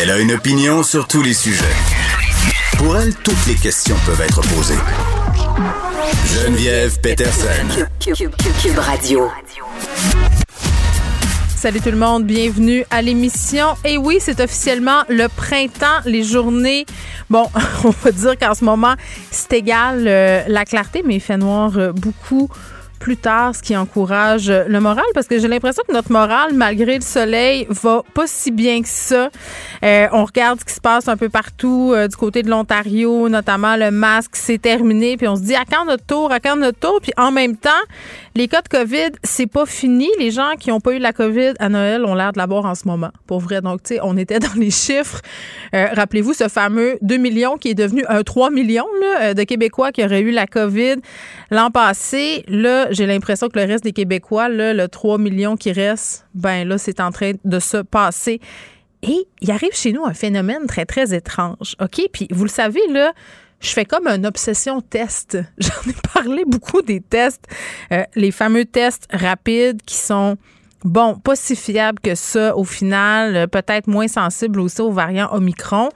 Elle a une opinion sur tous les sujets. Pour elle, toutes les questions peuvent être posées. Geneviève Peterson. Cube, Cube- Cube Radio. Salut tout le monde, bienvenue à l'émission. Et oui, c'est officiellement le printemps, les journées. Bon, on va dire qu'en ce moment, c'est égal euh, la clarté, mais il fait noir euh, beaucoup plus tard, ce qui encourage le moral, parce que j'ai l'impression que notre moral, malgré le soleil, va pas si bien que ça. Euh, on regarde ce qui se passe un peu partout euh, du côté de l'Ontario, notamment le masque, c'est terminé, puis on se dit à quand notre tour, à quand notre tour, puis en même temps, les cas de COVID, c'est pas fini. Les gens qui ont pas eu la COVID à Noël ont l'air de l'avoir en ce moment, pour vrai. Donc, tu sais, on était dans les chiffres. Euh, Rappelez-vous ce fameux 2 millions qui est devenu un 3 millions là, euh, de Québécois qui auraient eu la COVID l'an passé. Là, j'ai l'impression que le reste des Québécois, le 3 millions qui reste, ben là, c'est en train de se passer. Et il arrive chez nous un phénomène très, très étrange. OK? Puis, vous le savez, là, je fais comme une obsession test. J'en ai parlé beaucoup des tests, euh, les fameux tests rapides qui sont, bon, pas si fiables que ça au final, euh, peut-être moins sensibles aussi aux variants Omicron.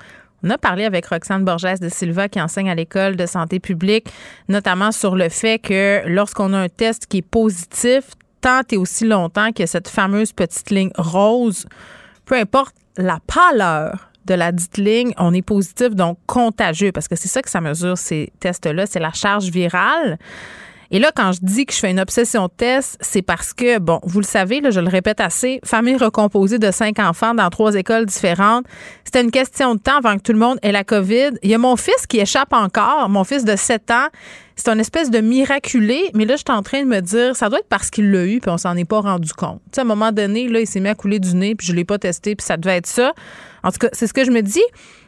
On a parlé avec Roxane Borges de Silva qui enseigne à l'école de santé publique, notamment sur le fait que lorsqu'on a un test qui est positif, tant et aussi longtemps que cette fameuse petite ligne rose, peu importe la pâleur de la dite ligne, on est positif, donc contagieux, parce que c'est ça que ça mesure, ces tests-là, c'est la charge virale. Et là, quand je dis que je fais une obsession test, c'est parce que, bon, vous le savez, là, je le répète assez, famille recomposée de cinq enfants dans trois écoles différentes, c'était une question de temps avant que tout le monde ait la COVID. Il y a mon fils qui échappe encore, mon fils de 7 ans. C'est une espèce de miraculé, mais là, je suis en train de me dire, ça doit être parce qu'il l'a eu, puis on s'en est pas rendu compte. Tu sais, à un moment donné, là, il s'est mis à couler du nez, puis je l'ai pas testé, puis ça devait être ça. En tout cas, c'est ce que je me dis.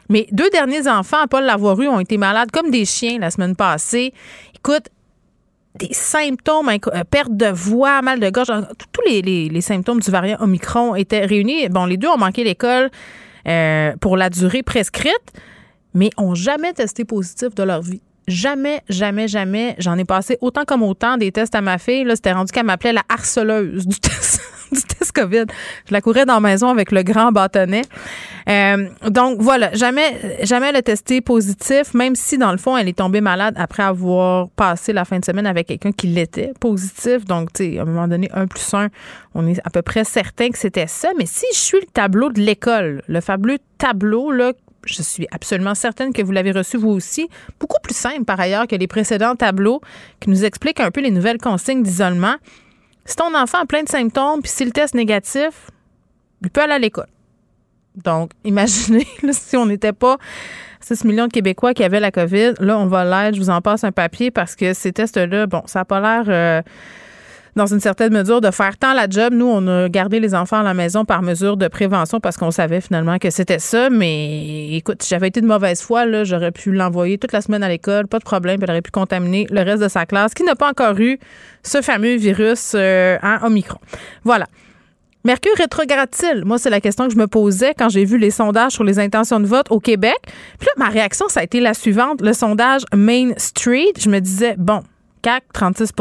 Mes deux derniers enfants, à pas l'avoir eu, ont été malades comme des chiens la semaine passée. Écoute, des symptômes, euh, perte de voix, mal de gorge, tous les, les- les symptômes du variant Omicron étaient réunis. Bon, les deux ont manqué l'école euh, pour la durée prescrite, mais ont jamais testé positif de leur vie. Jamais, jamais, jamais. J'en ai passé autant comme autant des tests à ma fille. Là, c'était rendu qu'elle m'appelait la harceleuse du test, du test COVID. Je la courais dans la maison avec le grand bâtonnet. Euh, donc voilà, jamais, jamais elle a testé positif, même si dans le fond elle est tombée malade après avoir passé la fin de semaine avec quelqu'un qui l'était positif. Donc tu sais, à un moment donné, un plus un, on est à peu près certain que c'était ça. Mais si je suis le tableau de l'école, le fabuleux tableau là. Je suis absolument certaine que vous l'avez reçu vous aussi. Beaucoup plus simple par ailleurs que les précédents tableaux qui nous expliquent un peu les nouvelles consignes d'isolement. Si ton enfant a plein de symptômes, puis si le test est négatif, il peut aller à l'école. Donc, imaginez si on n'était pas 6 millions de Québécois qui avaient la COVID. Là, on va l'être. Je vous en passe un papier parce que ces tests-là, bon, ça n'a pas l'air, euh, dans une certaine mesure, de faire tant la job. Nous, on a gardé les enfants à la maison par mesure de prévention parce qu'on savait finalement que c'était ça. Mais écoute, si j'avais été de mauvaise foi, là, j'aurais pu l'envoyer toute la semaine à l'école, pas de problème. puis Elle aurait pu contaminer le reste de sa classe qui n'a pas encore eu ce fameux virus euh, en Omicron. Voilà. Mercure rétrograde-t-il? Moi, c'est la question que je me posais quand j'ai vu les sondages sur les intentions de vote au Québec. Puis là, ma réaction, ça a été la suivante. Le sondage Main Street, je me disais, bon, CAC, 36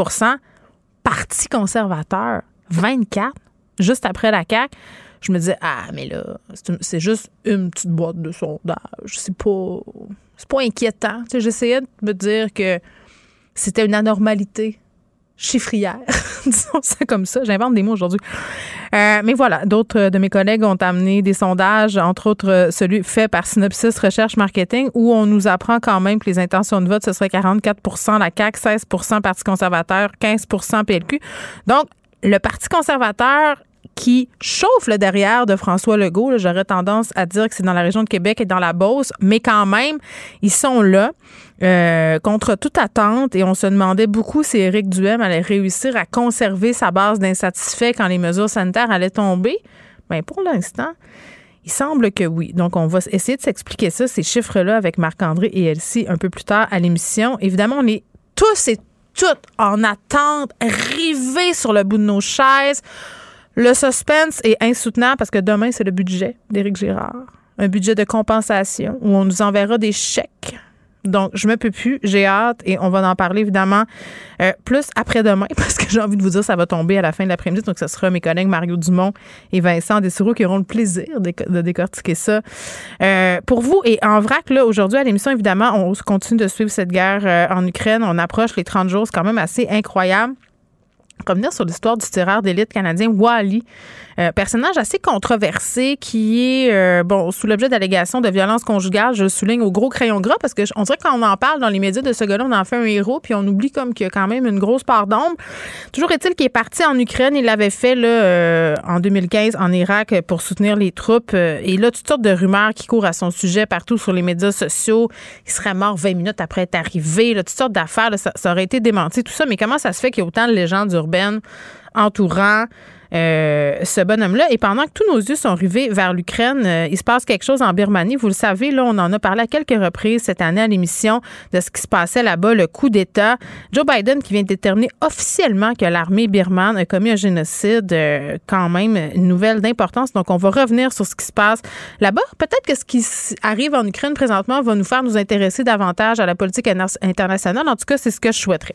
Parti conservateur, 24 juste après la CAC. Je me disais, ah, mais là, c'est juste une petite boîte de sondage. C'est pas, pas inquiétant. J'essayais de me dire que c'était une anormalité chiffrière. Disons ça comme ça. J'invente des mots aujourd'hui. Euh, Euh, mais voilà, d'autres de mes collègues ont amené des sondages, entre autres celui fait par Synopsis Recherche Marketing, où on nous apprend quand même que les intentions de vote, ce serait 44% la CAQ, 16% Parti conservateur, 15% PLQ. Donc, le Parti conservateur qui chauffe le derrière de François Legault. J'aurais tendance à dire que c'est dans la région de Québec et dans la Beauce, mais quand même, ils sont là euh, contre toute attente et on se demandait beaucoup si Éric Duhem allait réussir à conserver sa base d'insatisfaits quand les mesures sanitaires allaient tomber. Bien, pour l'instant, il semble que oui. Donc, on va essayer de s'expliquer ça, ces chiffres-là, avec Marc-André et Elsie un peu plus tard à l'émission. Évidemment, on est tous et toutes en attente, rivés sur le bout de nos chaises le suspense est insoutenable parce que demain, c'est le budget d'Éric Girard. Un budget de compensation où on nous enverra des chèques. Donc, je me peux plus, j'ai hâte et on va en parler évidemment euh, plus après-demain parce que j'ai envie de vous dire ça va tomber à la fin de l'après-midi. Donc, ce sera mes collègues Mario Dumont et Vincent Dessureau qui auront le plaisir de, décortiquer ça euh, pour vous. Et en vrac, là, aujourd'hui à l'émission, évidemment, on continue de suivre cette guerre euh, en Ukraine. On approche les 30 jours, c'est quand même assez incroyable revenir sur l'histoire du tireur d'élite canadien Wally, euh, personnage assez controversé qui est euh, bon sous l'objet d'allégations de violence conjugale. Je souligne au gros crayon gras parce que on dirait qu'on en parle dans les médias de ce gars-là, on en fait un héros puis on oublie comme qu'il y a quand même une grosse part d'ombre. Toujours est-il qu'il est parti en Ukraine, il l'avait fait là euh, en 2015 en Irak pour soutenir les troupes et là toutes sortes de rumeurs qui courent à son sujet partout sur les médias sociaux. Il serait mort 20 minutes après être arrivé, là, toutes sortes d'affaires, ça, ça, aurait été démenti tout ça. Mais comment ça se fait qu'il y a autant de légendes urbaines entourant euh, ce bonhomme-là. Et pendant que tous nos yeux sont rivés vers l'Ukraine, euh, il se passe quelque chose en Birmanie. Vous le savez, là, on en a parlé à quelques reprises cette année à l'émission de ce qui se passait là-bas, le coup d'État. Joe Biden qui vient de déterminer officiellement que l'armée birmane a commis un génocide, euh, quand même, une nouvelle d'importance. Donc, on va revenir sur ce qui se passe là-bas. Peut-être que ce qui arrive en Ukraine présentement va nous faire nous intéresser davantage à la politique internationale. En tout cas, c'est ce que je souhaiterais.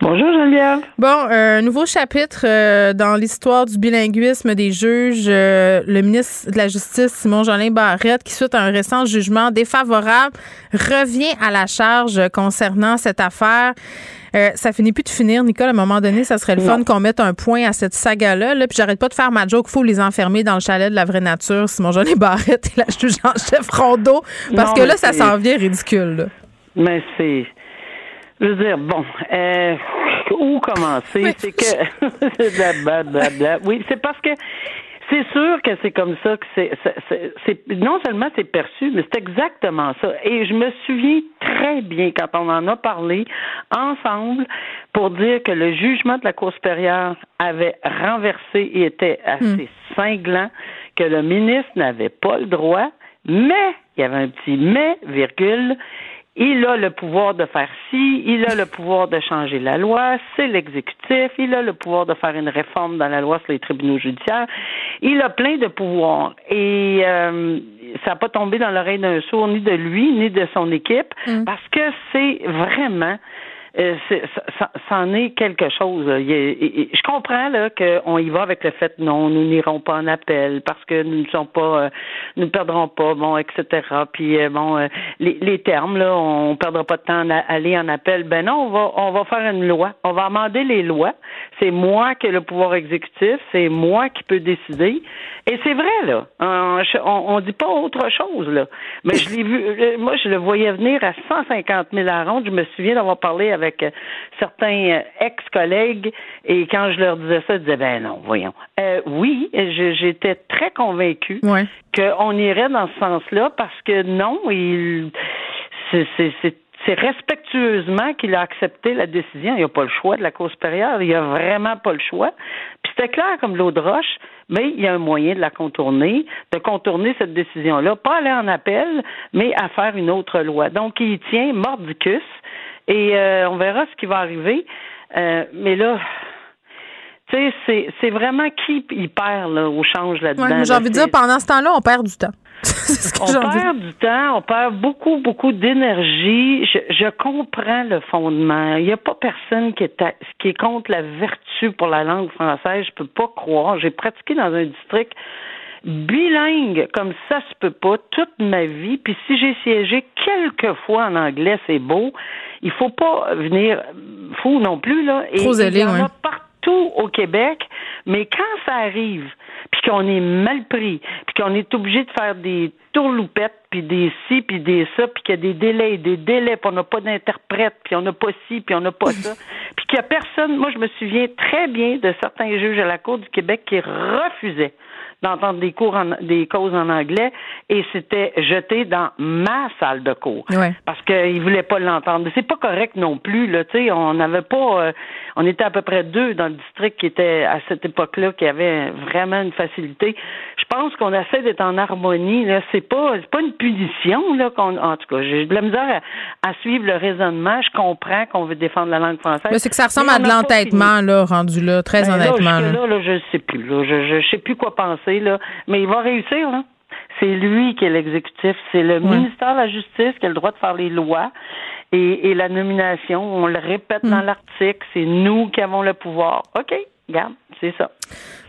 Bonjour Geneviève. Bon, un nouveau chapitre euh, dans l'histoire du bilinguisme des juges. Euh, le ministre de la Justice, Simon-Jolin Barrette, qui suite à un récent jugement défavorable, revient à la charge concernant cette affaire. Euh, ça finit plus de finir, Nicole. À un moment donné, ça serait le fun qu'on mette un point à cette saga-là. Là, puis j'arrête pas de faire ma joke. Faut les enfermer dans le chalet de la vraie nature. Simon-Jolin Barrette et la juge en chef Rondeau. Parce que là, ça s'en vient ridicule. Mais c'est je veux dire, bon, euh, où commencer? C'est que blablabla. Oui, c'est parce que c'est sûr que c'est comme ça que c'est, c'est, non seulement c'est perçu, mais c'est exactement ça. Et je me souviens très bien quand on en a parlé ensemble pour dire que le jugement de la Cour supérieure avait renversé et était assez hmm. cinglant, que le ministre n'avait pas le droit, mais il y avait un petit mais, virgule, il a le pouvoir de faire ci, il a le pouvoir de changer la loi, c'est l'exécutif, il a le pouvoir de faire une réforme dans la loi sur les tribunaux judiciaires, il a plein de pouvoirs et euh, ça n'a pas tombé dans l'oreille d'un sourd ni de lui ni de son équipe mm. parce que c'est vraiment euh, ça, en est quelque chose. je comprends là qu'on y va avec le fait non, nous n'irons pas en appel parce que nous ne sommes pas, euh, nous perdrons pas, bon, etc. Puis euh, bon, les, les, termes là, on perdra pas de temps à aller en appel. Ben non, on va, on va faire une loi, on va amender les lois. C'est moi qui ai le pouvoir exécutif, c'est moi qui peux décider. Et c'est vrai là, on, on, dit pas autre chose là. Mais je l'ai vu, moi je le voyais venir à 150 000 à ronde. Je me souviens d'avoir parlé avec avec euh, certains euh, ex-collègues et quand je leur disais ça, ils disaient ben non, voyons. Euh, oui, j'étais très convaincue qu'on irait dans ce sens-là parce que non, il c'est respectueusement qu'il a accepté la décision. Il n'y a pas le choix de la Cour supérieure. Il n'y a vraiment pas le choix. Puis c'était clair comme l'eau de roche, mais il y a un moyen de la contourner, de contourner cette décision-là, pas aller en appel, mais à faire une autre loi. Donc, il tient mordicus et euh, on verra ce qui va arriver. Euh, mais là, Tu sais, c'est, vraiment qui y perd là, au change là-dedans. Ouais, j'ai envie de dire, pendant ce temps-là, on perd du temps. Ce que on envie perd du temps, on perd beaucoup, beaucoup d'énergie. Je, je comprends le fondement. Il n'y a pas personne qui est, à- qui est contre la vertu pour la langue française. Je peux pas croire. J'ai pratiqué dans un district bilingue comme ça se peut pas toute ma vie. Puis si j'ai siégé quelques fois en anglais, c'est beau. Il faut pas venir fou non plus là. Et Trop zélé, il y en ouais. a partout au Québec, mais quand ça arrive, puis qu'on est mal pris, puis qu'on est obligé de faire des tourloupettes, puis des ci, puis des ça, puis qu'il y a des délais, des délais, puis on n'a pas d'interprète, puis on n'a pas ci, puis on n'a pas ça, puis qu'il y a personne. Moi, je me souviens très bien de certains juges à la Cour du Québec qui refusaient d'entendre des cours en, des causes en anglais et c'était jeté dans ma salle de cours Ouais. parce qu'ils voulaient pas l'entendre. Mais c'est pas correct non plus là, tu sais, on n'avait pas euh, on était à peu près deux dans le district qui étaient à cette époque-là qui avaient vraiment une facilité. Je pense qu'on essaie d'être en harmonie là, c'est pas c'est pas une punition là qu'on en tout cas, j'ai de la misère à, à suivre le raisonnement, je comprends qu'on veut défendre la langue française. Là, c'est que ça ressemble mais à de l'entêtement, là, rendu là, très ben honnêtement. là. je sais plus. Là. Je, je sais plus quoi penser. Là. Mais il va réussir. Là. C'est lui qui est l'exécutif. C'est le ministère de la Justice qui a le droit de faire les lois et, et la nomination. On le répète Hmm. dans l'article. C'est nous qui avons le pouvoir. OK, regarde, c'est ça.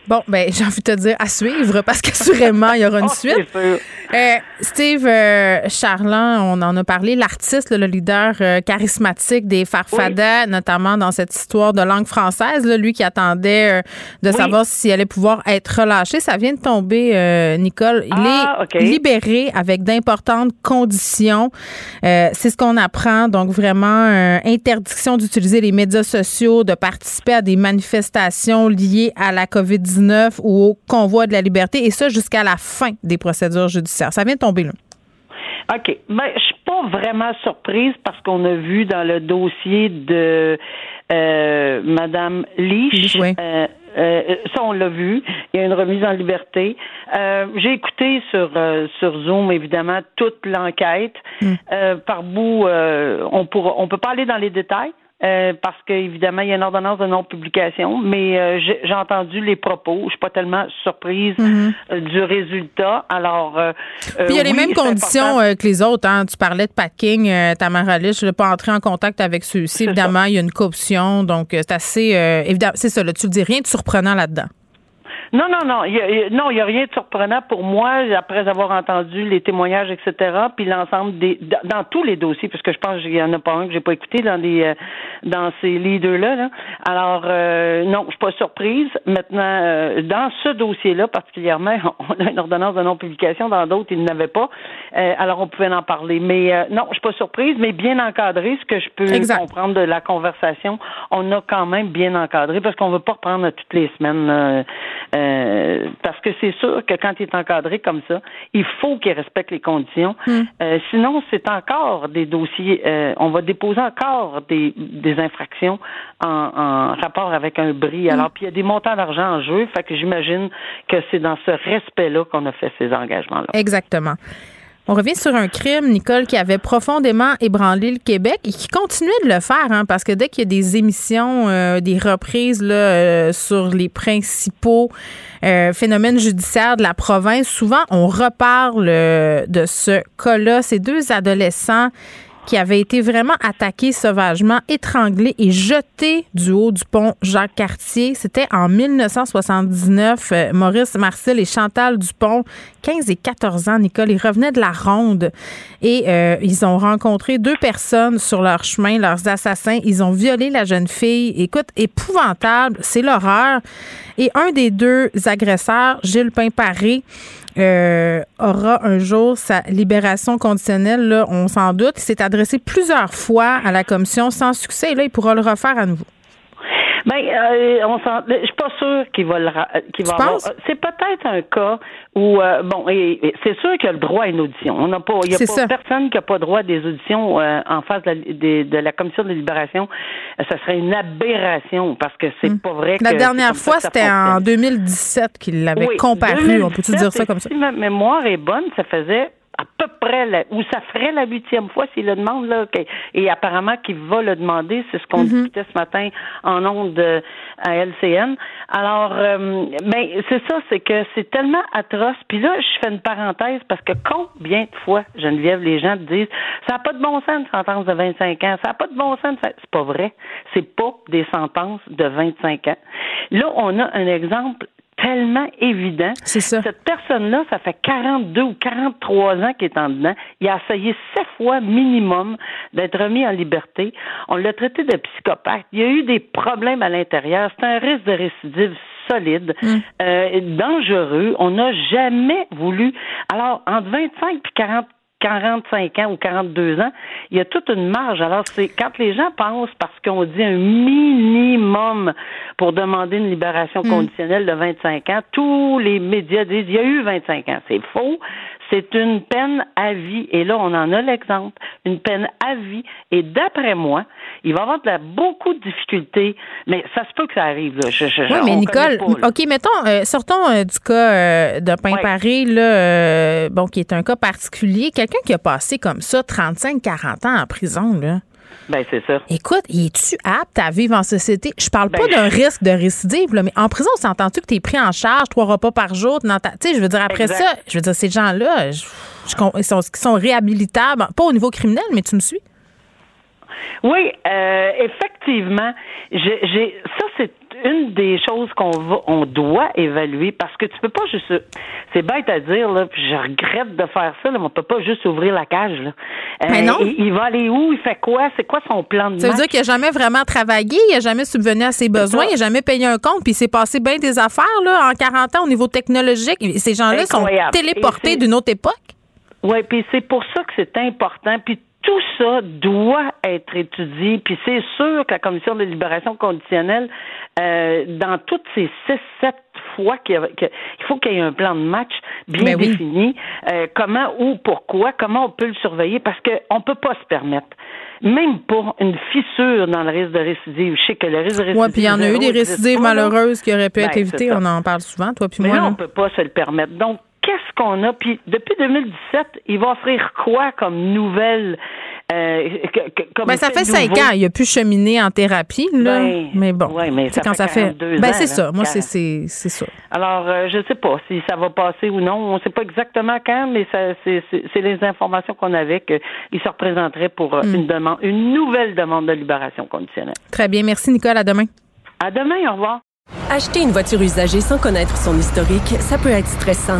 Bon, ben, j'ai envie de te dire à suivre parce qu'assurément, il y aura une Oh, suite. Euh, Steve euh, Charland, on en a parlé, l'artiste, le leader euh, charismatique des Farfadas, notamment dans cette histoire de langue française, là, lui qui attendait de Oui. savoir s'il allait pouvoir être relâché. Ça vient de tomber, Nicole. Il Ah, est libéré avec d'importantes conditions. C'est ce qu'on apprend. Donc, vraiment, interdiction d'utiliser les médias sociaux, de participer à des manifestations liées à la COVID-19 ou au convoi de la liberté, et ça jusqu'à la fin des procédures judiciaires. Ça vient de tomber là. OK. Ben, je suis pas vraiment surprise parce qu'on a vu dans le dossier de euh, Madame Leach. Leach, oui. euh, euh, ça, on l'a vu. Il y a une remise en liberté. Euh, J'ai écouté sur euh, sur Zoom évidemment toute l'enquête. Euh, par bout, on pourra, on peut pas aller dans les détails. Euh, parce qu'évidemment, il y a une ordonnance de non-publication, mais euh, j'ai entendu les propos. Je suis pas tellement surprise euh, du résultat. Alors, euh. Puis il y a les mêmes conditions que les autres. Hein. Tu parlais de Pat King, euh, Tamara Lich. Je ne pas entrer en contact avec ceux-ci. Évidemment, il y a une caution. Donc, euh, c'est assez. euh, évidemment, c'est ça. Là, tu ne dis rien de surprenant là-dedans. Non, non, non. Il y a, non, il y a rien de surprenant pour moi après avoir entendu les témoignages, etc. Puis l'ensemble des dans, tous les dossiers, parce que je pense qu'il y en a pas un que j'ai pas écouté dans les euh, dans ces leaders-là. Là. Alors euh, non, je suis pas surprise. Maintenant, euh, dans ce dossier-là particulièrement, on a une ordonnance de non-publication. Dans d'autres, ils n'avaient pas. Euh, alors on pouvait en parler. Mais euh, non, je suis pas surprise, mais bien encadré. Ce que je peux Exact. comprendre de la conversation, on a quand même bien encadré parce qu'on veut pas reprendre toutes les semaines. Euh, parce que c'est sûr que quand il est encadré comme ça, il faut qu'il respecte les conditions. Euh, sinon, c'est encore des dossiers. euh, on va déposer encore des, des infractions en, en rapport avec un bris. Alors, puis il y a des montants d'argent en jeu. Fait que j'imagine que c'est dans ce respect-là qu'on a fait ces engagements-là. Exactement. On revient sur un crime, Nicole, qui avait profondément ébranlé le Québec et qui continuait de le faire, hein, parce que dès qu'il y a des émissions, euh, des reprises là, euh, sur les principaux euh, phénomènes judiciaires de la province, souvent on reparle de ce cas-là. Ces deux adolescents qui avaient été vraiment attaqués sauvagement, étranglés et jetés du haut du pont Jacques-Cartier. C'était en 1979. Euh, Maurice Marcel et Chantal Dupont, 15 et 14 ans, Nicole, ils revenaient de la ronde et euh, ils ont rencontré deux personnes sur leur chemin, leurs assassins. Ils ont violé la jeune fille. Écoute, épouvantable, c'est l'horreur. Et un des deux agresseurs, Gilles Pimparé, euh, aura un jour sa libération conditionnelle, là, on s'en doute. Il s'est adressé plusieurs fois à la commission sans succès et là, il pourra le refaire à nouveau. Ben, euh, on s'en, je suis pas sûre qu'il va le, qu'il va avoir. C'est peut-être un cas où, euh, bon, et, et c'est sûr qu'il y a le droit à une audition. On n'a pas, il y a pas ça. personne qui n'a pas droit à des auditions euh, en face de la, de, de la commission de libération. Euh, Ça serait une aberration parce que c'est pas vrai. La que dernière fois, c'était en fonctionne. 2017 qu'il l'avait Oui, comparu. On peut-tu 2017, dire ça comme ça? Si ma mémoire est bonne, ça faisait à peu après la, ou ça ferait la huitième fois s'il le demande là, et apparemment qu'il va le demander, c'est ce qu'on mm-hmm. discutait ce matin en ondes euh, à LCN. Alors, euh, mais c'est ça, c'est que c'est tellement atroce. Puis là, je fais une parenthèse parce que combien de fois, Geneviève, les gens disent, ça n'a pas de bon sens une sentence de 25 ans, ça n'a pas de bon sens. C'est pas vrai. C'est pas des sentences de 25 ans. Là, on a un exemple tellement évident. C'est ça. Cette personne-là, ça fait 42 ou 43 ans qu'il est en dedans. Il a essayé sept fois minimum d'être remis en liberté. On l'a traité de psychopathe. Il y a eu des problèmes à l'intérieur. C'est un risque de récidive solide, mm. euh, dangereux. On n'a jamais voulu. Alors, entre 25 et 40 45 ans ou 42 ans, il y a toute une marge. Alors, c'est quand les gens pensent, parce qu'on dit un minimum pour demander une libération hmm. conditionnelle de 25 ans, tous les médias disent il y a eu 25 ans. C'est faux. C'est une peine à vie. Et là, on en a l'exemple. Une peine à vie. Et d'après moi, il va y avoir de beaucoup de difficultés, mais ça se peut que ça arrive. Là. oui, mais Nicole, OK, mettons, euh, sortons euh, du cas euh, de Pain-Paré, là, bon, qui est un cas particulier. Quelqu'un qui a passé comme ça 35-40 ans en prison, là. Ben, c'est ça. Écoute, es-tu apte à vivre en société? Je parle pas ben, d'un risque de récidive, là, mais en prison, on entendu que tu es pris en charge trois repas par jour? Tu sais, je veux dire, après ça, je veux dire, ces gens-là, ils sont, sont réhabilitables, pas au niveau criminel, mais tu me suis? Oui, euh, effectivement. J'ai ça, c'est une des choses qu'on va, on doit évaluer parce que tu peux pas juste. C'est bête à dire là, puis je regrette de faire ça. Là, mais on peut pas juste ouvrir la cage. Là. Euh, mais non. Il, va aller où Il fait quoi C'est quoi son plan de Ça veut dire qu'il a jamais vraiment travaillé, il a jamais subvenu à ses besoins, il a jamais payé un compte, puis il s'est passé bien des affaires là en 40 ans au niveau technologique. Ces gens-là sont téléportés d'une autre époque. Oui, puis c'est pour ça que c'est important. Puis tout ça doit être étudié, puis c'est sûr que la commission de libération conditionnelle, euh, dans toutes ces six, sept fois qu'il faut qu'il y ait un plan de match bien ben défini, euh, comment ou pourquoi, comment on peut le surveiller, parce qu'on ne peut pas se permettre même pas une fissure dans le risque de récidive. Je sais que le risque de récidive. Oui, puis il y en a eu des récidives malheureuses qui auraient pu être ben, évitées. On en parle souvent, toi puis moi. Mais là, on peut pas se le permettre. Donc, qu'est-ce qu'on a? Puis depuis 2017, il va offrir quoi comme nouvelle euh, ben, ça fait cinq ans. Il a pu cheminer en thérapie, là. Ben, mais bon. Oui, mais ça quand ça fait. Ben, c'est ça. Moi, c'est ça. Alors, euh, je ne sais pas si ça va passer ou non. On ne sait pas exactement quand, mais c'est les informations qu'on avait qu'il se représenterait pour euh, hmm. une demande, une nouvelle demande de libération conditionnelle. Très bien. Merci, Nicole. À demain. À demain. Au revoir. Acheter une voiture usagée sans connaître son historique, ça peut être stressant.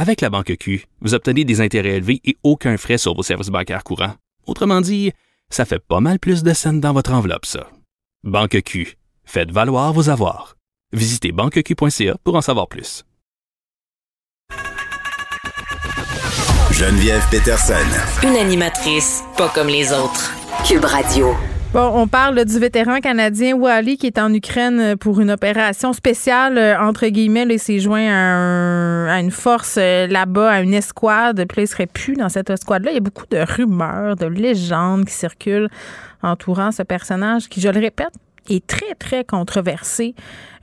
Avec la Banque Q, vous obtenez des intérêts élevés et aucun frais sur vos services bancaires courants. Autrement dit, ça fait pas mal plus de scènes dans votre enveloppe, ça. Banque Q. Faites valoir vos avoirs. Visitez banqueq.ca pour en savoir plus. Geneviève Peterson. Une animatrice pas comme les autres. Cube Radio. Bon, on parle du vétéran canadien Wally qui est en Ukraine pour une opération spéciale, euh, entre guillemets. Il s'est joint à, une force euh, là-bas, à une escouade. Puis là, il serait plus dans cette escouade-là. Il y a beaucoup de rumeurs, de légendes qui circulent entourant ce personnage qui, je le répète, est très, très controversé,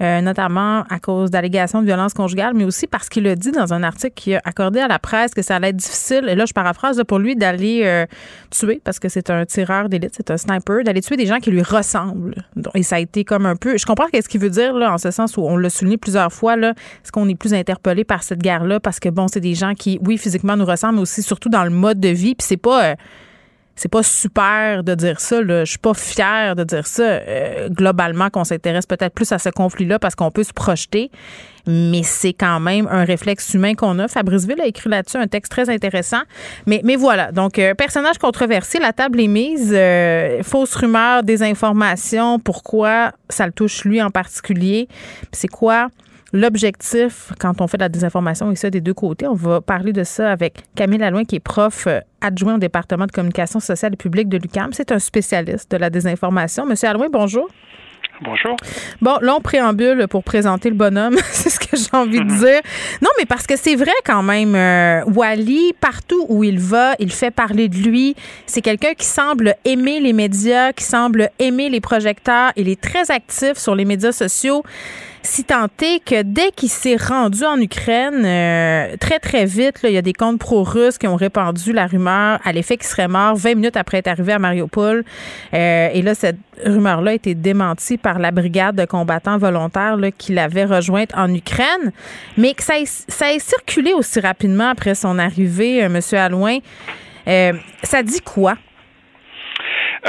euh, notamment à cause d'allégations de violence conjugale, mais aussi parce qu'il a dit dans un article qu'il a accordé à la presse que ça allait être difficile, et là je paraphrase, pour lui d'aller euh, tuer, parce que c'est un tireur d'élite, c'est un sniper, d'aller tuer des gens qui lui ressemblent. et ça a été comme un peu... Je comprends ce qu'il veut dire, là, en ce sens où on l'a souligné plusieurs fois, là, est-ce qu'on est plus interpellé par cette guerre-là, parce que, bon, c'est des gens qui, oui, physiquement nous ressemblent, mais aussi surtout dans le mode de vie, puis c'est pas... Euh, c'est pas super de dire ça. Là. Je suis pas fière de dire ça. Euh, globalement, qu'on s'intéresse peut-être plus à ce conflit-là parce qu'on peut se projeter, mais c'est quand même un réflexe humain qu'on a. Fabrice Ville a écrit là-dessus un texte très intéressant. Mais, mais voilà. Donc, euh, personnage controversé, la table est mise. Euh, fausse rumeur, désinformation. Pourquoi ça le touche lui en particulier? C'est quoi l'objectif quand on fait de la désinformation et ça des deux côtés. On va parler de ça avec Camille Lalouin, qui est prof euh, adjoint au département de communication sociale et publique de l'UCAM. C'est un spécialiste de la désinformation. Monsieur Alouin, bonjour. Bonjour. Bon, long préambule pour présenter le bonhomme, c'est ce que j'ai envie de mhm. dire. Non, mais parce que c'est vrai quand même, euh, Wally, partout où il va, il fait parler de lui. C'est quelqu'un qui semble aimer les médias, qui semble aimer les projecteurs. Il est très actif sur les médias sociaux. Si tant que dès qu'il s'est rendu en Ukraine, euh, très, très vite, il y a des comptes pro-russes qui ont répandu la rumeur à l'effet qu'il serait mort 20 minutes après être arrivé à Mariupol. Euh, et là, cette rumeur-là a été démentie par la brigade de combattants volontaires qui l'avait rejointe en Ukraine. Mais que ça ait, ça circulé aussi rapidement après son arrivée, euh, M. Alouin, ça dit quoi?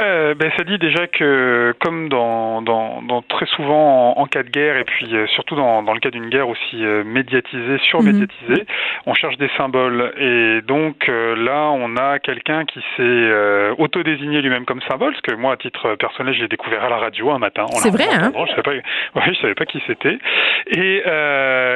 Euh, ben, Ça dit déjà que, comme dans, dans, dans très souvent en, cas de guerre, et puis euh, surtout dans, dans le cas d'une guerre aussi euh, médiatisée, surmédiatisée, mhm. on cherche des symboles. Et donc euh, là, on a quelqu'un qui s'est autodésigné lui-même comme symbole, parce que moi, à titre personnel, j'ai découvert à la radio un matin. C'est vrai, hein Je savais pas, ouais, je savais pas qui c'était. Et,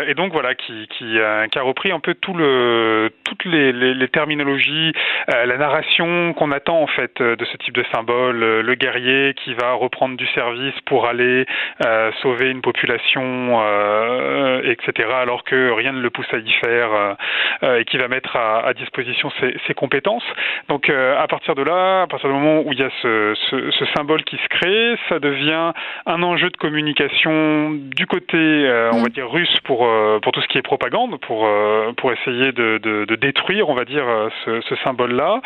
et donc voilà, qui, qui, qui, a repris un peu tout le, toutes les, les, les terminologies, la narration qu'on attend en fait de ce type de symbole le, guerrier qui va reprendre du service pour aller euh, sauver une population, euh, etc., alors que rien ne le pousse à y faire, euh, et qui va mettre à, disposition ses, compétences. Donc à partir de là, à partir du moment où il y a ce, ce, symbole qui se crée, ça devient un enjeu de communication du côté, on va mm. dire, russe pour, pour tout ce qui est propagande, pour, pour essayer de, de, de détruire, on va dire, ce, ce symbole-là.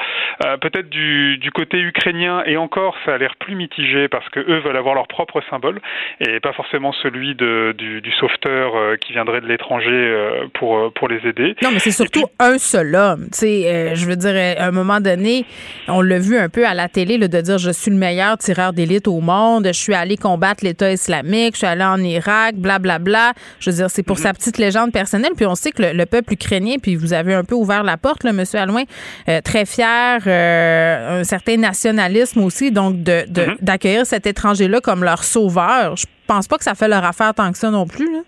Peut-être du, du côté ukrainien et encore, ça a l'air plus mitigé parce que eux veulent avoir leur propre symbole et pas forcément celui de, du, du sauveteur euh, qui viendrait de l'étranger euh, pour, euh, pour les aider. Non, mais c'est surtout un seul homme. Tu sais, je veux dire, à un moment donné, on l'a vu un peu à la télé de dire je suis le meilleur tireur d'élite au monde, je suis allé combattre l'État islamique, je suis allé en Irak, blablabla. Bla, bla. Je veux dire, c'est pour mhm. sa petite légende personnelle. Puis on sait que le, peuple ukrainien, puis vous avez un peu ouvert la porte, là, M. Alouin, très fier, un certain nationalisme aussi, donc d'accueillir de, cet étranger-là comme leur sauveur. Je pense pas que ça fait leur affaire tant que ça non plus. Là.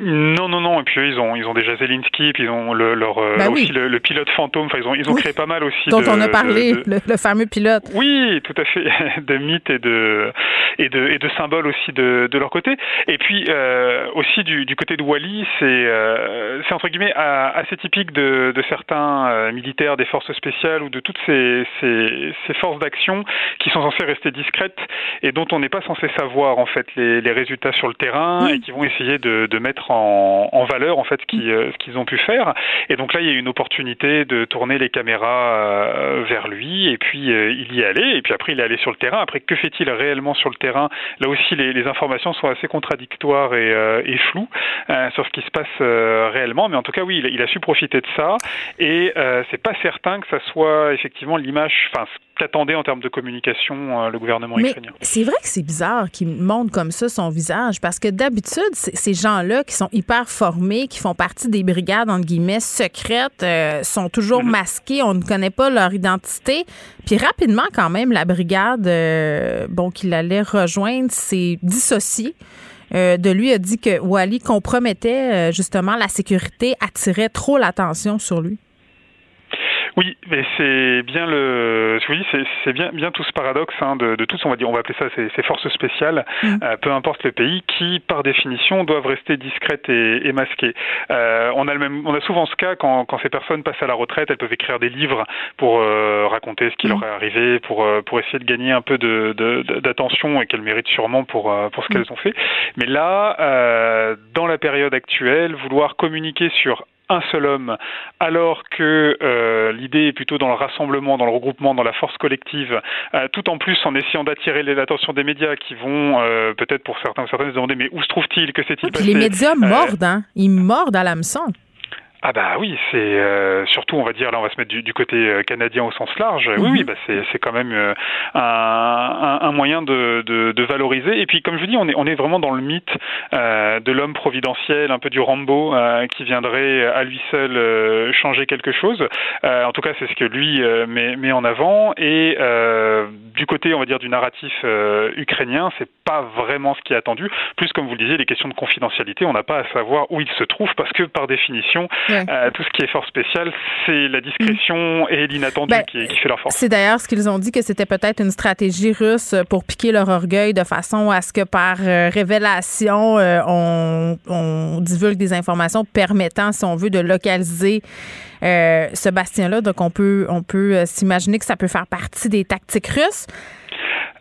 Non, non, non. Et puis ils ont, ils ont déjà Zelensky, puis ils ont le, leur, euh, bah aussi le, pilote fantôme. Enfin, ils ont, ils ont créé pas mal aussi. Dont on a parlé, le, fameux pilote. Oui, tout à fait. De mythes et de, et de, et de symboles aussi de, de leur côté. Et puis euh, aussi du, du côté de Wally, c'est, euh, c'est entre guillemets assez typique de, de certains euh, militaires des forces spéciales ou de toutes ces, ces, ces forces d'action qui sont censées rester discrètes et dont on n'est pas censé savoir en fait les, les résultats sur le terrain et qui vont essayer de, de mettre en, valeur en fait euh, ce qu'ils ont pu faire. Et donc là, il y a une opportunité de tourner les caméras euh, vers lui et puis euh, il y est allé. Et puis après, il est allé sur le terrain. Après, que fait-il réellement sur le terrain? Là aussi, les, informations sont assez contradictoires et, floues sur ce qui se passe réellement. Mais en tout cas, oui, il, a su profiter de ça. Et c'est pas certain que ça soit effectivement l'image, enfin qu'attendait en termes de communication le gouvernement Mais ukrainien. C'est vrai que c'est bizarre qu'il montre comme ça son visage parce que d'habitude, ces gens-là qui sont hyper formés, qui font partie des brigades, entre guillemets, secrètes, euh, sont toujours mhm. masqués, on ne connaît pas leur identité. Puis rapidement, quand même, la brigade, euh, bon, qu'il allait rejoindre, s'est dissociée. Euh, de lui a dit que Wally compromettait justement la sécurité, attirait trop l'attention sur lui. Oui, mais c'est bien le, oui, c'est bien, bien tout ce paradoxe hein, de, de tous, on va dire, on va appeler ça ces, forces spéciales, mm. euh, peu importe le pays, qui par définition doivent rester discrètes et, et masquées. Euh, on a le même, on a souvent ce cas quand, quand ces personnes passent à la retraite, elles peuvent écrire des livres pour euh, raconter ce qui mm. leur est arrivé, pour pour essayer de gagner un peu de d'attention et qu'elles méritent sûrement pour pour ce mm. qu'elles ont fait. Mais là, dans la période actuelle, vouloir communiquer sur un seul homme, alors que euh, l'idée est plutôt dans le rassemblement, dans le regroupement, dans la force collective, euh, tout en plus en essayant d'attirer l'attention des médias qui vont euh, peut-être pour certains ou certaines se demander mais où se trouve-il, que s'est-il passé Les médias mordent, hein? ils mordent à l'hameçon. Ah bah oui, c'est euh, surtout on va dire là on va se mettre du, côté euh, canadien au sens large. Oui oui, mhm. bah c'est c'est quand même euh, un, un, moyen de, de, de, valoriser. Et puis comme je vous dis, on est on est vraiment dans le mythe euh, de l'homme providentiel, un peu du Rambo qui viendrait à lui seul changer quelque chose. en tout cas, c'est ce que lui met, met en avant. Et du côté on va dire du narratif ukrainien, c'est pas vraiment ce qui est attendu. Plus comme vous le disiez, les questions de confidentialité, on n'a pas à savoir où il se trouve parce que par définition euh, tout ce qui est fort spécial, c'est la discrétion mm. et l'inattendu ben, qui, fait leur force. C'est d'ailleurs ce qu'ils ont dit que c'était peut-être une stratégie russe pour piquer leur orgueil de façon à ce que par euh, révélation, euh, on, on, divulgue des informations permettant, si on veut, de localiser ce bastien-là. Donc on peut, on peut s'imaginer que ça peut faire partie des tactiques russes.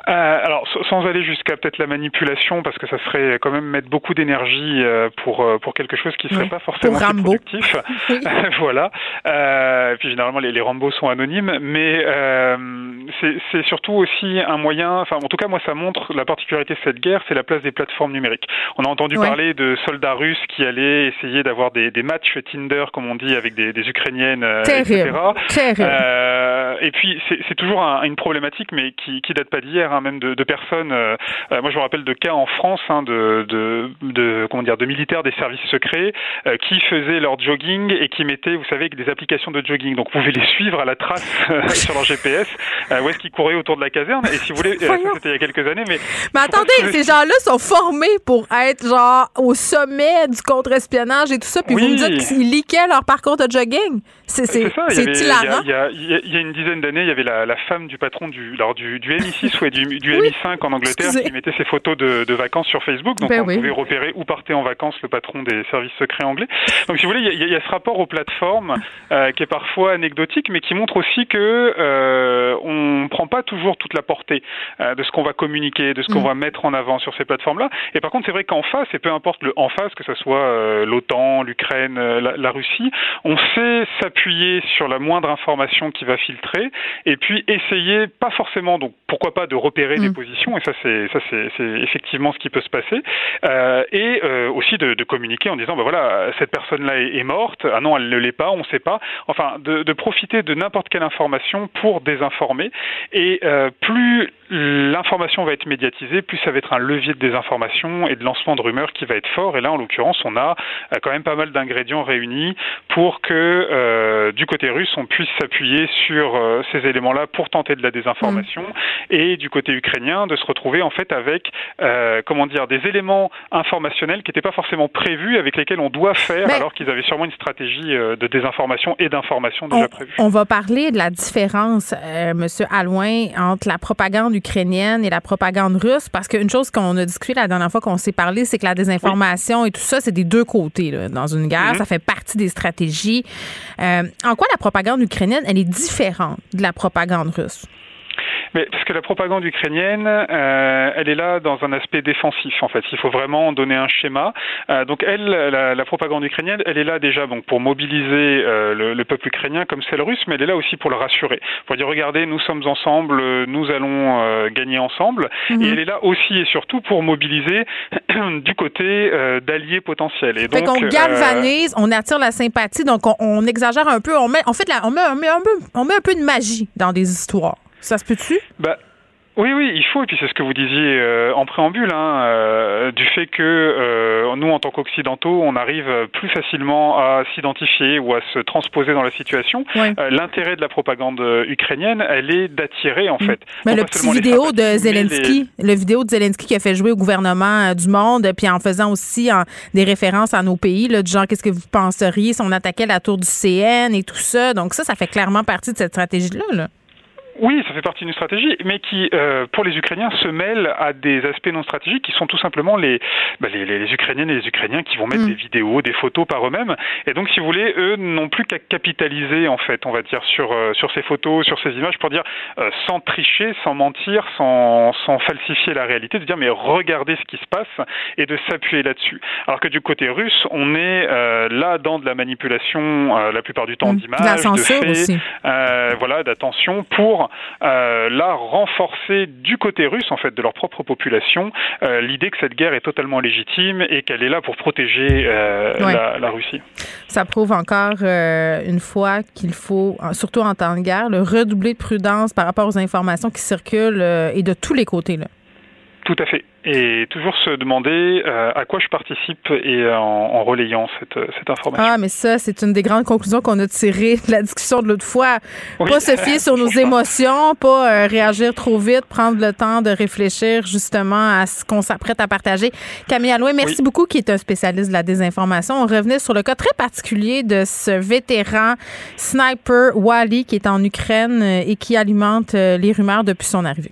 Euh, alors, sans aller jusqu'à peut-être la manipulation, parce que ça serait quand même mettre beaucoup d'énergie euh, pour euh, pour quelque chose qui serait pas forcément productif. voilà. Euh, et puis généralement, les, les Rambo sont anonymes, mais c'est surtout aussi un moyen. Enfin, en tout cas, moi, ça montre la particularité de cette guerre, c'est la place des plateformes numériques. On a entendu parler de soldats russes qui allaient essayer d'avoir des, des matchs Tinder, comme on dit, avec des, des ukrainiennes, etc. et puis, c'est toujours un, une problématique, mais qui qui date pas d'hier. Hein même de, personnes. Euh, euh, moi, je me rappelle de cas en France hein, de, de, comment dire de militaires des services secrets euh, qui faisaient leur jogging et qui mettaient, vous savez, des applications de jogging. Donc, vous pouvez les suivre à la trace sur leur GPS où est-ce qu'ils couraient autour de la caserne. Et si vous voulez, ça c'était il y a quelques années, mais mais attendez, ces gens-là sont formés pour être genre au sommet du contre-espionnage et tout ça, puis vous me dites qu'ils liquaient leur parcours de jogging. C'est c'est hilarant. Il y, a, il y a une dizaine d'années, il y avait la, la, femme du patron du, alors du, du MI6 ou du du, MI5 en Angleterre qui mettait ses photos de, de, vacances sur Facebook. Donc ben on pouvait repérer où partait en vacances le patron des services secrets anglais. Donc si vous voulez, il y, y, a ce rapport aux plateformes euh, qui est parfois anecdotique, mais qui montre aussi que euh, on prend pas toujours toute la portée euh, de ce qu'on va communiquer, de ce qu'on mm. va mettre en avant sur ces plateformes-là. Et par contre, c'est vrai qu'en face, et peu importe le en face, que ce soit euh, l'OTAN, l'Ukraine, la, la, Russie, on sait s'appuyer sur la moindre information qui va filtrer, et puis essayer, pas forcément, donc pourquoi pas de repérer des mm. positions, et ça c'est ça c'est effectivement ce qui peut se passer, euh, et euh, aussi de, de, communiquer en disant ben voilà cette personne-là est, morte, ah non elle ne l'est pas, on ne sait pas, enfin de, de profiter de n'importe quelle information pour désinformer, et euh, plus l'information va être médiatisée, plus ça va être un levier de désinformation et de lancement de rumeurs qui va être fort, et là en l'occurrence on a quand même pas mal d'ingrédients réunis pour que du côté russe on puisse s'appuyer sur ces éléments-là pour tenter de la désinformation, mm. et du côté ukrainien de se retrouver en fait avec euh, comment dire des éléments informationnels qui n'étaient pas forcément prévus avec lesquels on doit faire alors qu'ils avaient sûrement une stratégie euh, de désinformation et d'information déjà prévue. On va parler de la différence, euh, Monsieur Alouin, entre la propagande ukrainienne et la propagande russe parce qu'une chose qu'on a discuté la dernière fois qu'on s'est parlé, c'est que la désinformation et tout ça, c'est des deux côtés là, dans une guerre. Mm-hmm. Ça fait partie des stratégies. Euh, en quoi la propagande ukrainienne, elle est différente de la propagande russe? Mais parce que la propagande ukrainienne, euh, elle est là dans un aspect défensif en fait. Il faut vraiment donner un schéma. Euh, donc elle, la, la, propagande ukrainienne, elle est là déjà donc pour mobiliser euh, le, le, peuple ukrainien comme celle russe, mais elle est là aussi pour le rassurer. Pour dire regardez, nous sommes ensemble, nous allons gagner ensemble. Mhm. Et elle est là aussi et surtout pour mobiliser du côté d'alliés potentiels. Et donc on galvanise, on attire la sympathie, donc on, on, exagère un peu. On met, en fait, la, on met, on met un peu, on met un peu de magie dans des histoires. Ça se peut-tu? Bah, oui, oui, il faut, et puis c'est ce que vous disiez euh, en préambule, hein, euh, du fait que euh, nous, en tant qu'Occidentaux, on arrive plus facilement à s'identifier ou à se transposer dans la situation. L'intérêt de la propagande ukrainienne, elle est d'attirer, en mm. fait. Mais le petit vidéo de Zelensky, le vidéo de Zelensky qui a fait jouer au gouvernement du monde, puis en faisant aussi des références à nos pays, là, du genre, qu'est-ce que vous penseriez si on attaquait la tour du CN et tout ça. Donc ça, ça fait clairement partie de cette stratégie-là. là. Oui, ça fait partie d'une stratégie, mais qui, euh, pour les Ukrainiens, se mêle à des aspects non stratégiques qui sont tout simplement les, bah, les, les, Ukrainiennes et les Ukrainiens qui vont mettre mm. des vidéos, des photos par eux-mêmes. Et donc, si vous voulez, eux n'ont plus qu'à capitaliser, en fait, on va dire, sur, euh, sur ces photos, sur ces images, pour dire, euh, sans tricher, sans mentir, sans, sans falsifier la réalité, de dire, mais regardez ce qui se passe et de s'appuyer là-dessus. Alors que du côté russe, on est euh, là dans de la manipulation, la plupart du temps, mm. d'images, de faits, voilà, d'attention, pour euh, là renforcer du côté russe, en fait, de leur propre population, euh, l'idée que cette guerre est totalement légitime et qu'elle est là pour protéger euh, la, la, Russie. Ça prouve encore une fois qu'il faut, surtout en temps de guerre, le redoubler de prudence par rapport aux informations qui circulent et de tous les côtés. Là. Tout à fait et toujours se demander euh, à quoi je participe et en, en relayant cette, cette, information. Ah, mais ça, c'est une des grandes conclusions qu'on a tirées de la discussion de l'autre fois. Pas se fier sur nos émotions, pas euh, réagir trop vite, prendre le temps de réfléchir justement à ce qu'on s'apprête à partager. Camille Allouin, merci beaucoup, qui est un spécialiste de la désinformation. On revenait sur le cas très particulier de ce vétéran sniper Wally qui est en Ukraine euh, et qui alimente les rumeurs depuis son arrivée.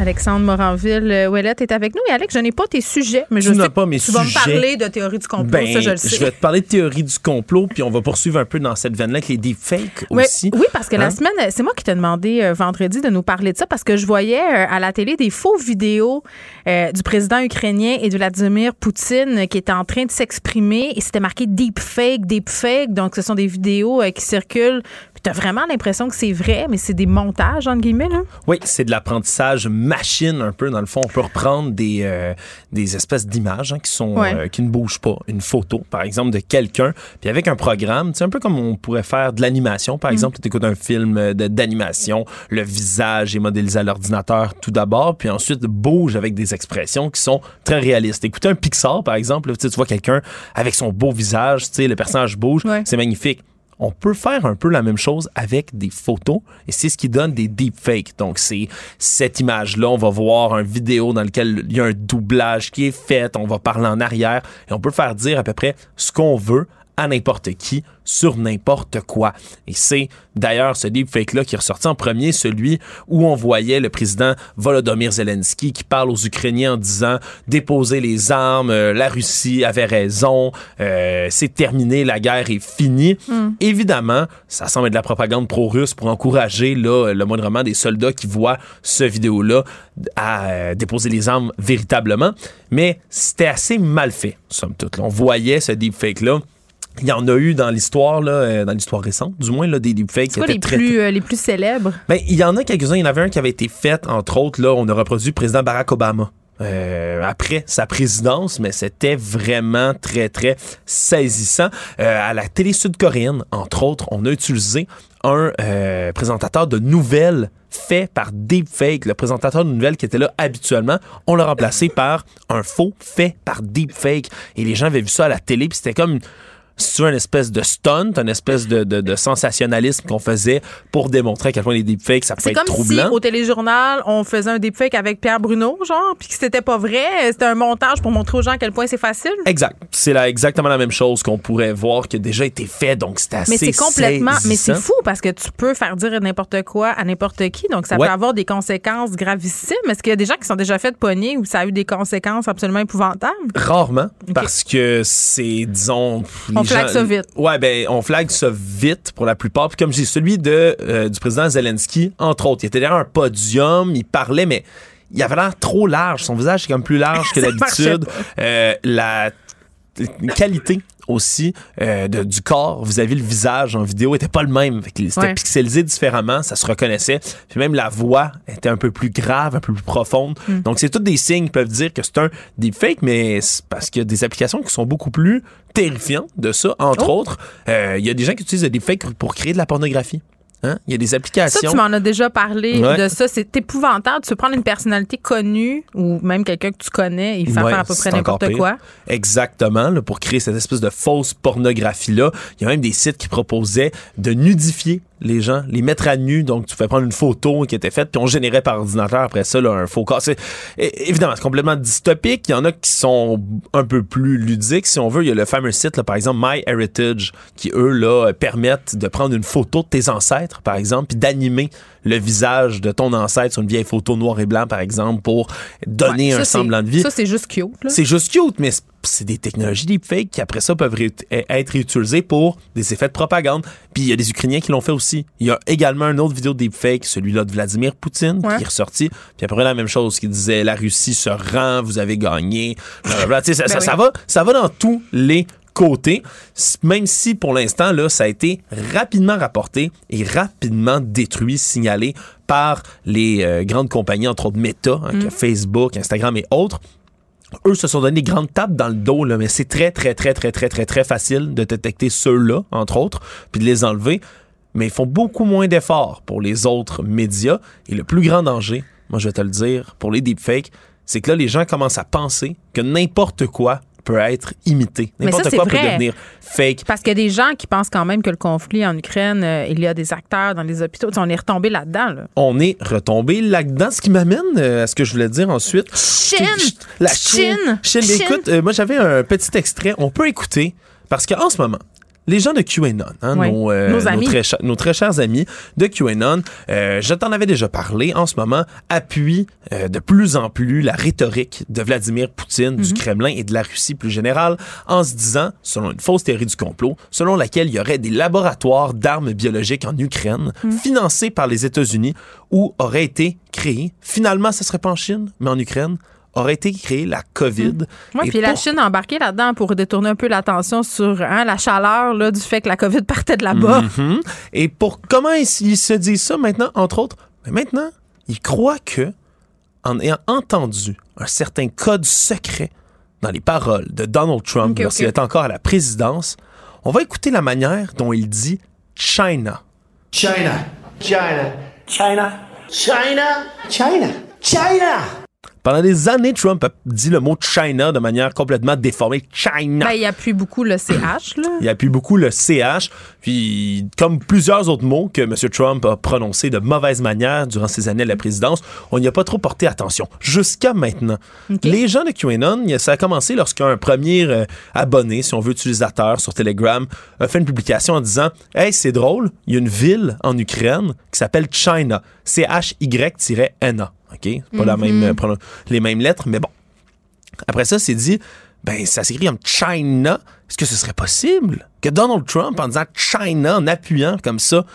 Alexandre Moranville-Ouellette est avec nous. Et Alex, je n'ai pas tes sujets, mais je tu sais pas mes tu vas me parler de théorie du complot, ben, ça je le sais. Je vais te parler de théorie du complot, puis on va poursuivre un peu dans cette veine-là avec les deepfakes aussi. Oui, parce que la Hein? semaine, c'est moi qui t'ai demandé euh, vendredi de nous parler de ça, parce que je voyais euh, à la télé des faux vidéos euh, du président ukrainien et de Vladimir Poutine qui étaient en train de s'exprimer, et c'était marqué deepfake, deepfake, donc ce sont des vidéos euh, qui circulent, puis t'as vraiment l'impression que c'est vrai, mais c'est des montages, entre guillemets, là? Oui, c'est de l'apprentissage machine un peu. Dans le fond, on peut reprendre des, euh, des espèces d'images hein, qui sont Ouais. euh, qui ne bougent pas. Une photo, par exemple, de quelqu'un, puis avec un programme, c'est un peu comme on pourrait faire de l'animation. Par exemple, tu écoutes un film euh, d'animation, le visage est modélisé à l'ordinateur tout d'abord, puis ensuite bouge avec des expressions qui sont très réalistes. Écoutez un Pixar, par exemple, tu tu vois quelqu'un avec son beau visage, tu le personnage bouge, Ouais. c'est magnifique on peut faire un peu la même chose avec des photos et c'est ce qui donne des deepfakes. Donc c'est cette image-là, on va voir une vidéo dans laquelle il y a un doublage qui est fait, on va parler en arrière et on peut faire dire à peu près ce qu'on veut à n'importe qui sur n'importe quoi. Et c'est d'ailleurs ce deepfake-là qui est ressorti en premier, celui où on voyait le président Volodymyr Zelensky qui parle aux Ukrainiens en disant déposez les armes, euh, la Russie avait raison, euh, c'est terminé, la guerre est finie. Évidemment, ça semble être de la propagande pro-russe pour encourager là, le moindrement des soldats qui voient ce vidéo-là à euh, déposer les armes véritablement. Mais c'était assez mal fait, somme toute. là. On voyait ce deepfake-là. Il y en a eu dans l'histoire, là, euh, dans l'histoire récente, du moins, là, des deepfakes C'est quoi étaient les très plus, euh, les plus célèbres? ben, il y en a quelques-uns. Il y en avait un qui avait été fait, entre autres, là, on a reproduit le président Barack Obama. euh, après sa présidence, mais c'était vraiment très, très saisissant. Euh, à la télé sud-coréenne, entre autres, on a utilisé un euh, présentateur de nouvelles fait par deepfake. Le présentateur de nouvelles qui était là habituellement, on l'a remplacé par un faux fait par deepfake. Et les gens avaient vu ça à la télé, puis c'était comme veux, une espèce de stunt, une espèce de, de, de sensationnalisme qu'on faisait pour démontrer à quel point les deepfakes, ça C'est pouvait être comme si troublant. au téléjournal, on faisait un deepfake avec Pierre Bruno, genre, puis que c'était pas vrai, c'était un montage pour montrer aux gens à quel point c'est facile. Exact. C'est là exactement la même chose qu'on pourrait voir qui a déjà été fait, donc c'était assez Mais c'est complètement, mais c'est fou parce que tu peux faire dire n'importe quoi à n'importe qui, donc ça Ouais. peut avoir des conséquences gravissimes. Est-ce qu'il y a des gens qui sont déjà fait pogner où ça a eu des conséquences absolument épouvantables? Rarement, parce que c'est, disons... les On flague ça vite. Ouais, ben, on flague ça vite pour la plupart. Puis comme je dis, celui de, euh, du président Zelensky, entre autres, il était derrière un podium, il parlait, mais il avait l'air trop large. Son visage est comme plus large que d'habitude. Euh, la qualité aussi euh, de- du corps vis-à-vis le visage en vidéo était pas le même. C'était Ouais. pixelisé différemment, ça se reconnaissait. Puis même la voix était un peu plus grave, un peu plus profonde. Hmm. Donc c'est tous des signes qui peuvent dire que c'est un deepfake, mais c'est parce qu'il y a des applications qui sont beaucoup plus terrifiantes de ça. Entre Oh. autres, euh, il y a des gens qui utilisent le deepfake pour créer de la pornographie. Hein? Il y a des Ça, applications. tu m'en as déjà parlé Ouais. de ça. C'est épouvantable. Tu peux prendre une personnalité connue ou même quelqu'un que tu connais et faire Ouais, faire à peu près n'importe quoi. Exactement, là, pour créer cette espèce de fausse pornographie-là. Il y a même des sites qui proposaient de nudifier les gens, les mettre à nu. Donc, tu fais prendre une photo qui était faite, puis on générait par ordinateur après ça là, un faux corps. C'est, évidemment, c'est complètement dystopique. Il y en a qui sont un peu plus ludiques, si on veut. Il y a le fameux site, là, par exemple, MyHeritage, qui, eux, là, permettent de prendre une photo de tes ancêtres, par exemple, puis d'animer le visage de ton ancêtre sur une vieille photo noir et blanc, par exemple, pour donner Ouais, un ça, semblant de vie. Ça, c'est juste cute. là. C'est juste cute, mais c'est des technologies deepfake qui, après ça, peuvent ré- être réutilisées pour des effets de propagande. Puis il y a des Ukrainiens qui l'ont fait aussi. Il y a également une autre vidéo deepfake, celui-là de Vladimir Poutine, Ouais. qui est ressorti. Puis après, la même chose, qui disait la Russie se rend, vous avez gagné. Blablabla. Ça, ça, Ben oui. ça va, ça va dans tous les côtés, même si pour l'instant, là, ça a été rapidement rapporté et rapidement détruit, signalé par les euh, grandes compagnies, entre autres Meta, hein, que Facebook, Instagram et autres eux se sont donné des grandes tapes dans le dos, mais c'est très, très, très, très, très, très, très facile de détecter ceux-là, entre autres, puis de les enlever. Mais ils font beaucoup moins d'efforts pour les autres médias. Et le plus grand danger, moi je vais te le dire, pour les deepfakes, c'est que là, les gens commencent à penser que n'importe quoi peut être imité. N'importe quoi peut vrai. devenir fake. Parce qu'il y a des gens qui pensent quand même que le conflit en Ukraine, euh, il y a des acteurs dans les hôpitaux. On est retombé là-dedans. Là. On est retombé là-dedans, ce qui m'amène euh, à ce que je voulais dire ensuite. Chine! La Chine. Chine! Chine. Chine. Écoute, euh, moi j'avais un petit extrait. On peut écouter parce qu'en ce moment, les gens de QAnon, hein, nos, euh, Nos amis. très, cha- nos très chers amis de QAnon, euh, je t'en avais déjà parlé, en ce moment, appuient euh, de plus en plus la rhétorique de Vladimir Poutine, Mhm. du Kremlin et de la Russie plus générale, en se disant, selon une fausse théorie du complot, selon laquelle il y aurait des laboratoires d'armes biologiques en Ukraine, Mhm. financés par les États-Unis, où auraient été créés, finalement, ce serait pas en Chine, mais en Ukraine, aurait été créée la COVID. Oui, Et puis la pour- Chine a embarqué là-dedans pour détourner un peu l'attention sur hein, la chaleur là, du fait que la COVID partait de là-bas. Mhm. Et pour comment ils, ils se disent ça maintenant, entre autres, mais maintenant, ils croient que, en ayant entendu un certain code secret dans les paroles de Donald Trump Ok, lorsqu'il était encore à la présidence, on va écouter la manière dont il dit China. China, China, China, China, China, China. Pendant des années, Trump a dit le mot China de manière complètement déformée. China. Ben, il appuie beaucoup le CH. Là. Il appuie beaucoup le CH, puis comme plusieurs autres mots que M. Trump a prononcés de mauvaise manière durant ses années à la présidence, on n'y a pas trop porté attention. Jusqu'à maintenant. Les gens de QAnon, ça a commencé lorsqu'un premier euh, abonné, si on veut, utilisateur sur Telegram, a fait une publication en disant Hey, c'est drôle, il y a une ville en Ukraine qui s'appelle China. C-H-Y-N-A. OK? Pas la même, pronon- les mêmes lettres, mais bon. Après ça, c'est dit, ben, ça s'écrit comme China. Est-ce que ce serait possible que Donald Trump, en disant China, en appuyant comme ça,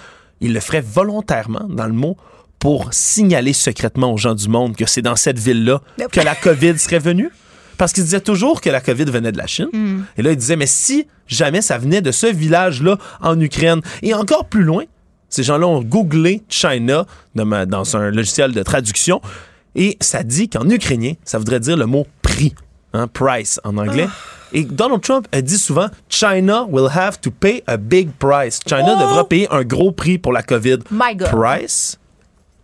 il le ferait volontairement dans le mot pour signaler secrètement aux gens du monde que c'est dans cette ville-là que la COVID serait venue? Parce qu'il disait toujours que la COVID venait de la Chine. Et là, il disait, mais si jamais ça venait de ce village-là en Ukraine, et encore plus loin, ces gens-là ont googlé China dans, un logiciel de traduction et ça dit qu'en ukrainien, ça voudrait dire le mot prix, hein, price en anglais. Et Donald Trump a dit souvent China will have to pay a big price. China Oh! devra payer un gros prix pour la COVID. My God. Price,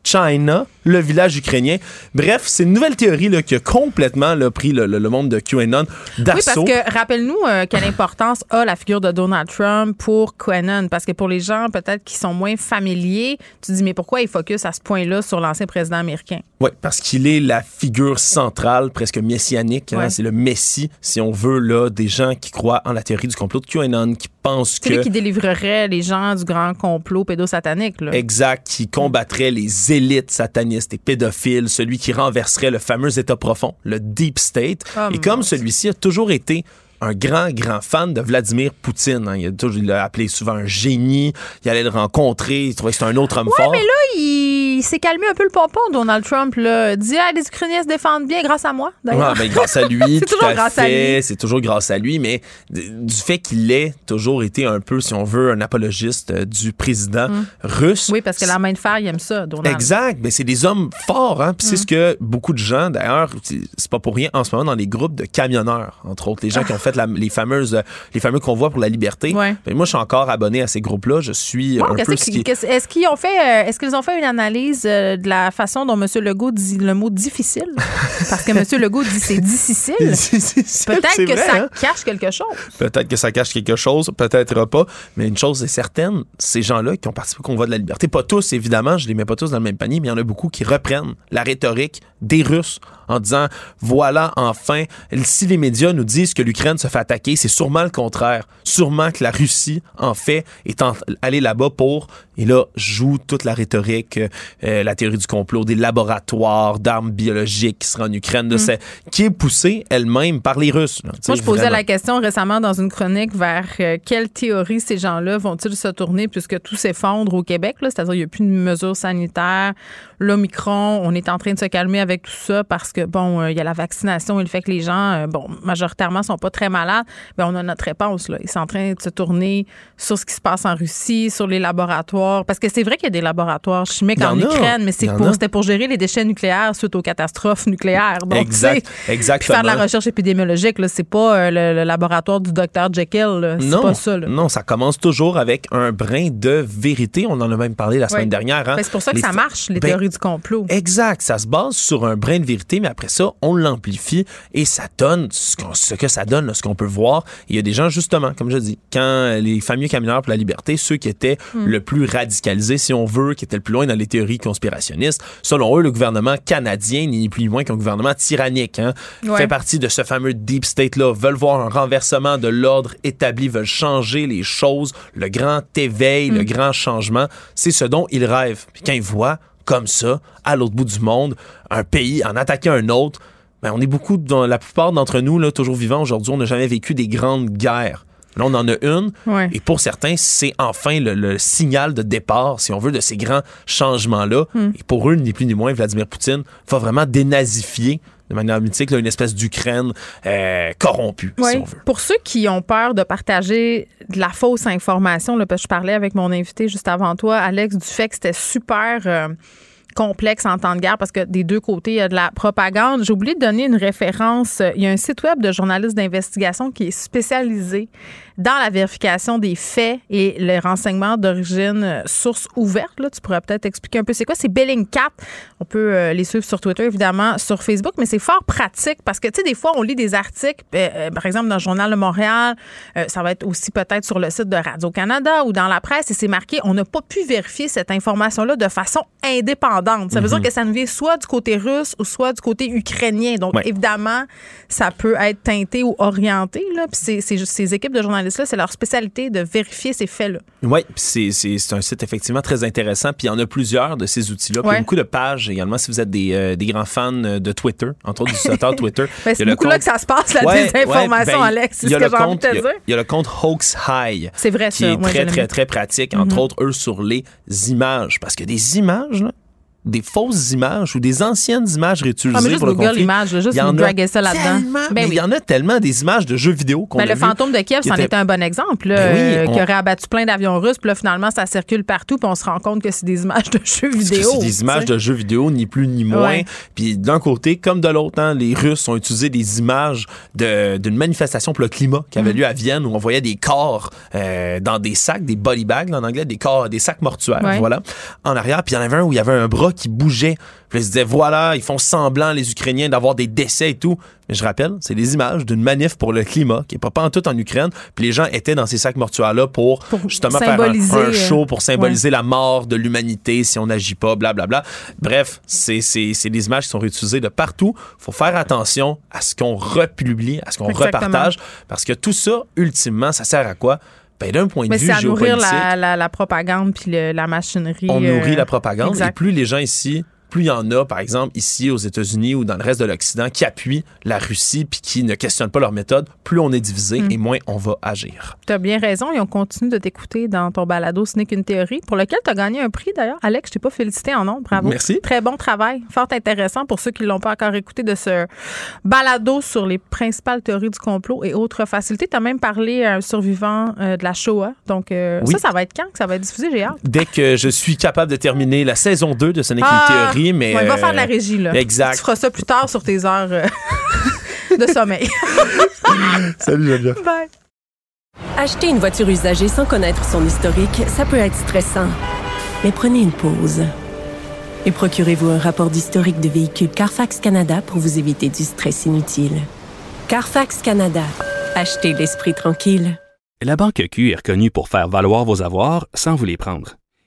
China, le village ukrainien. Bref, c'est une nouvelle théorie là, qui a complètement là, pris le, le- le monde de QAnon Oui, parce que rappelle-nous euh, quelle importance a la figure de Donald Trump pour QAnon? Parce que pour les gens peut-être qui sont moins familiers, tu dis mais pourquoi il focus à ce point-là sur l'ancien président américain? Oui, parce qu'il est la figure centrale, presque messianique. hein. Ouais. C'est le messie, si on veut, là, des gens qui croient en la théorie du complot de QAnon, qui C'est lui qui délivrerait les gens du grand complot pédosatanique. Là. Exact, qui combattrait les élites satanistes et pédophiles, celui qui renverserait le fameux État profond, le Deep State. Oh, et comme celui-ci a toujours été un grand, grand fan de Vladimir Poutine. hein. Il, a toujours- il l'a appelé souvent un génie. Il allait le rencontrer. Il trouvait que c'était un autre homme fort. mais là, il s'est calmé un peu le pompon, Donald Trump. Là. Dit ah, les Ukrainiens se défendent bien grâce à moi. Ah, ben, grâce à lui, C'est toujours à grâce à fait. lui. C'est toujours grâce à lui, mais du fait qu'il ait toujours été un peu, si on veut, un apologiste euh, du président russe. Mm. Oui, parce que la main de fer, il aime ça, Donald. Exact, mais c'est des hommes forts, hein. Puis Mm. c'est ce que beaucoup de gens, d'ailleurs, c'est pas pour rien en ce moment dans les groupes de camionneurs, entre autres, les gens qui ont fait la- les fameuses, euh, les fameux convois pour la liberté. Ouais. Ben, moi, je suis encore abonné à ces groupes-là. Je suis Bon, un peu est- Est-ce qu'ils ont fait, euh, est-ce qu'ils ont fait une analyse euh, de la façon dont M. Legault dit le mot difficile? Parce que M. Legault dit c'est difficile. Peut-être que vrai, ça hein? cache quelque chose. Peut-être que ça cache quelque chose, peut-être pas. Mais une chose est certaine, ces gens-là qui ont participé au convoi de la liberté, pas tous évidemment, je les mets pas tous dans le même panier, mais il y en a beaucoup qui reprennent la rhétorique des Russes en disant voilà enfin, si les médias nous disent que l'Ukraine se fait attaquer, c'est sûrement le contraire. Sûrement que la Russie, en fait, est en- allée là-bas pour, et là, joue toute la rhétorique euh, euh, la théorie du complot, des laboratoires d'armes biologiques qui seraient en Ukraine, de ce- qui est poussée elle-même par les Russes. là. Moi, je posais vraiment. la question récemment dans une chronique vers euh, quelle théorie ces gens-là vont-ils se tourner puisque tout s'effondre au Québec, c'est-à-dire il n'y a plus de mesures sanitaires, l'Omicron, on est en train de se calmer avec tout ça parce que, bon, euh, il y a la vaccination et le fait que les gens, euh, bon, majoritairement, sont pas très malades. Ben, on a notre réponse, là. Ils sont en train de se tourner sur ce qui se passe en Russie, sur les laboratoires. Parce que c'est vrai qu'il y a des laboratoires chimiques en, a. Ukraine, mais pour, c'était pour gérer les déchets nucléaires suite aux catastrophes nucléaires. Donc, Exact, exactement. faire de la recherche épidémiologique, là, c'est pas euh, le, le laboratoire du docteur Jekyll. C'est Non, pas ça. Là. non, ça commence toujours avec un brin de vérité. On en a même parlé la semaine dernière. hein. Ben, c'est pour ça que Les ça marche, les Ben, théories du complot. Exact. Ça se base sur un brin de vérité, mais après ça, on l'amplifie et ça donne ce, que ça donne, là, ce qu'on peut voir. Il y a des gens, justement, comme je dis, quand les fameux camionneurs pour la liberté, ceux qui étaient Hmm. le plus radicalisés, si on veut, qui étaient le plus loin dans les théories conspirationnistes, selon eux, le gouvernement canadien, ni plus ni moins qu'un gouvernement tyrannique, hein, Ouais. fait partie de ce fameux deep state-là, veulent voir un renversement de l'ordre établi, veulent changer les choses, le grand éveil, le grand changement. C'est ce dont ils rêvent. Puis quand ils voient, comme ça, à l'autre bout du monde, un pays en attaquer un autre, ben, on est beaucoup, dans la plupart d'entre nous, là, toujours vivants aujourd'hui, on n'a jamais vécu des grandes guerres. Là, on en a une. Ouais. Et pour certains, c'est enfin le, le signal de départ, si on veut, de ces grands changements-là. Hmm. Et pour eux, ni plus ni moins, Vladimir Poutine va vraiment dénazifier de manière mythique là, une espèce d'Ukraine euh, corrompue, si on veut. Pour ceux qui ont peur de partager de la fausse information, là, parce que je parlais avec mon invité juste avant toi, Alex, du fait que c'était super euh, complexe en temps de guerre parce que des deux côtés, il y a de la propagande. J'ai oublié de donner une référence. Il y a un site web de journalistes d'investigation qui est spécialisé dans la vérification des faits et les renseignements d'origine euh, source ouverte. Là, tu pourrais peut-être expliquer un peu c'est quoi. C'est Bellingcat. On peut euh, les suivre sur Twitter, évidemment, sur Facebook, mais c'est fort pratique parce que, tu sais, des fois, on lit des articles, euh, par exemple, dans le Journal de Montréal, ça va être aussi peut-être sur le site de Radio-Canada ou dans la presse, et c'est marqué, on n'a pas pu vérifier cette information-là de façon indépendante. Ça veut dire que ça ne vient soit du côté russe ou soit du côté ukrainien. Donc, Ouais. évidemment, ça peut être teinté ou orienté. Là. Puis c'est- c'est juste- ces équipes de journalistes-là, c'est leur spécialité de vérifier ces faits-là. Oui, c'est, c'est, c'est un site effectivement très intéressant. Puis il y en a plusieurs de ces outils-là. Puis il y Ouais. a beaucoup de pages également si vous êtes des, euh, des grands fans de Twitter, entre autres utilisateurs Twitter. Ben, c'est beaucoup là compte- que ça se passe, la Ouais, désinformation, ouais, ben, Alex. C'est il y ce a que le j'ai envie de compte- te dire. Il y a le compte Hoax High. C'est vrai, Qui ça. est très, très, très pratique. Entre autres, eux, sur les images. Parce que des images, là, des fausses images ou des anciennes images réutilisées Ah, mais juste pour le Google conflit, Images, là, juste il y en a ça là-dedans. Ben oui. Il y en a tellement des images de jeux vidéo qu'on Ben, a le vu fantôme de Kiev, c'en était un bon exemple, là, Ben oui, euh, on- qui aurait abattu plein d'avions russes, puis là, finalement, ça circule partout, puis on se rend compte que c'est des images de jeux vidéo. C'est des images de jeux vidéo, ni plus ni moins. Ouais. Puis d'un côté, comme de l'autre, hein, les Russes ont utilisé des images de- d'une manifestation pour le climat qui avait lieu à Vienne, où on voyait des corps euh, dans des sacs, des body bags là, en anglais, des corps, des sacs mortuaires, Ouais. voilà, en arrière. Puis il y en avait un où il y avait un bras qui bougeait. Puis là, ils se disaient, voilà, ils font semblant, les Ukrainiens, d'avoir des décès et tout. Mais je rappelle, c'est des images d'une manif pour le climat qui est pas tout en Ukraine. Puis les gens étaient dans ces sacs mortuaires-là pour, Pour justement faire un, un euh, show pour symboliser la mort de l'humanité si on n'agit pas, blablabla. Bref, c'est c'est- c'est des images qui sont réutilisées de partout. faut faire attention à ce qu'on republie, à ce qu'on repartage, parce que tout ça, ultimement, ça sert à quoi? Ben, d'un point de Mais vue c'est à nourrir géopolitique, la, la, la propagande puis le- la machinerie. on nourrit euh, la propagande. Et plus les gens ici, plus il y en a, par exemple, ici aux États-Unis ou dans le reste de l'Occident, qui appuient la Russie puis qui ne questionnent pas leur méthode, plus on est divisé Mm. et moins on va agir. Tu as bien raison et on continue de t'écouter dans ton balado Ce n'est qu'une théorie, pour lequel tu as gagné un prix d'ailleurs. Alex, je t'ai pas félicité en nombre. Bravo. Merci. Très bon travail. Fort intéressant pour ceux qui ne l'ont pas encore écouté de ce balado sur les principales théories du complot et autres facilités. Tu as même parlé à un survivant euh, de la Shoah. Donc, euh, Oui. ça, ça va être quand que ça va être diffusé? J'ai hâte. Dès que je suis capable de terminer la saison 2 de Ce n'est qu'une Ah! théorie, mais... Ouais, va faire de la euh, régie, là. exact. Tu feras ça plus tard sur tes heures euh, de sommeil. Salut Geneviève. Bye. Acheter une voiture usagée sans connaître son historique, ça peut être stressant. Mais prenez une pause. Et procurez-vous un rapport d'historique de véhicule Carfax Canada pour vous éviter du stress inutile. Carfax Canada. Achetez l'esprit tranquille. La Banque Q est reconnue pour faire valoir vos avoirs sans vous les prendre.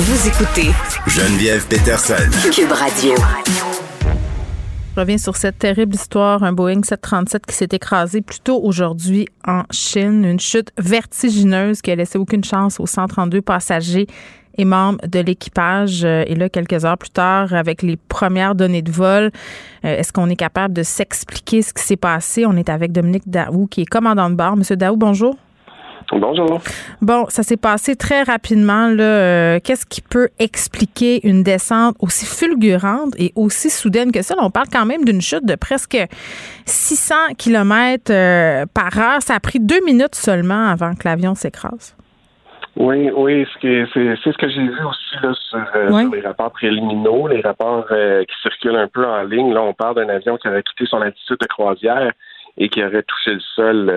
Vous écoutez Geneviève Peterson. Cube Radio. Je reviens sur cette terrible histoire, un Boeing 737 qui s'est écrasé plus tôt aujourd'hui en Chine, une chute vertigineuse qui a laissé aucune chance aux 132 passagers et membres de l'équipage. Et là, quelques heures plus tard, avec les premières données de vol, euh, est-ce qu'on est capable de s'expliquer ce qui s'est passé? On est avec Dominique Daou, qui est commandant de bord. Monsieur Daou, bonjour. Bonjour. Bon, ça s'est passé très rapidement. Là. Euh, qu'est-ce qui peut expliquer une descente aussi fulgurante et aussi soudaine que ça? on parle quand même d'une chute de presque 600 km euh, par heure. Ça a pris deux minutes seulement avant que l'avion s'écrase. Oui, oui, c'est ce que j'ai vu aussi là, euh, sur, les rapports préliminaux, les rapports qui circulent un peu en ligne. Là, on parle d'un avion qui avait quitté son altitude de croisière et qui aurait touché le sol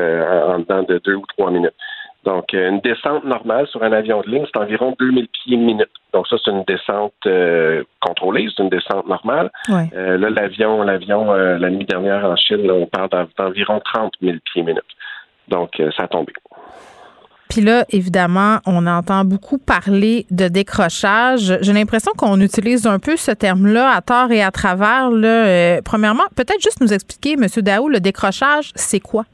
en dedans de deux ou trois minutes. Donc, euh, une descente normale sur un avion de ligne, c'est environ 2000 pieds minute. Donc, ça, c'est une descente euh, contrôlée, c'est une descente normale. Euh, là, l'avion, l'avion, la nuit dernière en Chine, on parle d'environ 30 000 pieds minute. Donc, ça a tombé. Puis là, évidemment, on entend beaucoup parler de décrochage. J'ai l'impression qu'on utilise un peu ce terme-là à tort et à travers. Là. premièrement, peut-être juste nous expliquer, M. Daou, le décrochage, c'est quoi?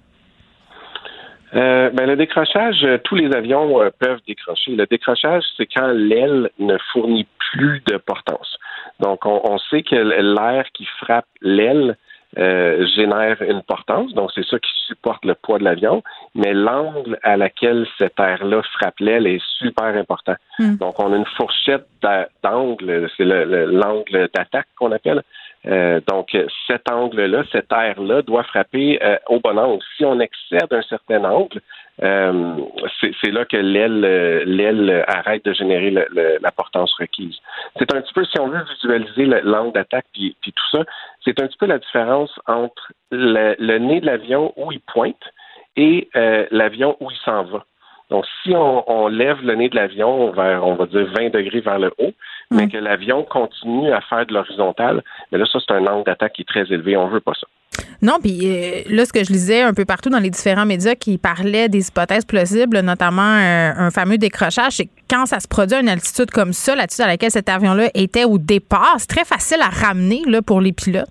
Euh, ben, le décrochage, euh, tous les avions euh, peuvent décrocher. Le décrochage, c'est quand l'aile ne fournit plus de portance. Donc, on, sait que l'air qui frappe l'aile génère une portance, donc c'est ça qui supporte le poids de l'avion, mais l'angle à laquelle cet air-là frappe l'aile est super important. Hmm. Donc, on a une fourchette d'angle, c'est l'angle d'attaque qu'on appelle, euh, donc, cet angle-là, cet air-là doit frapper euh, au bon angle. Si on excède un certain angle, euh, c'est là que l'aile arrête de générer la portance requise. C'est un petit peu, si on veut visualiser l'angle d'attaque puis, tout ça, c'est un petit peu la différence entre le nez de l'avion où il pointe et l'avion où il s'en va. Donc, si on, lève le nez de l'avion vers, on va dire, 20 degrés vers le haut, mais que l'avion continue à faire de l'horizontale, mais là, ça, c'est un angle d'attaque qui est très élevé. On veut pas ça. Non, puis euh, là, ce que je lisais un peu partout dans les différents médias qui parlaient des hypothèses plausibles, notamment euh, un fameux décrochage, c'est quand ça se produit à une altitude comme ça, l'altitude à laquelle cet avion-là était au départ, c'est très facile à ramener là, pour les pilotes.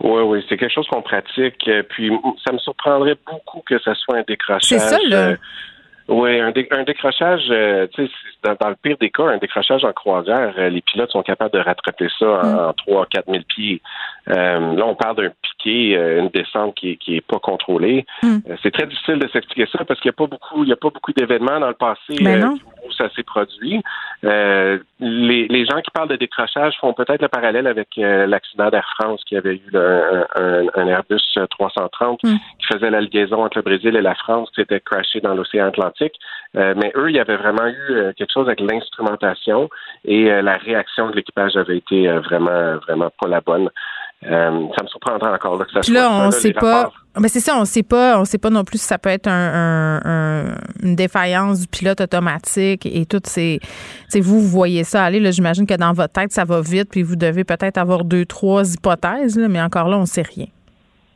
Oui, oui, c'est quelque chose qu'on pratique. Euh, puis ça me surprendrait beaucoup que ce soit un décrochage. C'est ça, là. Oui, un, décrochage, euh, tu sais, dans, le pire des cas, un décrochage en croisière, euh, les pilotes sont capables de rattraper ça en, 3 mm. 4 000 pieds. Euh, là, on parle d'un piqué, une descente qui, qui est pas contrôlée. Mm. c'est très difficile de s'expliquer ça parce qu'il n'y a pas beaucoup, il y a pas beaucoup d'événements dans le passé ben où ça s'est produit. les, les gens qui parlent de décrochage font peut-être le parallèle avec l'accident d'Air France qui avait eu un, Airbus 330 mm. qui faisait la liaison entre le Brésil et la France qui s'était crashé dans l'océan Atlantique euh, mais eux, il y avait vraiment eu euh, quelque chose avec l'instrumentation et euh, la réaction de l'équipage avait été vraiment, vraiment pas la bonne. Ça me surprendrait encore là, que ça soit là, on ne sait pas. C'est ça, on sait pas, on sait pas non plus si ça peut être une défaillance du pilote automatique et tout. C'est, vous, vous voyez ça aller. Là, j'imagine que dans votre tête, ça va vite, puis vous devez peut-être avoir deux, trois hypothèses, mais encore là, on sait rien.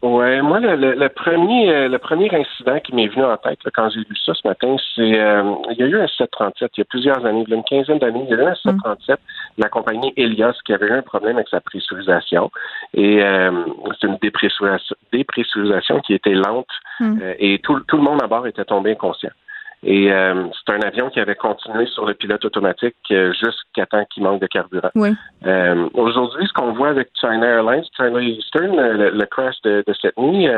Ouais, moi le, premier euh, le premier incident qui m'est venu en tête quand j'ai vu ça ce matin, c'est euh, il y a eu un 737 il y a plusieurs années, il y a une quinzaine d'années, il y a eu un 737 de la compagnie Elias qui avait eu un problème avec sa pressurisation et euh, c'est une dépressurisation, dépressurisation qui était lente mm. et tout, tout le monde à bord était tombé inconscient. Et euh, c'est un avion qui avait continué sur le pilote automatique euh, jusqu'à temps qu'il manque de carburant. Oui. Euh, aujourd'hui, ce qu'on voit avec China Airlines, China Eastern, le, crash de, cette nuit,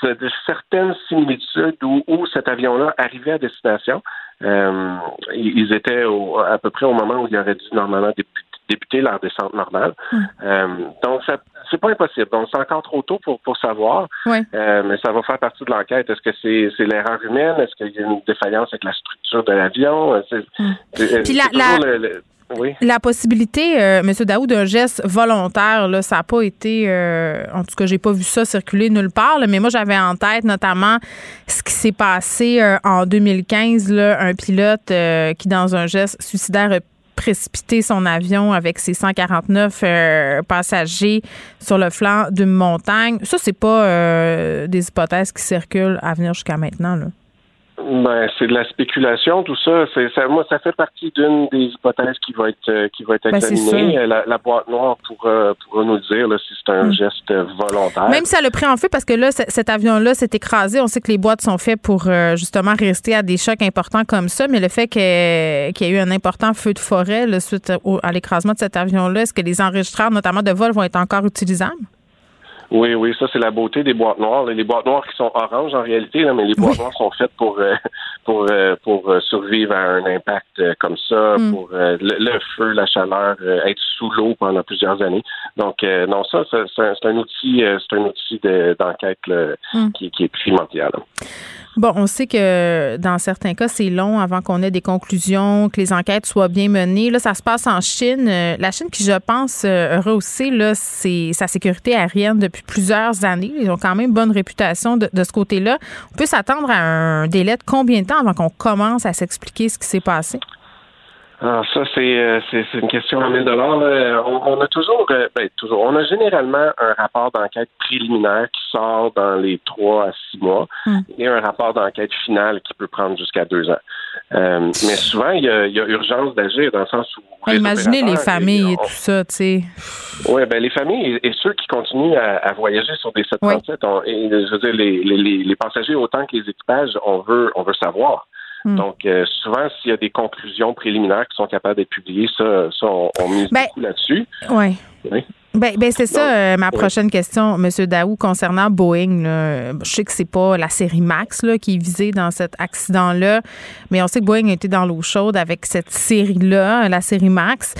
c'est de certaines similitudes où, où cet avion-là arrivait à destination. Ils étaient à peu près au moment où il aurait dû normalement débuter leur descente normale. Hum. donc, ça, c'est pas impossible. Donc, c'est encore trop tôt pour, pour savoir. Euh, mais ça va faire partie de l'enquête. Est-ce que c'est, c'est l'erreur humaine? Est-ce qu'il y a une défaillance avec la structure de l'avion? Hmm. Puis la, la... possibilité, euh, M. Daoud, d'un geste volontaire, là, ça n'a pas été. Euh, en tout cas, j'ai pas vu ça circuler nulle part. mais moi, j'avais en tête notamment ce qui s'est passé en 2015, là, un pilote qui, dans un geste suicidaire, précipiter son avion avec ses 149 euh, passagers sur le flanc d'une montagne. Ça, c'est pas euh, des hypothèses qui circulent à venir jusqu'à maintenant. Là. Ben, c'est de la spéculation, tout ça. Ça. Moi, ça fait partie d'une des hypothèses qui va être euh, qui va être Ben, examinée. ça. La, la boîte noire pourra, pourra nous dire là, si c'est un Mm. geste volontaire. Même si elle a pris en feu, parce que là, cet avion-là s'est écrasé. On sait que les boîtes sont faites pour euh, justement résister à des chocs importants comme ça, mais le fait qu'il y ait eu un important feu de forêt là, suite au- à l'écrasement de cet avion-là, est-ce que les enregistreurs, notamment de vol, vont être encore utilisables? Oui, oui, ça c'est la beauté des boîtes noires. Les boîtes noires qui sont oranges en réalité, là, mais les boîtes noires sont faites pour euh, pour euh, pour euh, survivre à un impact euh, comme ça, Mm. pour le, le feu, la chaleur, être sous l'eau pendant plusieurs années. Donc non, ça c'est un, outil, c'est un outil de- d'enquête Mm. qui, qui est primordial. Bon, on sait que dans certains cas, c'est long avant qu'on ait des conclusions, que les enquêtes soient bien menées. Là, ça se passe en Chine. La Chine, qui, je pense, a rehaussé là, c'est sa sécurité aérienne depuis plusieurs années. Ils ont quand même bonne réputation de ce côté-là. On peut s'attendre à un délai de combien de temps avant qu'on commence à s'expliquer ce qui s'est passé? Alors ça, c'est euh, c'est c'est une question à 1000 dollars. On, on a toujours, euh, ben, toujours, on a généralement un rapport d'enquête préliminaire qui sort dans les trois à six mois Hmm. et un rapport d'enquête final qui peut prendre jusqu'à deux ans. Euh, mais souvent, il y a, il y a urgence d'agir dans le sens où les Imaginez les familles et on- tout ça, tu sais. oui, ben les familles et, et ceux qui continuent à, à voyager sur des 737, on- et, je veux dire, les, les, les- les passagers autant que les équipages, on veut, on veut savoir. Hmm. Donc, euh, souvent, s'il y a des conclusions préliminaires qui sont capables d'être publiées, ça, ça on, on mise Ben, beaucoup là-dessus. Oui. Oui. Ben, ben c'est ça euh, ma prochaine question, M. Daou, concernant Boeing. là. Je sais que c'est pas la série Max là, qui est visée dans cet accident-là, mais on sait que Boeing a été dans l'eau chaude avec cette série-là, la série Max.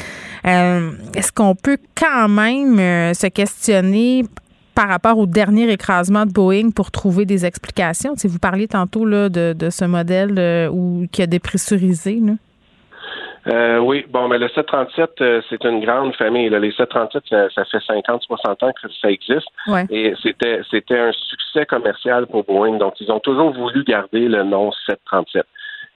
Euh, Est-ce qu'on peut quand même euh, se questionner par rapport au dernier écrasement de Boeing pour trouver des explications? Sais, vous parliez tantôt là, de, de ce modèle euh, où, qui a dépressurisé. Là. Euh, oui, bon, mais le 737, euh, c'est une grande famille. Là. Les 737, ça, ça fait 50, 60 ans que ça existe. Ouais. Et c'était, c'était un succès commercial pour Boeing. Donc, ils ont toujours voulu garder le nom 737.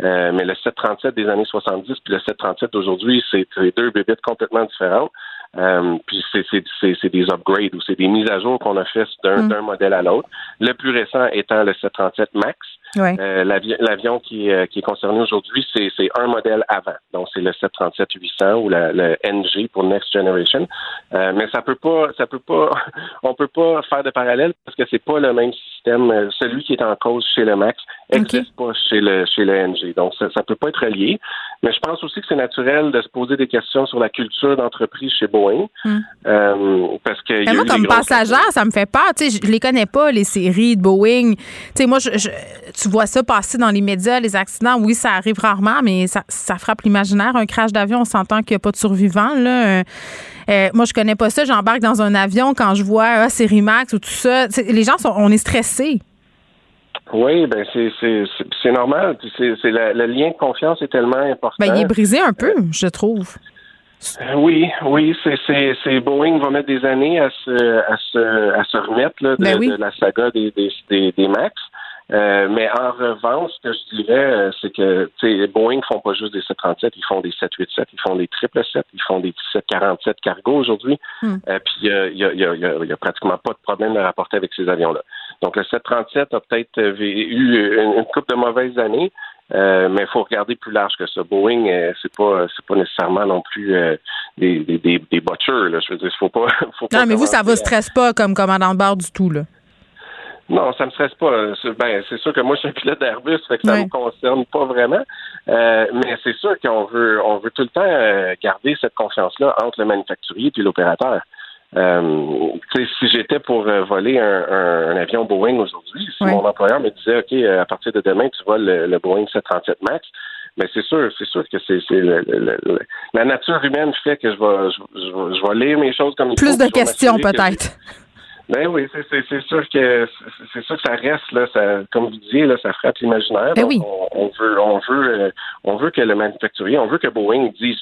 Euh, mais le 737 des années 70 puis le 737 d'aujourd'hui, c'est c'est deux bébites complètement différentes. Euh, puis c'est, c'est, c'est, c'est des upgrades ou c'est des mises à jour qu'on a fait d'un, Mm. d'un modèle à l'autre. Le plus récent étant le 737 MAX. Ouais. Euh, l'avion, l'avion qui, est, euh, qui est concerné aujourd'hui, c'est, c'est un modèle avant. Donc, c'est le 737-800 ou la- le NG pour Next Generation. Euh, mais ça peut pas, ça peut pas, on peut pas faire de parallèle parce que c'est pas le même système. Euh, Celui qui est en cause chez le Max n'existe pas chez le chez le NG. Donc, ça, ça peut pas être relié. Mais je pense aussi que c'est naturel de se poser des questions sur la culture d'entreprise chez Boeing, Mm. euh, parce que Mais moi, comme passagère, ça me fait peur. Tu sais, je les connais pas, les séries de Boeing. Tu sais, moi, je, je- tu vois ça passer dans les médias, les accidents. Oui, ça arrive rarement, mais ça, ça frappe l'imaginaire. Un crash d'avion, on s'entend qu'il n'y a pas de survivants. Là. Euh, euh, moi, je connais pas ça. J'embarque dans un avion quand je vois ah, série Max ou tout ça. Les gens, sont, on est stressés. Oui, ben c'est c'est c'est- c'est normal. C'est le lien de confiance est tellement important. Ben, il est brisé un peu, je trouve. Euh, Oui, oui, c'est c'est c'est Boeing va mettre des années à se à se à se remettre là, de, Ben oui. de la saga des des des, des Max. Euh, mais en revanche, ce que je dirais, euh, c'est que tu sais, Boeing font pas juste des 737, ils font des 787, ils font des 777, ils font des 747 cargo aujourd'hui. Hmm. Euh, puis il y a, il y, a, y, a, y a- y a pratiquement pas de problème à rapporter avec ces avions-là. Donc le 737 a peut-être euh, eu une, une couple de mauvaises années. Euh, mais il faut regarder plus large que ça. Boeing, euh, c'est pas c'est pas nécessairement non plus euh, des, des, des, des butchers, là. Je veux dire, faut pas. Faut pas Non, mais vous, ça vous stresse pas comme commandant de bord du tout, là. Non, ça me stresse pas. C'est- Ben, c'est sûr que moi, je suis un pilote d'Airbus, fait que ça Ouais. me concerne pas vraiment. Euh, mais c'est sûr qu'on veut, on veut tout le temps euh, garder cette confiance-là entre le manufacturier et l'opérateur. Euh, tu sais, si j'étais pour euh, voler un, un- un avion Boeing aujourd'hui, si mon employeur me disait, OK, euh, à partir de demain, tu voles le, le Boeing 737 MAX, mais c'est sûr, c'est sûr que c'est c'est le- le- le- la nature humaine fait que je vais, je, je je vais lire mes choses comme il Plus faut, de questions, peut-être. Ben oui, c'est- c'est c'est sûr que c'est- sûr que ça reste là, ça, comme vous disiez là, ça frappe l'imaginaire. Ben oui. on, on veut, on veut, euh, on veut que le manufacturier, on veut que Boeing dise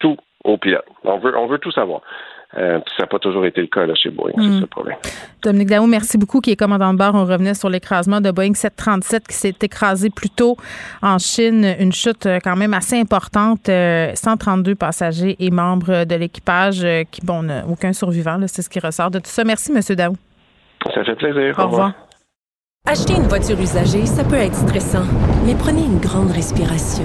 tout aux pilotes. On veut, on veut tout savoir. Euh, ça n'a pas toujours été le cas là, chez Boeing, c'est Mm. ça le problème. Dominique Daou, merci beaucoup, qui est commandant de bord. On revenait sur l'écrasement de Boeing 737 qui s'est écrasé plus tôt en Chine. Une chute euh, quand même assez importante. Euh, 132 passagers et membres de l'équipage euh, qui, bon, n'a aucun survivant. C'est ce qui ressort de tout ça. Merci, Monsieur Daou. Ça fait plaisir. Au revoir. Acheter une voiture usagée, ça peut être stressant, mais prenez une grande respiration.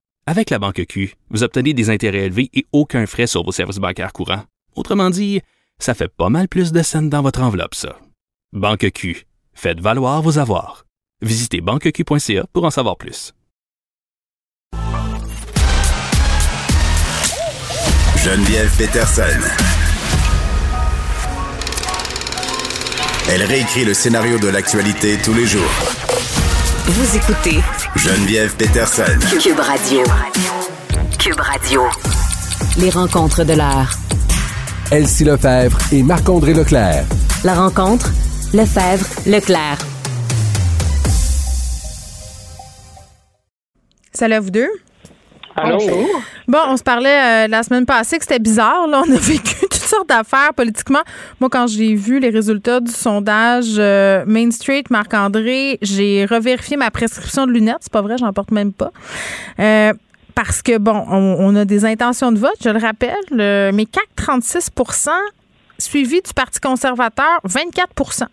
Avec la Banque Q, vous obtenez des intérêts élevés et aucun frais sur vos services bancaires courants. Autrement dit, ça fait pas mal plus de scènes dans votre enveloppe, ça. Banque Q. Faites valoir vos avoirs. Visitez banqueq.ca pour en savoir plus. Geneviève Peterson. Elle réécrit le scénario de l'actualité tous les jours. Vous écoutez Geneviève Peterson. Cube Radio. Cube Radio. Les rencontres de l'heure. Elsie Lefebvre et Marc-André Leclerc. La rencontre, Lefebvre, Leclerc. Salut à vous deux. Allô? Bon, on se parlait euh, la semaine passée que c'était bizarre. Là, on a vécu sortes d'affaires politiquement. Moi, quand j'ai vu les résultats du sondage euh, Main Street, Marc-André, j'ai revérifié ma prescription de lunettes. C'est pas vrai, j'en porte même pas. Euh, parce que, bon, on, on a des intentions de vote, je le rappelle, mais CAC 36 suivi du Parti conservateur 24%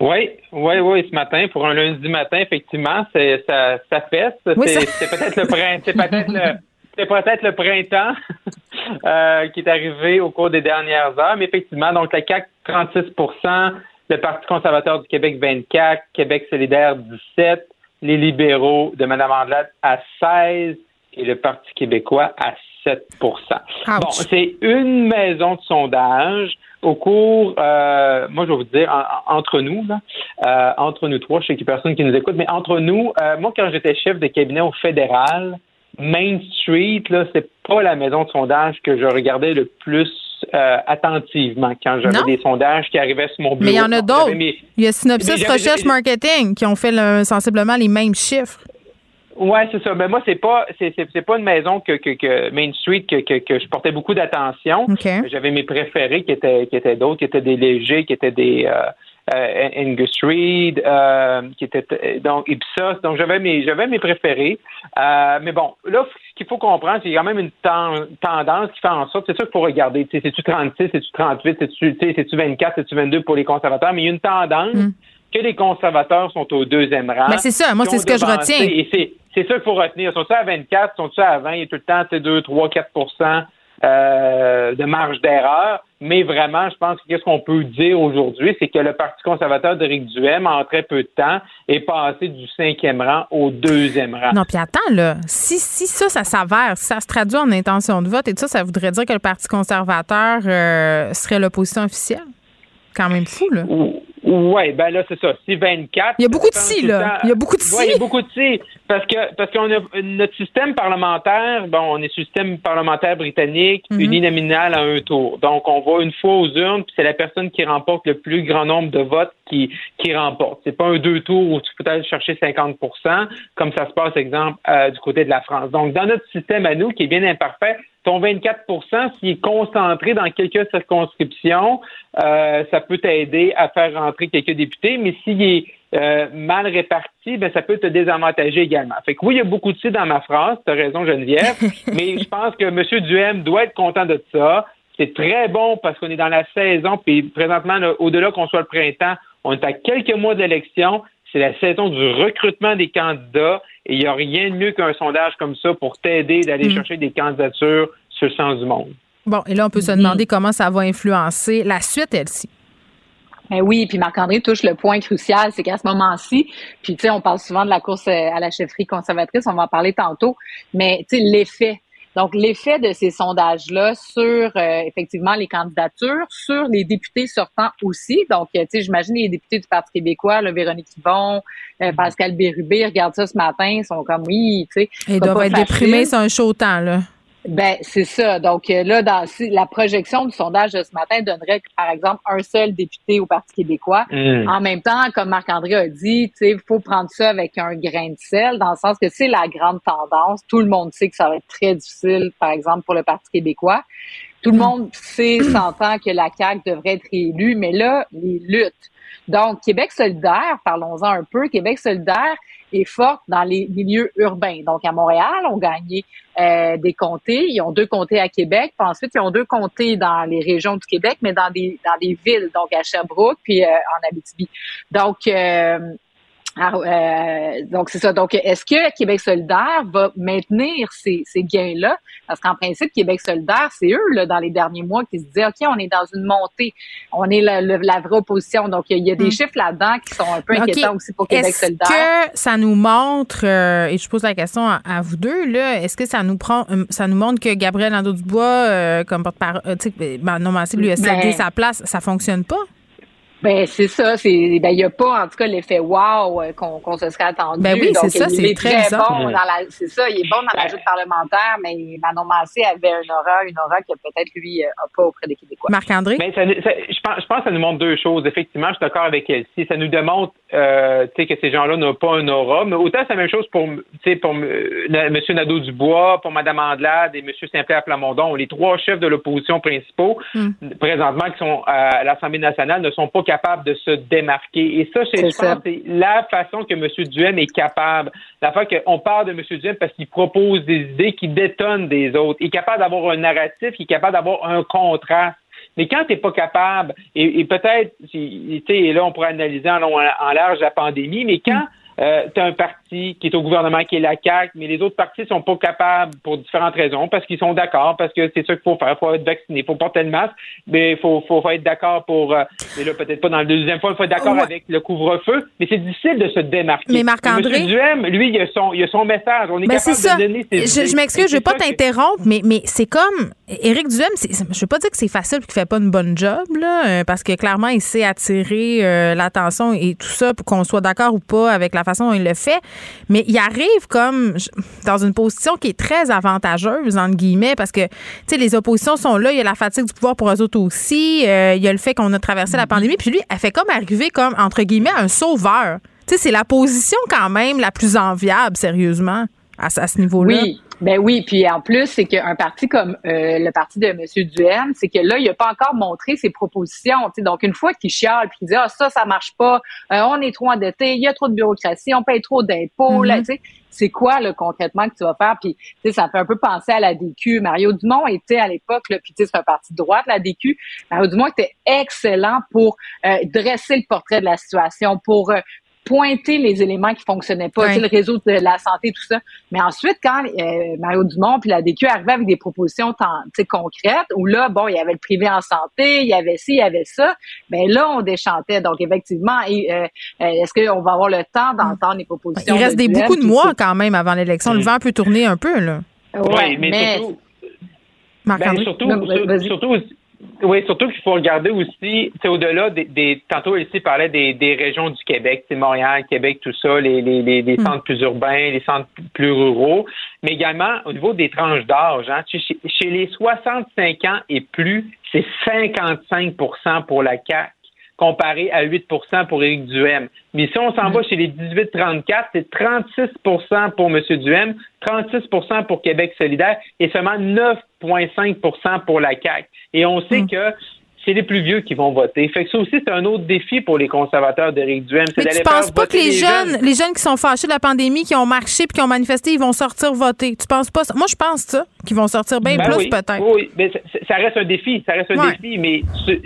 Oui, oui, oui, ce matin, pour un lundi matin, effectivement, c'est ça, ça fesse. Oui, c'est peut-être le printemps. C'est peut-être le. C'est peut-être le printemps euh, qui est arrivé au cours des dernières heures, mais effectivement, donc la CAC 36% le Parti conservateur du Québec 24, Québec solidaire 17, les libéraux de Mme Andelade à 16 et le Parti québécois à 7% Bon, c'est une maison de sondage au cours, euh, moi je vais vous dire, en- en- entre nous, là, euh, entre nous trois, je sais qu'il n'y a personne qui nous écoute, mais entre nous, euh, moi quand j'étais chef de cabinet au fédéral, Main Street, là, c'est pas la maison de sondage que je regardais le plus euh, attentivement quand j'avais des sondages qui arrivaient sur mon bureau. Mais il y en a d'autres. Il y a Synopsis Recherche Marketing qui ont fait le- sensiblement les mêmes chiffres. Ouais, c'est ça. Mais moi, c'est pas, c'est, c'est, c'est pas une maison que, que, que Main Street que, que, que je portais beaucoup d'attention. OK. J'avais mes préférés qui étaient, qui étaient d'autres, qui étaient des légers, qui étaient des euh, euh, Angus Reid, euh, qui étaient euh, donc Ipsos. Donc j'avais mes, j'avais mes préférés. Euh, mais bon, là, ce qu'il faut comprendre, c'est qu'il y a quand même une ten- tendance qui fait en sorte, c'est sûr qu'il faut regarder. Tu sais, c'est-tu 36, c'est-tu 38, c'est-tu, tu sais, c'est-tu 24, c'est-tu 22 pour les conservateurs, mais il y a une tendance que les conservateurs sont au deuxième rang. Ben, c'est ça. Moi, c'est ce que je retiens. Et c'est, c'est ça qu'il faut retenir. Sont-ils à 24, sont-ils à 20? Il y a tout le temps sais, 2, 3, 4 euh, de marge d'erreur. Mais vraiment, je pense que qu'est-ce qu'on peut dire aujourd'hui, c'est que le Parti conservateur d'Éric Duhem, en très peu de temps, est passé du cinquième rang au deuxième rang. Non, puis attends, là. Si, si ça, ça s'avère, si ça se traduit en intention de vote et tout ça, ça voudrait dire que le Parti conservateur euh, serait l'opposition officielle? Quand même fou, là. Oui, ben là, c'est ça. Si 24. Il y a beaucoup de si, là. Il y a beaucoup de Ouais, il y si. a beaucoup de si. Parce que parce qu'on a notre système parlementaire, bon, on est système parlementaire britannique, Mhm. uninominal à un tour. Donc, on va une fois aux urnes, puis c'est la personne qui remporte le plus grand nombre de votes qui, qui remporte. C'est pas un deux tours où tu peux aller chercher 50% comme ça se passe, exemple, euh, du côté de la France. Donc, dans notre système à nous, qui est bien imparfait, ton 24% s'il est concentré dans quelques circonscriptions, euh, ça peut t'aider à faire rentrer quelques députés, mais s'il est euh, mal réparti, ben ça peut te désavantager également. Fait que oui, il y a beaucoup de si dans ma phrase, tu as raison Geneviève, mais je pense que M. Duhem doit être content de ça. C'est très bon parce qu'on est dans la saison, puis présentement, là, au-delà qu'on soit le printemps, on est à quelques mois d'élection. C'est la saison du recrutement des candidats et il n'y a rien de mieux qu'un sondage comme ça pour t'aider d'aller Mm. chercher des candidatures sur le sens du monde. Bon, et là, on peut se demander comment ça va influencer la suite, elle-ci. Ben oui, puis Marc-André touche le point crucial, c'est qu'à ce moment-ci, puis tu sais, on parle souvent de la course euh, à la chefferie conservatrice, on va en parler tantôt, mais tu sais, l'effet, Donc, l'effet de ces sondages-là sur euh, effectivement les candidatures, sur les députés sortants aussi. Donc, tu sais, j'imagine les députés du Parti québécois, là, Véronique Yvon, euh, Pascal Bérubé, regardent ça ce matin, ils sont comme oui, tu sais. Ils doivent être déprimés, c'est un chaud temps, là. Ben, c'est ça. Donc euh, là, dans la projection du sondage de ce matin donnerait, par exemple, un seul député au Parti québécois. Mm. En même temps, comme Marc-André a dit, il faut prendre ça avec un grain de sel, dans le sens que c'est la grande tendance. Tout le monde sait que ça va être très difficile, par exemple, pour le Parti québécois. Tout le monde sait, s'entend que la CAQ devrait être élue, mais là, les luttes. Donc, Québec solidaire, parlons-en un peu, Québec solidaire est forte dans les milieux urbains. Donc, à Montréal, on gagnait euh, des comtés. Ils ont deux comtés à Québec. Puis ensuite, ils ont deux comtés dans les régions du Québec, mais dans des dans des villes, donc à Sherbrooke puis euh, en Abitibi. Donc, euh, ah, euh, donc, c'est ça. Donc, est-ce que Québec solidaire va maintenir ces, ces gains-là? Parce qu'en principe, Québec solidaire, c'est eux, là, dans les derniers mois, qui se disaient, OK, on est dans une montée. On est la, la vraie opposition. Donc, il y a des hmm. chiffres là-dedans qui sont un peu inquiétants aussi pour Québec solidaire. Est-ce que ça nous montre, euh, et je pose la question à, vous deux, là, est-ce que ça nous prend, euh, ça nous montre que Gabriel Nadeau-Dubois, comme porte-parole, tu sais, ben, non, lui a cédé ben sa place, ça fonctionne pas? Ben c'est ça, c'est ben il y a pas en tout cas l'effet wow euh, qu'on qu'on se serait attendu. Ben oui, c'est ça, c'est très, très bon dans la c'est ça, il est bon dans la joute parlementaire, mais Manon Massé avait un aura, une aura que peut-être lui euh, a pas auprès des Québécois. Marc-André? Ben, ça, je pense je pense que ça nous montre deux choses. Effectivement, je suis d'accord avec elle. Si ça nous démontre euh, que ces gens-là n'ont pas un aura, mais autant c'est la même chose pour pour M. Nadeau Dubois, pour Mme Andelade et M. Saint-Pierre Plamondon, les trois chefs de l'opposition principaux hmm. présentement qui sont à l'Assemblée nationale ne sont pas capable de se démarquer. Et ça, je pense c'est la façon que M. Duhem est capable. La fois qu'on parle de M. Duhem parce qu'il propose des idées qui détonnent des autres. Il est capable d'avoir un narratif, il est capable d'avoir un contraste. Mais quand tu n'es pas capable, et, peut-être, et là, on pourrait analyser en, en large la pandémie, mais quand euh, tu as un parti qui est au gouvernement, qui est la CAQ, mais les autres partis sont pas capables pour différentes raisons, parce qu'ils sont d'accord, parce que c'est ça qu'il faut faire, il faut être vacciné, il faut porter le masque, mais il faut, faut, être d'accord pour, euh, mais là peut-être pas dans le deuxième fois, il faut être d'accord avec le couvre-feu, mais c'est difficile de se démarquer. Mais Marc-André... Duhem, lui, il a son, il a son message, on est ben, capable ça. de donner ses Je, je m'excuse, je vais pas t'interrompre, mais, mais c'est comme, Éric Duhem, je veux pas dire que c'est facile qu'il fait pas une bonne job, là, euh, parce que clairement, il sait attirer l'attention et tout ça pour qu'on soit d'accord ou pas avec la façon dont il le fait. Mais il arrive comme dans une position qui est très avantageuse, entre guillemets, parce que, tu sais, les oppositions sont là, il y a la fatigue du pouvoir pour eux autres aussi, euh, il y a le fait qu'on a traversé la mm-hmm. pandémie, puis lui, elle fait comme arriver comme, entre guillemets, un sauveur. Tu sais, c'est la position quand même la plus enviable, sérieusement, à, à ce niveau-là. Oui. Ben oui, puis en plus, c'est qu'un parti comme euh, le parti de M. Duhem, c'est que là, il n'a pas encore montré ses propositions. Donc, une fois qu'il chiale puis qu'il dit Ah, ça, ça marche pas, euh, on est trop endetté, il y a trop de bureaucratie, on paye trop d'impôts, là, tu sais. C'est quoi là, concrètement que tu vas faire? Puis ça fait un peu penser à la DQ. Mario Dumont était à l'époque, puis c'est un parti de droite, la DQ. Mario Dumont était excellent pour euh, dresser le portrait de la situation, pour pointer les éléments qui fonctionnaient pas, le réseau de la santé, tout ça. Mais ensuite, quand euh, Mario Dumont puis la DQ arrivaient avec des propositions concrètes, où là, bon, il y avait le privé en santé, il y avait ci, il y avait ça, ben là, on déchantait. Donc, effectivement, euh, euh, est-ce qu'on va avoir le temps d'entendre les propositions? Il reste des, beaucoup de mois quand même avant l'élection. Le vent peut tourner un peu, là. Oui, mais, surtout... Ben, surtout, surtout, oui, surtout qu'il faut regarder aussi, c'est au-delà des, des, tantôt ici parlait des, des régions du Québec, c'est Montréal, Québec, tout ça, les, les, les, hmm. centres plus urbains, les centres plus ruraux, mais également au niveau des tranches d'âge. Hein, chez, chez les 65 ans et plus, c'est 55% pour la CAC comparé à 8% pour Éric Duhem. Mais si on s'en va chez les 18-34, c'est 36 pour M. Duhem, 36% pour Québec solidaire et seulement 9,5% pour la CAQ. Et on sait mm. que c'est les plus vieux qui vont voter. Fait que ça aussi, c'est un autre défi pour les conservateurs d'Éric Duhem. Mais tu penses pas que les, jeunes, les jeunes qui sont fâchés de la pandémie, qui ont marché puis qui ont manifesté, ils vont sortir voter? Tu penses pas ça? Moi, je pense ça, qu'ils vont sortir bien ben plus peut-être. Oui, mais ça, reste un défi. Ça reste un défi, mais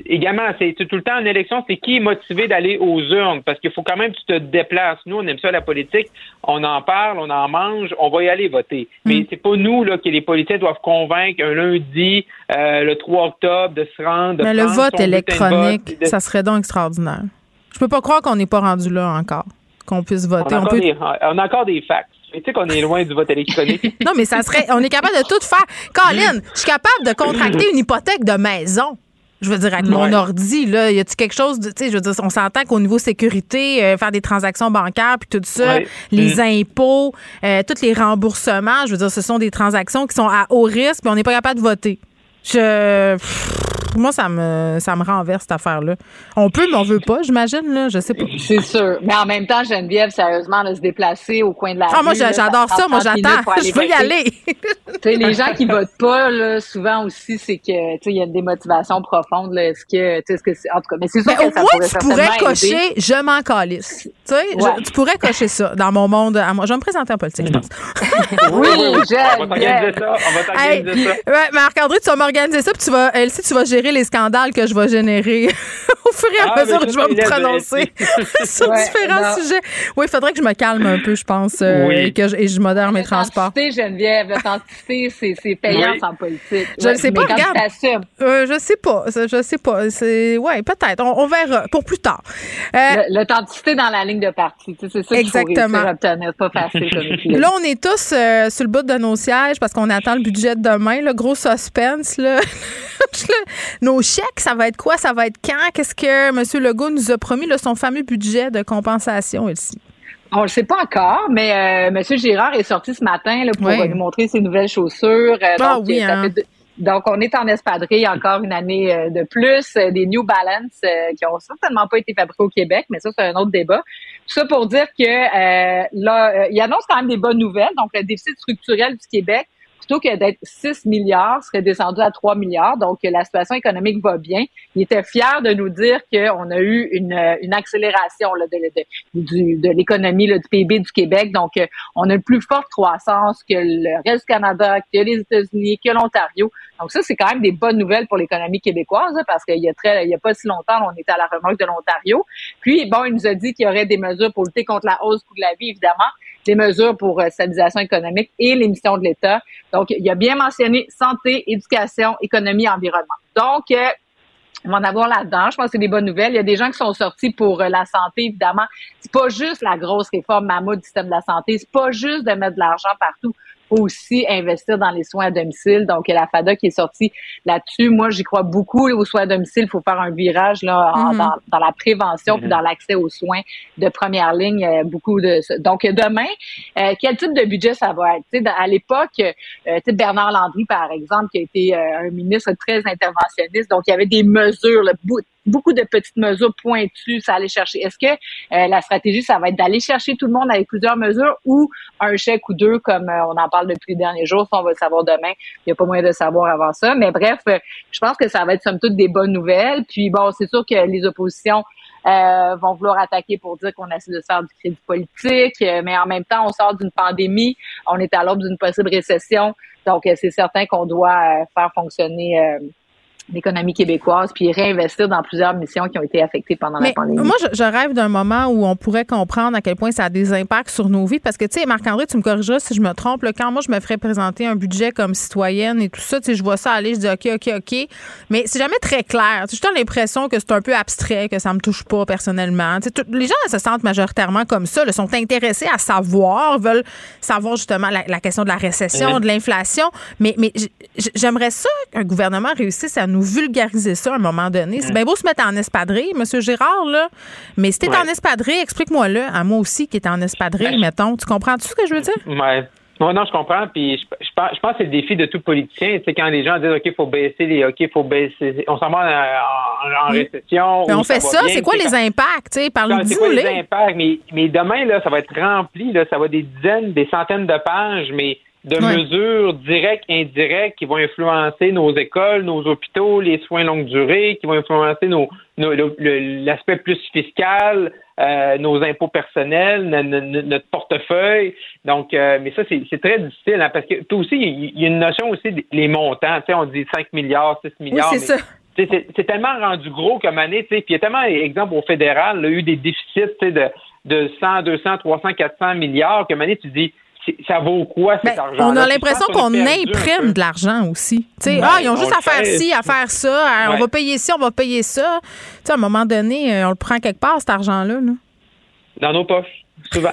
également, c'est tout le temps en élection, c'est qui est motivé d'aller aux urnes? Parce qu'il faut quand même que tu te déplaces. Nous, on aime ça, la politique. On en parle, on en mange, on va y aller voter. Mais mm. c'est pas nous là, que les politiciens doivent convaincre un lundi, euh, le 3 octobre, de se rendre vote électronique, ça serait donc extraordinaire. Je peux pas croire qu'on n'est pas rendu là encore, qu'on puisse voter. On a, encore, des, on a encore des fax. Tu sais qu'on est loin du vote électronique. non, mais ça serait. On est capable de tout faire. Colin, je suis capable de contracter une hypothèque de maison. Je veux dire, avec mon ordi, là, y a-tu quelque chose de. Tu sais, je veux dire, on s'entend qu'au niveau sécurité, euh, faire des transactions bancaires, puis tout ça, les Mm. impôts, euh, tous les remboursements, je veux dire, ce sont des transactions qui sont à haut risque, puis on n'est pas capable de voter. Je. pff, moi, ça me, ça me renverse, cette affaire-là. On peut, mais on veut pas, j'imagine, là. Je sais pas. C'est sûr. Mais en même temps, Geneviève, sérieusement, de se déplacer au coin de la Ah, moi, rue, là, j'adore ça. Moi, 30 minutes j'attends. Je veux y aller. Tu sais, les gens qui votent pas, là, souvent aussi, c'est que, tu sais, il y a une démotivation profonde, là. Est-ce que, tu sais, est-ce que c'est, en tout cas, mais c'est sûr Mais que au ça moins, pourrait tu pourrais cocher aider. je m'en calisse. Tu sais, je- Ouais. tu pourrais cocher ça dans mon monde à moi. Je vais me présenter en politique, je pense. Oui, On va t'organiser ça. On va Hey, t'organiser ça. ouais, Marc-André, tu vas m'organiser ça, puis tu vas, elle, si tu vas gérer les scandales que je vais générer au fur et à Ah, mesure que je vais me prononcer sur Ouais, différents non. sujets. Oui, il faudrait que je me calme un peu, je pense, euh, Oui. et que je, et je modère mes transports. L'authenticité, Geneviève, l'authenticité, c'est, c'est payant Oui. en politique. Je le sais pas, regarde. Euh, je sais pas, je sais pas. C'est ouais, peut-être. On, on verra pour plus tard. Euh, l'authenticité dans la ligne de parti, tu sais, c'est ça qu'il faut Exactement. réussir à obtenir. Pas facile comme. Là, on est tous euh, sur le bout de nos sièges parce qu'on attend le budget de demain. Le gros suspense. Nos chèques, ça va être quoi? Ça va être quand? Qu'est-ce que M. Legault nous a promis? Là, son fameux budget de compensation ici. On le sait pas encore, mais euh, M. Girard est sorti ce matin là, pour nous montrer ses nouvelles chaussures. Euh, Ah donc, oui, ça hein. fait donc, on est en espadrille encore une année euh, de plus. des New Balance qui ont certainement pas été fabriqués au Québec, mais ça, c'est un autre débat. Tout ça pour dire que là, il annonce quand même des bonnes nouvelles. Donc, le déficit structurel du Québec, plutôt que d'être 6 milliards, serait descendu à 3 milliards. Donc, la situation économique va bien. Il était fier de nous dire qu'on a eu une, une accélération là, de, de, de l'économie, du PIB du Québec. Donc, euh, on a une plus forte croissance que le reste du Canada, que les États-Unis, que l'Ontario. Donc, ça, c'est quand même des bonnes nouvelles pour l'économie québécoise, hein, parce qu'il y a très, il y a pas si longtemps, on était à la remorque de l'Ontario. Puis, bon, il nous a dit qu'il y aurait des mesures pour lutter contre la hausse du coût de la vie, évidemment, des mesures pour euh, stabilisation économique et l'émission de l'État. Donc, il a bien mentionné santé, éducation, économie, environnement. Donc, euh, on va en avoir là-dedans. Je pense que c'est des bonnes nouvelles. Il y a des gens qui sont sortis pour euh, la santé, évidemment. C'est pas juste la grosse réforme mammouth du système de la santé. C'est pas juste de mettre de l'argent partout. Faut aussi investir dans les soins à domicile. Donc, la FADA qui est sortie là-dessus. Moi, j'y crois beaucoup. Aux soins à domicile, il faut faire un virage là, en- Mhm. dans, dans la prévention puis dans l'accès aux soins de première ligne. euh, beaucoup de. Donc, demain, euh, quel type de budget ça va être? Tu sais, dans- à l'époque, euh, tu sais, Bernard Landry, par exemple, qui a été euh, un ministre très interventionniste, donc il y avait des mesures, là, beaucoup de petites mesures pointues, ça allait chercher. Est-ce que euh, la stratégie, ça va être d'aller chercher tout le monde avec plusieurs mesures ou un chèque ou deux, comme euh, on en parle depuis les derniers jours, ça on va le savoir demain. Il n'y a pas moyen de savoir avant ça. Mais bref, euh, je pense que ça va être somme toute des bonnes nouvelles. Puis bon, c'est sûr que les oppositions euh, vont vouloir attaquer pour dire qu'on essaie de se faire du crédit politique, euh, mais en même temps, on sort d'une pandémie, on est à l'aube d'une possible récession, donc euh, c'est certain qu'on doit faire fonctionner l'économie québécoise puis réinvestir dans plusieurs missions qui ont été affectées pendant la pandémie. moi, je, je rêve d'un moment où on pourrait comprendre à quel point ça a des impacts sur nos vies. Parce que, tu sais, Marc-André, tu me corrigeras si je me trompe. là, quand moi, je me ferais présenter un budget comme citoyenne et tout ça, tu sais, je vois ça aller, je dis OK, OK, OK. Mais c'est jamais très clair. Tu sais, J'ai l'impression que c'est un peu abstrait, que ça me touche pas personnellement. Tu sais, tout- les gens se sentent majoritairement comme ça, là, sont intéressés à savoir, veulent savoir justement la, la question de la récession, de l'inflation. Mais, mais j'aimerais ça qu'un gouvernement réussisse à nous vulgariser ça à un moment donné. C'est bien beau se mettre en espadrille, M. Girard, là. Mais si t'es Ouais. en espadrille, explique-moi-le, à moi aussi qui est en espadrille, mettons. Tu comprends-tu ce que je veux dire? Ouais. Ouais, non, je comprends. Puis je, je pense, je pense que c'est le défi de tout politicien. C'est quand les gens disent OK, il faut baisser les OK, faut baisser. On s'en va en, en- en Mm. récession. Ben, ou on fait ça. C'est quoi les impacts? tu sais? c'est Parle-nous quoi les impacts? Mais, mais demain, là, ça va être rempli, là, ça va être des dizaines, des centaines de pages, mais de mesures directes, indirectes, qui vont influencer nos écoles, nos hôpitaux, les soins longue durée, qui vont influencer nos, nos- l'aspect plus fiscal, euh, nos impôts personnels, no- no- no- notre portefeuille. Donc, euh, mais ça, c'est c'est très difficile, hein, parce que toi aussi, il y, a une notion aussi des montants. Tu sais, on dit 5 milliards, 6 milliards. c'est mais- ça. c'est c'est tellement rendu gros comme année, tu sais, puis il y a tellement, exemple, au fédéral, il y a eu des déficits tu sais, de, de 100, 200, 300, 400 milliards, comme année, tu dis, c'est- ça vaut quoi cet argent Ben, On a l'impression qu'on imprime de l'argent aussi. Tu sais, Ouais, ah, ils ont juste à faire fait. ci, à faire ça. hein, On va payer ci, on va payer ça. Tu sais, à un moment donné, euh, on le prend quelque part, cet argent-là. là. Dans nos poches. souvent.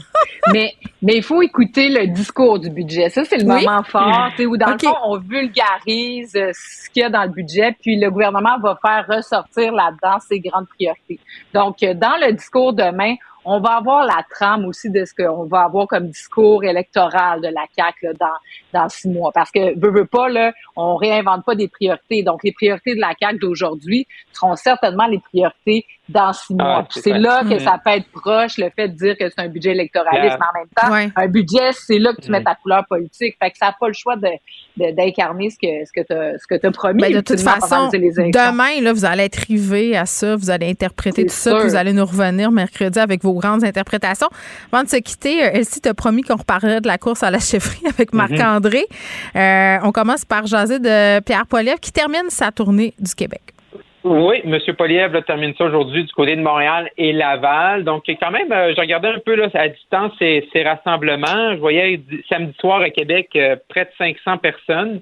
mais mais il faut écouter le discours du budget. Ça, c'est le moment fort, où dans le fond, on vulgarise euh, ce qu'il y a dans le budget, puis le gouvernement va faire ressortir là-dedans ses grandes priorités. Donc, euh, dans le discours demain, on va avoir la trame aussi de ce qu'on va avoir comme discours électoral de la CAQ dans, dans six mois. Parce que, veut, veut pas, là, on réinvente pas des priorités. Donc, les priorités de la CAQ d'aujourd'hui seront certainement les priorités dans six ah, mois. c'est là que ça peut être proche, le fait de dire que c'est un budget électoraliste, mais en même temps, un budget, c'est là que tu mets ta couleur politique. Fait que ça n'a pas le choix de, d'incarner ce que ce que tu ce que as promis. Ben, de toute façon, demain, là, vous allez être rivé à ça, vous allez interpréter tout ça, vous allez nous revenir mercredi avec vos grandes interprétations. Avant de se quitter, euh, Elsie t'a promis qu'on reparlerait de la course à la chefferie avec mhm. Marc-André. Euh, on commence par jaser de Pierre Poilievre qui termine sa tournée du Québec. Oui, M. Poliev termine ça aujourd'hui du côté de Montréal et Laval. Donc, quand même, euh, je regardais un peu là, à distance ces, rassemblements. Je voyais samedi soir à Québec euh, près de 500 personnes.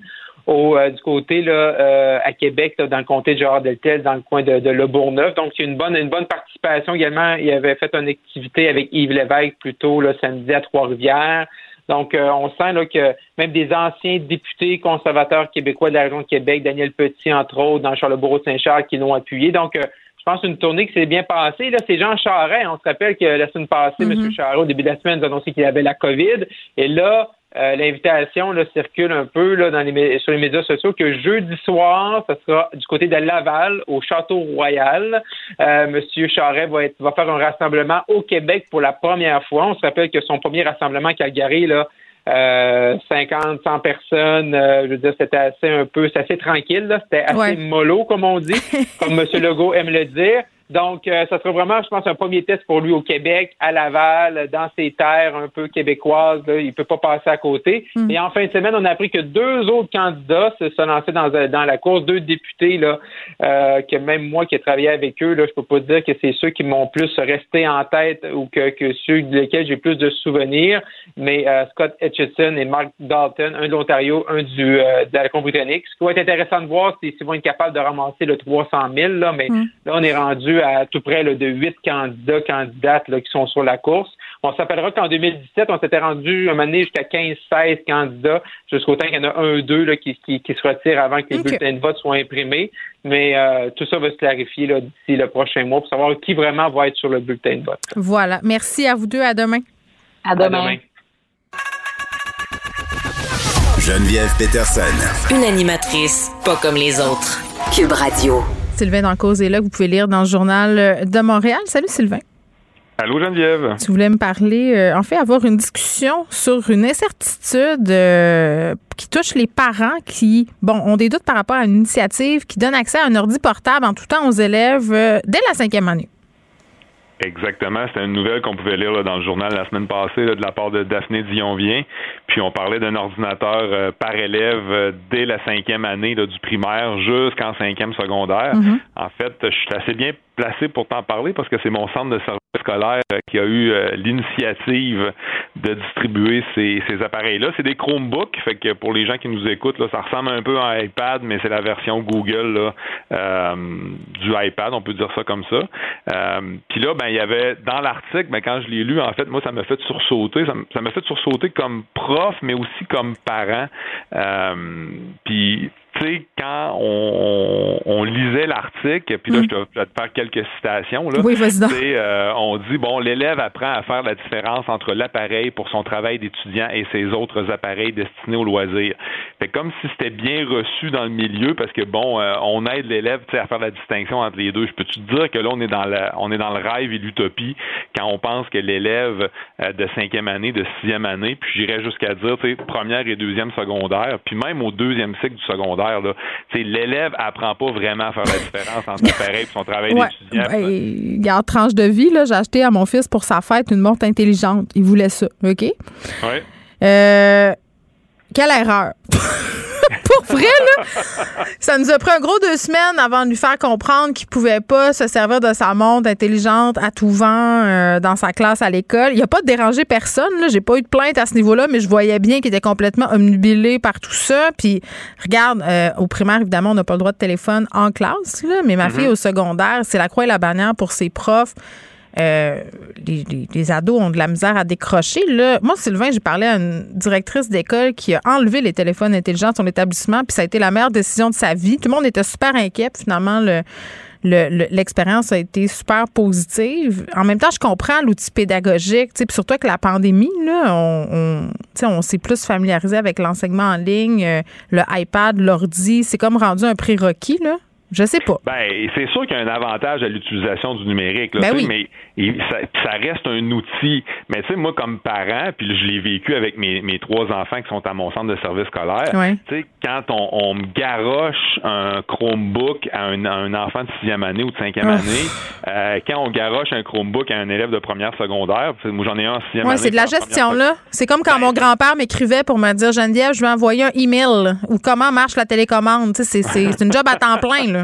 Au, euh, du côté là, à Québec, dans le comté de Gérard Deltel, dans le coin de, de Le Bourgneuf. Donc, il y a une bonne, une bonne participation également. Il avait fait une activité avec Yves Lévesque plutôt là, samedi à Trois-Rivières. Donc, euh, on sent là, que même des anciens députés conservateurs québécois de la région de Québec, Daniel Petit, entre autres, dans Charlebourg-Saint-Charles, qui l'ont appuyé. Donc, euh, je pense une tournée qui s'est bien passée. Là, c'est Jean Charest. On se rappelle que la semaine passée, M. Mm-hmm. Charest, au début de la semaine, a annoncé qu'il avait la COVID. Et là, euh, l'invitation circule un peu là, dans les, sur les médias sociaux que jeudi soir, ce sera du côté de Laval, au Château Royal. Euh, Monsieur Charret va, être, va faire un rassemblement au Québec pour la première fois. On se rappelle que son premier rassemblement à Calgary, là, euh, 50, 100 personnes, euh, je veux dire, c'était assez un peu, c'est assez tranquille, c'était assez mollo, comme on dit, comme M. Legault aime le dire. Donc, euh, ça sera vraiment, je pense, un premier test pour lui au Québec, à Laval, dans ses terres un peu québécoises. Là, il peut pas passer à côté. Hmm. Et en fin de semaine, on a appris que deux autres candidats se sont lancés dans, dans la course, deux députés là, euh, que même moi qui ai travaillé avec eux, là, je peux pas dire que c'est ceux qui m'ont plus resté en tête ou que, que ceux desquels j'ai plus de souvenirs. Mais euh, Scott Etchison et Mark Dalton, un de l'Ontario, un du euh, de la Colombie-Britannique. Ce qui va être intéressant de voir, c'est s'ils vont être capables de ramasser le 300 000. Là, mais hmm. là, on est rendu à tout près de huit candidats, candidates qui sont sur la course. On s'appellera qu'en 2017, on s'était rendu un moment donné jusqu'à 15-16 candidats, jusqu'au temps qu'il y en a un ou deux qui, se retirent avant que les bulletins de vote soient imprimés. Mais euh, tout ça va se clarifier d'ici le prochain mois pour savoir qui vraiment va être sur le bulletin de vote. Voilà. Merci à vous deux. À demain. À demain. Geneviève Peterson. Une animatrice pas comme les autres. Cube Radio. Sylvain dans Cause est là, vous pouvez lire dans le journal de Montréal. Salut Sylvain. Allô Geneviève. Tu voulais me parler, euh, en fait, avoir une discussion sur une incertitude euh, qui touche les parents qui, bon, ont des doutes par rapport à une initiative qui donne accès à un ordi portable en tout temps aux élèves euh, dès la cinquième année. Exactement. C'était une nouvelle qu'on pouvait lire dans le journal la semaine passée de la part de Daphné Dionvien. Puis on parlait d'un ordinateur euh, par élève euh, dès la cinquième année du primaire jusqu'en cinquième secondaire. Mm-hmm. En fait, je suis assez bien placé pour t'en parler parce que c'est mon centre de service euh, qui a eu l'initiative de distribuer ces, appareils-là. C'est des Chromebooks, fait que pour les gens qui nous écoutent, ça ressemble un peu à un iPad, mais c'est la version Google là, du iPad, on peut dire ça comme ça. Puis là, ben il y avait dans l'article, mais quand je l'ai lu, en fait, moi, ça m'a fait sursauter. Ça m'a fait sursauter comme prof, mais aussi comme parent. Euh, puis tu sais, quand on, lisait l'article, puis là, mm. je, vais te faire quelques citations. Là, oui, euh, on dit, bon, l'élève apprend à faire la différence entre l'appareil pour son travail d'étudiant et ses autres appareils destinés au loisir. Fait comme si c'était bien reçu dans le milieu, parce que, bon, euh, on aide l'élève à faire la distinction entre les deux. Je peux te dire que là, on est dans, la, on est dans le rêve et l'utopie quand on pense que l'élève euh, de cinquième année, de sixième année, puis j'irais jusqu'à dire, tu sais, première et deuxième secondaire, puis même au deuxième cycle du secondaire, l'élève apprend pas vraiment à faire la différence entre l'appareil et son travail d'étudiant. il y a tranche de vie, là, j'ai acheté à mon fils pour sa fête une montre intelligente. Il voulait ça, OK? Oui. Euh, quelle erreur! Pour vrai, là, ça nous a pris un gros deux semaines avant de lui faire comprendre qu'il pouvait pas se servir de sa montre intelligente à tout vent euh, dans sa classe à l'école. Il a pas dérangé personne. Là. J'ai pas eu de plainte à ce niveau-là, mais je voyais bien qu'il était complètement omnubilé par tout ça. Puis, regarde, euh, au primaire, évidemment, on n'a pas le droit de téléphone en classe, là, mais ma mm-hmm. fille au secondaire, c'est la croix et la bannière pour ses profs euh, les, ados ont de la misère à décrocher. Là, moi, Sylvain, j'ai parlé à une directrice d'école qui a enlevé les téléphones intelligents de son établissement, puis ça a été la meilleure décision de sa vie. Tout le monde était super inquiet. Finalement, le, l'expérience a été super positive. En même temps, je comprends l'outil pédagogique, puis surtout avec la pandémie, là, on, on s'est plus familiarisé avec l'enseignement en ligne, euh, le iPad, l'ordi, c'est comme rendu un prérequis. Là. Je sais pas. Ben, c'est sûr qu'il y a un avantage à l'utilisation du numérique, ben mais ça, reste un outil. Mais tu sais, moi, comme parent, puis je l'ai vécu avec mes, mes, trois enfants qui sont à mon centre de service scolaire, tu sais, quand on, on, me garoche un Chromebook à un, un, enfant de sixième année ou de cinquième année, euh, quand on garoche un Chromebook à un élève de première secondaire, moi j'en ai un en sixième ouais, année. c'est de la gestion, là. C'est comme quand ben, mon grand-père m'écrivait pour me dire, Geneviève, je vais envoyer un email ou comment marche la télécommande. Tu sais, c'est une job à temps plein, là.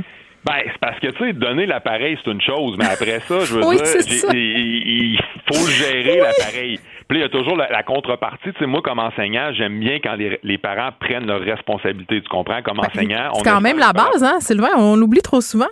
Ben, c'est parce que, tu sais, donner l'appareil, c'est une chose, mais après ça, je veux dire, il, faut gérer l'appareil. Puis il y a toujours la, contrepartie. Tu sais, moi, comme enseignant, j'aime bien quand les, parents prennent leurs responsabilités. Tu comprends? Comme ben, enseignant, C'est quand même la base, hein, Sylvain? On l'oublie trop souvent.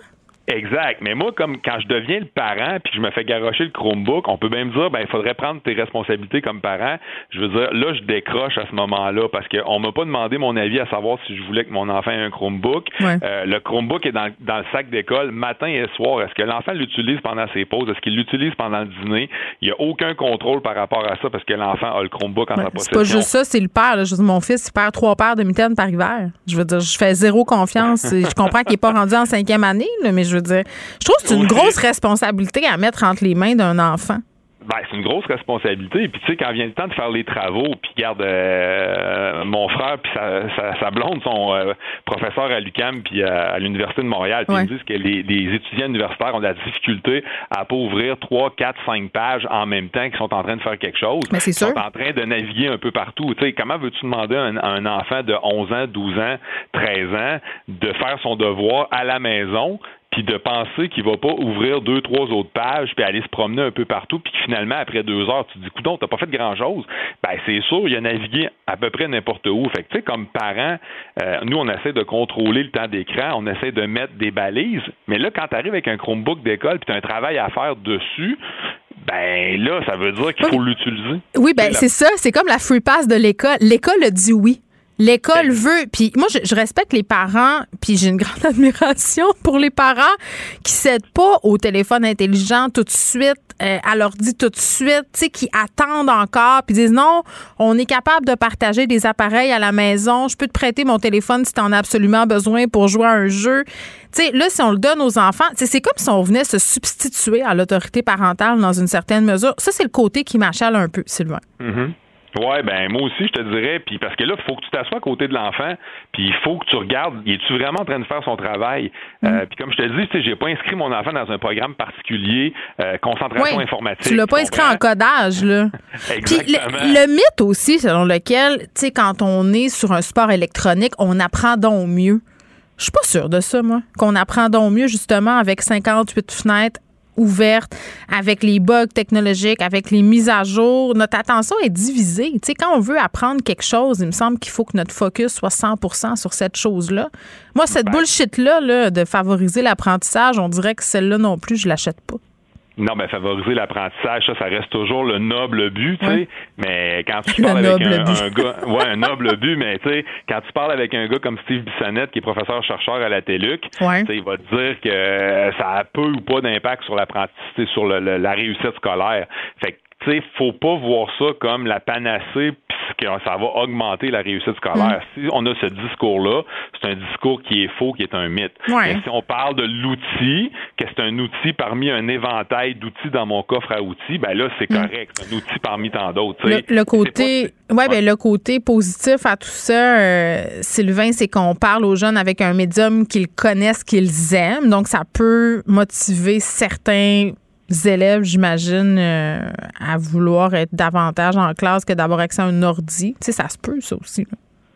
Exact. Mais moi, comme quand je deviens le parent puis je me fais garocher le Chromebook, on peut même dire, ben, il faudrait prendre tes responsabilités comme parent. Je veux dire, là, je décroche à ce moment-là parce qu'on m'a pas demandé mon avis à savoir si je voulais que mon enfant ait un Chromebook. Euh, le Chromebook est dans, dans le sac d'école matin et soir. Est-ce que l'enfant l'utilise pendant ses pauses? Est-ce qu'il l'utilise pendant le dîner? Il n'y a aucun contrôle par rapport à ça parce que l'enfant a le Chromebook en sa possession. C'est pas juste ça, c'est le père. Je veux mon fils, il perd trois paires de mitaines par hiver. Je veux dire, je fais zéro confiance. je comprends qu'il n'est pas rendu en cinquième année, mais je veux dire, je c'est une grosse responsabilité à mettre entre les mains d'un enfant. Ben, c'est une grosse responsabilité. Puis tu sais, quand vient le temps de faire les travaux, puis garde euh, mon frère puis sa, sa, blonde sont euh, professeurs à l'UCAM puis à, l'Université de Montréal. Puis ils me disent que les, étudiants universitaires ont de la difficulté à pas ouvrir trois, quatre, cinq pages en même temps qu'ils sont en train de faire quelque chose. Mais c'est Ils sont en train de naviguer un peu partout. Tu sais, comment veux-tu demander à un, enfant de 11 ans, 12 ans, 13 ans de faire son devoir à la maison puis de penser qu'il va pas ouvrir deux, trois autres pages, puis aller se promener un peu partout, puis finalement, après deux heures, tu te dis, coudon, t'as pas fait grand-chose, ben c'est sûr, il a navigué à peu près n'importe où. Fait que, tu sais, comme parents, euh, nous, on essaie de contrôler le temps d'écran, on essaie de mettre des balises, mais là, quand tu arrives avec un Chromebook d'école, puis tu as un travail à faire dessus, ben là, ça veut dire qu'il faut l'utiliser. Oui, ben c'est ça, c'est comme la free pass de l'école. L'école a dit oui. L'école veut, puis moi je, respecte les parents, puis j'ai une grande admiration pour les parents qui cèdent pas au téléphone intelligent tout de suite, euh, à leur dit tout de suite, tu sais, qui attendent encore, puis disent non, on est capable de partager des appareils à la maison, je peux te prêter mon téléphone si tu en as absolument besoin pour jouer à un jeu. Tu sais, là, si on le donne aux enfants, c'est comme si on venait se substituer à l'autorité parentale dans une certaine mesure. Ça, c'est le côté qui m'achale un peu, Sylvain. Mm-hmm. Ouais, ben moi aussi, je te dirais, puis parce que là, il faut que tu t'assoies à côté de l'enfant, puis il faut que tu regardes, est-tu vraiment en train de faire son travail? Euh, mm. puis comme je te dis, tu sais, j'ai pas inscrit mon enfant dans un programme particulier, euh, concentration informatique. Tu l'as pas inscrit en codage, là. Exactement. Le, le, mythe aussi, selon lequel, tu sais, quand on est sur un sport électronique, on apprend donc mieux. Je suis pas sûre de ça, moi. Qu'on apprend donc mieux, justement, avec 58 fenêtres ouverte, avec les bugs technologiques, avec les mises à jour. Notre attention est divisée. Tu sais, quand on veut apprendre quelque chose, il me semble qu'il faut que notre focus soit 100 sur cette chose-là. Moi, cette ben. bullshit-là là, de favoriser l'apprentissage, on dirait que celle-là non plus, je l'achète pas. Non, mais favoriser l'apprentissage, ça, ça reste toujours le noble but, tu sais. Mais quand tu parles avec un, gars, ouais, un noble but, mais tu sais, quand tu parles avec un gars comme Steve Bissonnette, qui est professeur chercheur à la TELUC, il va te dire que ça a peu ou pas d'impact sur l'apprentissage, sur le, la réussite scolaire. Fait que tu sais, faut pas voir ça comme la panacée puisque ça va augmenter la réussite scolaire. Mm. Si on a ce discours-là, c'est un discours qui est faux, qui est un mythe. Mais si on parle de l'outil, que c'est un outil parmi un éventail d'outils dans mon coffre à outils, ben là, c'est mm. correct. Un outil parmi tant d'autres. Le, côté, ouais, ben, le côté positif à tout ça, euh, Sylvain, c'est qu'on parle aux jeunes avec un médium qu'ils connaissent, qu'ils aiment. Donc, ça peut motiver certains élèves, j'imagine, euh, à vouloir être davantage en classe que d'avoir accès à un ordi. Tu sais, ça se peut, ça aussi.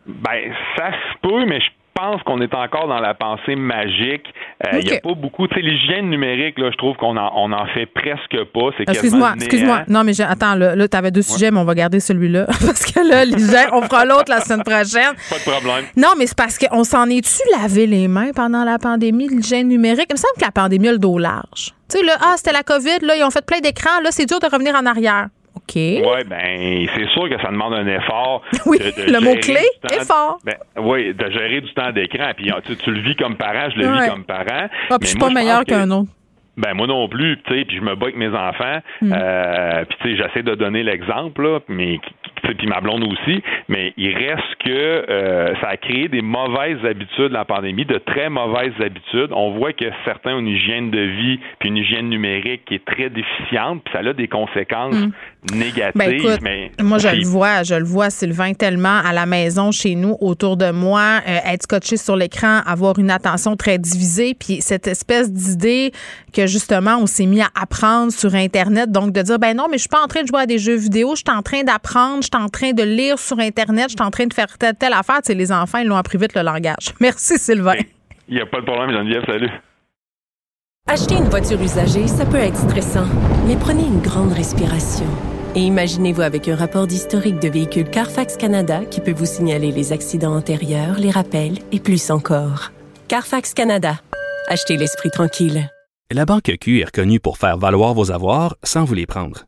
Ben, ça se peut, mais je pense qu'on est encore dans la pensée magique. Il n'y a pas beaucoup. Tu sais, l'hygiène numérique, là, je trouve qu'on en, on en fait presque pas. Excuse-moi, excuse-moi. Non, mais attends, là, là tu avais deux sujets, mais on va garder celui-là. parce que là, l'hygiène, on fera l'autre la semaine prochaine. Pas de problème. Non, mais c'est parce qu'on s'en est-tu lavé les mains pendant la pandémie, l'hygiène numérique? Il me semble que la pandémie a le dos large. Tu sais, là, ah, c'était la COVID, là, ils ont fait plein d'écrans, là, c'est dur de revenir en arrière. OK. Oui, ben c'est sûr que ça demande un effort. Oui, le mot-clé, effort. Ben, oui, de gérer du temps d'écran. Puis tu, tu, le vis comme parent, je le vis comme parent. Ah, puis je suis pas meilleur qu'un autre. Ben moi non plus, tu sais, puis je me bats avec mes enfants, hmm. euh, puis tu sais, j'essaie de donner l'exemple, mais puis ma blonde aussi, mais il reste que euh, ça a créé des mauvaises habitudes la pandémie, de très mauvaises habitudes. On voit que certains ont une hygiène de vie puis une hygiène numérique qui est très déficiente, puis ça a des conséquences hmm. négatives. Ben, écoute, mais moi je le vois, je le vois Sylvain tellement à la maison chez nous autour de moi, euh, être scotché sur l'écran, avoir une attention très divisée, puis cette espèce d'idée que justement on s'est mis à apprendre sur internet, donc de dire ben non mais je suis pas en train de jouer à des jeux vidéo, je suis en train d'apprendre, suis en train de lire sur Internet, je suis en train de faire telle, telle affaire. Tu les enfants, ils l'ont appris vite le langage. Merci, Sylvain. Il n'y a pas de problème, Geneviève. Salut. Acheter une voiture usagée, ça peut être stressant, mais prenez une grande respiration. Et imaginez-vous avec un rapport d'historique de véhicule Carfax Canada qui peut vous signaler les accidents antérieurs, les rappels et plus encore. Carfax Canada. Achetez l'esprit tranquille. La Banque Q est reconnue pour faire valoir vos avoirs sans vous les prendre.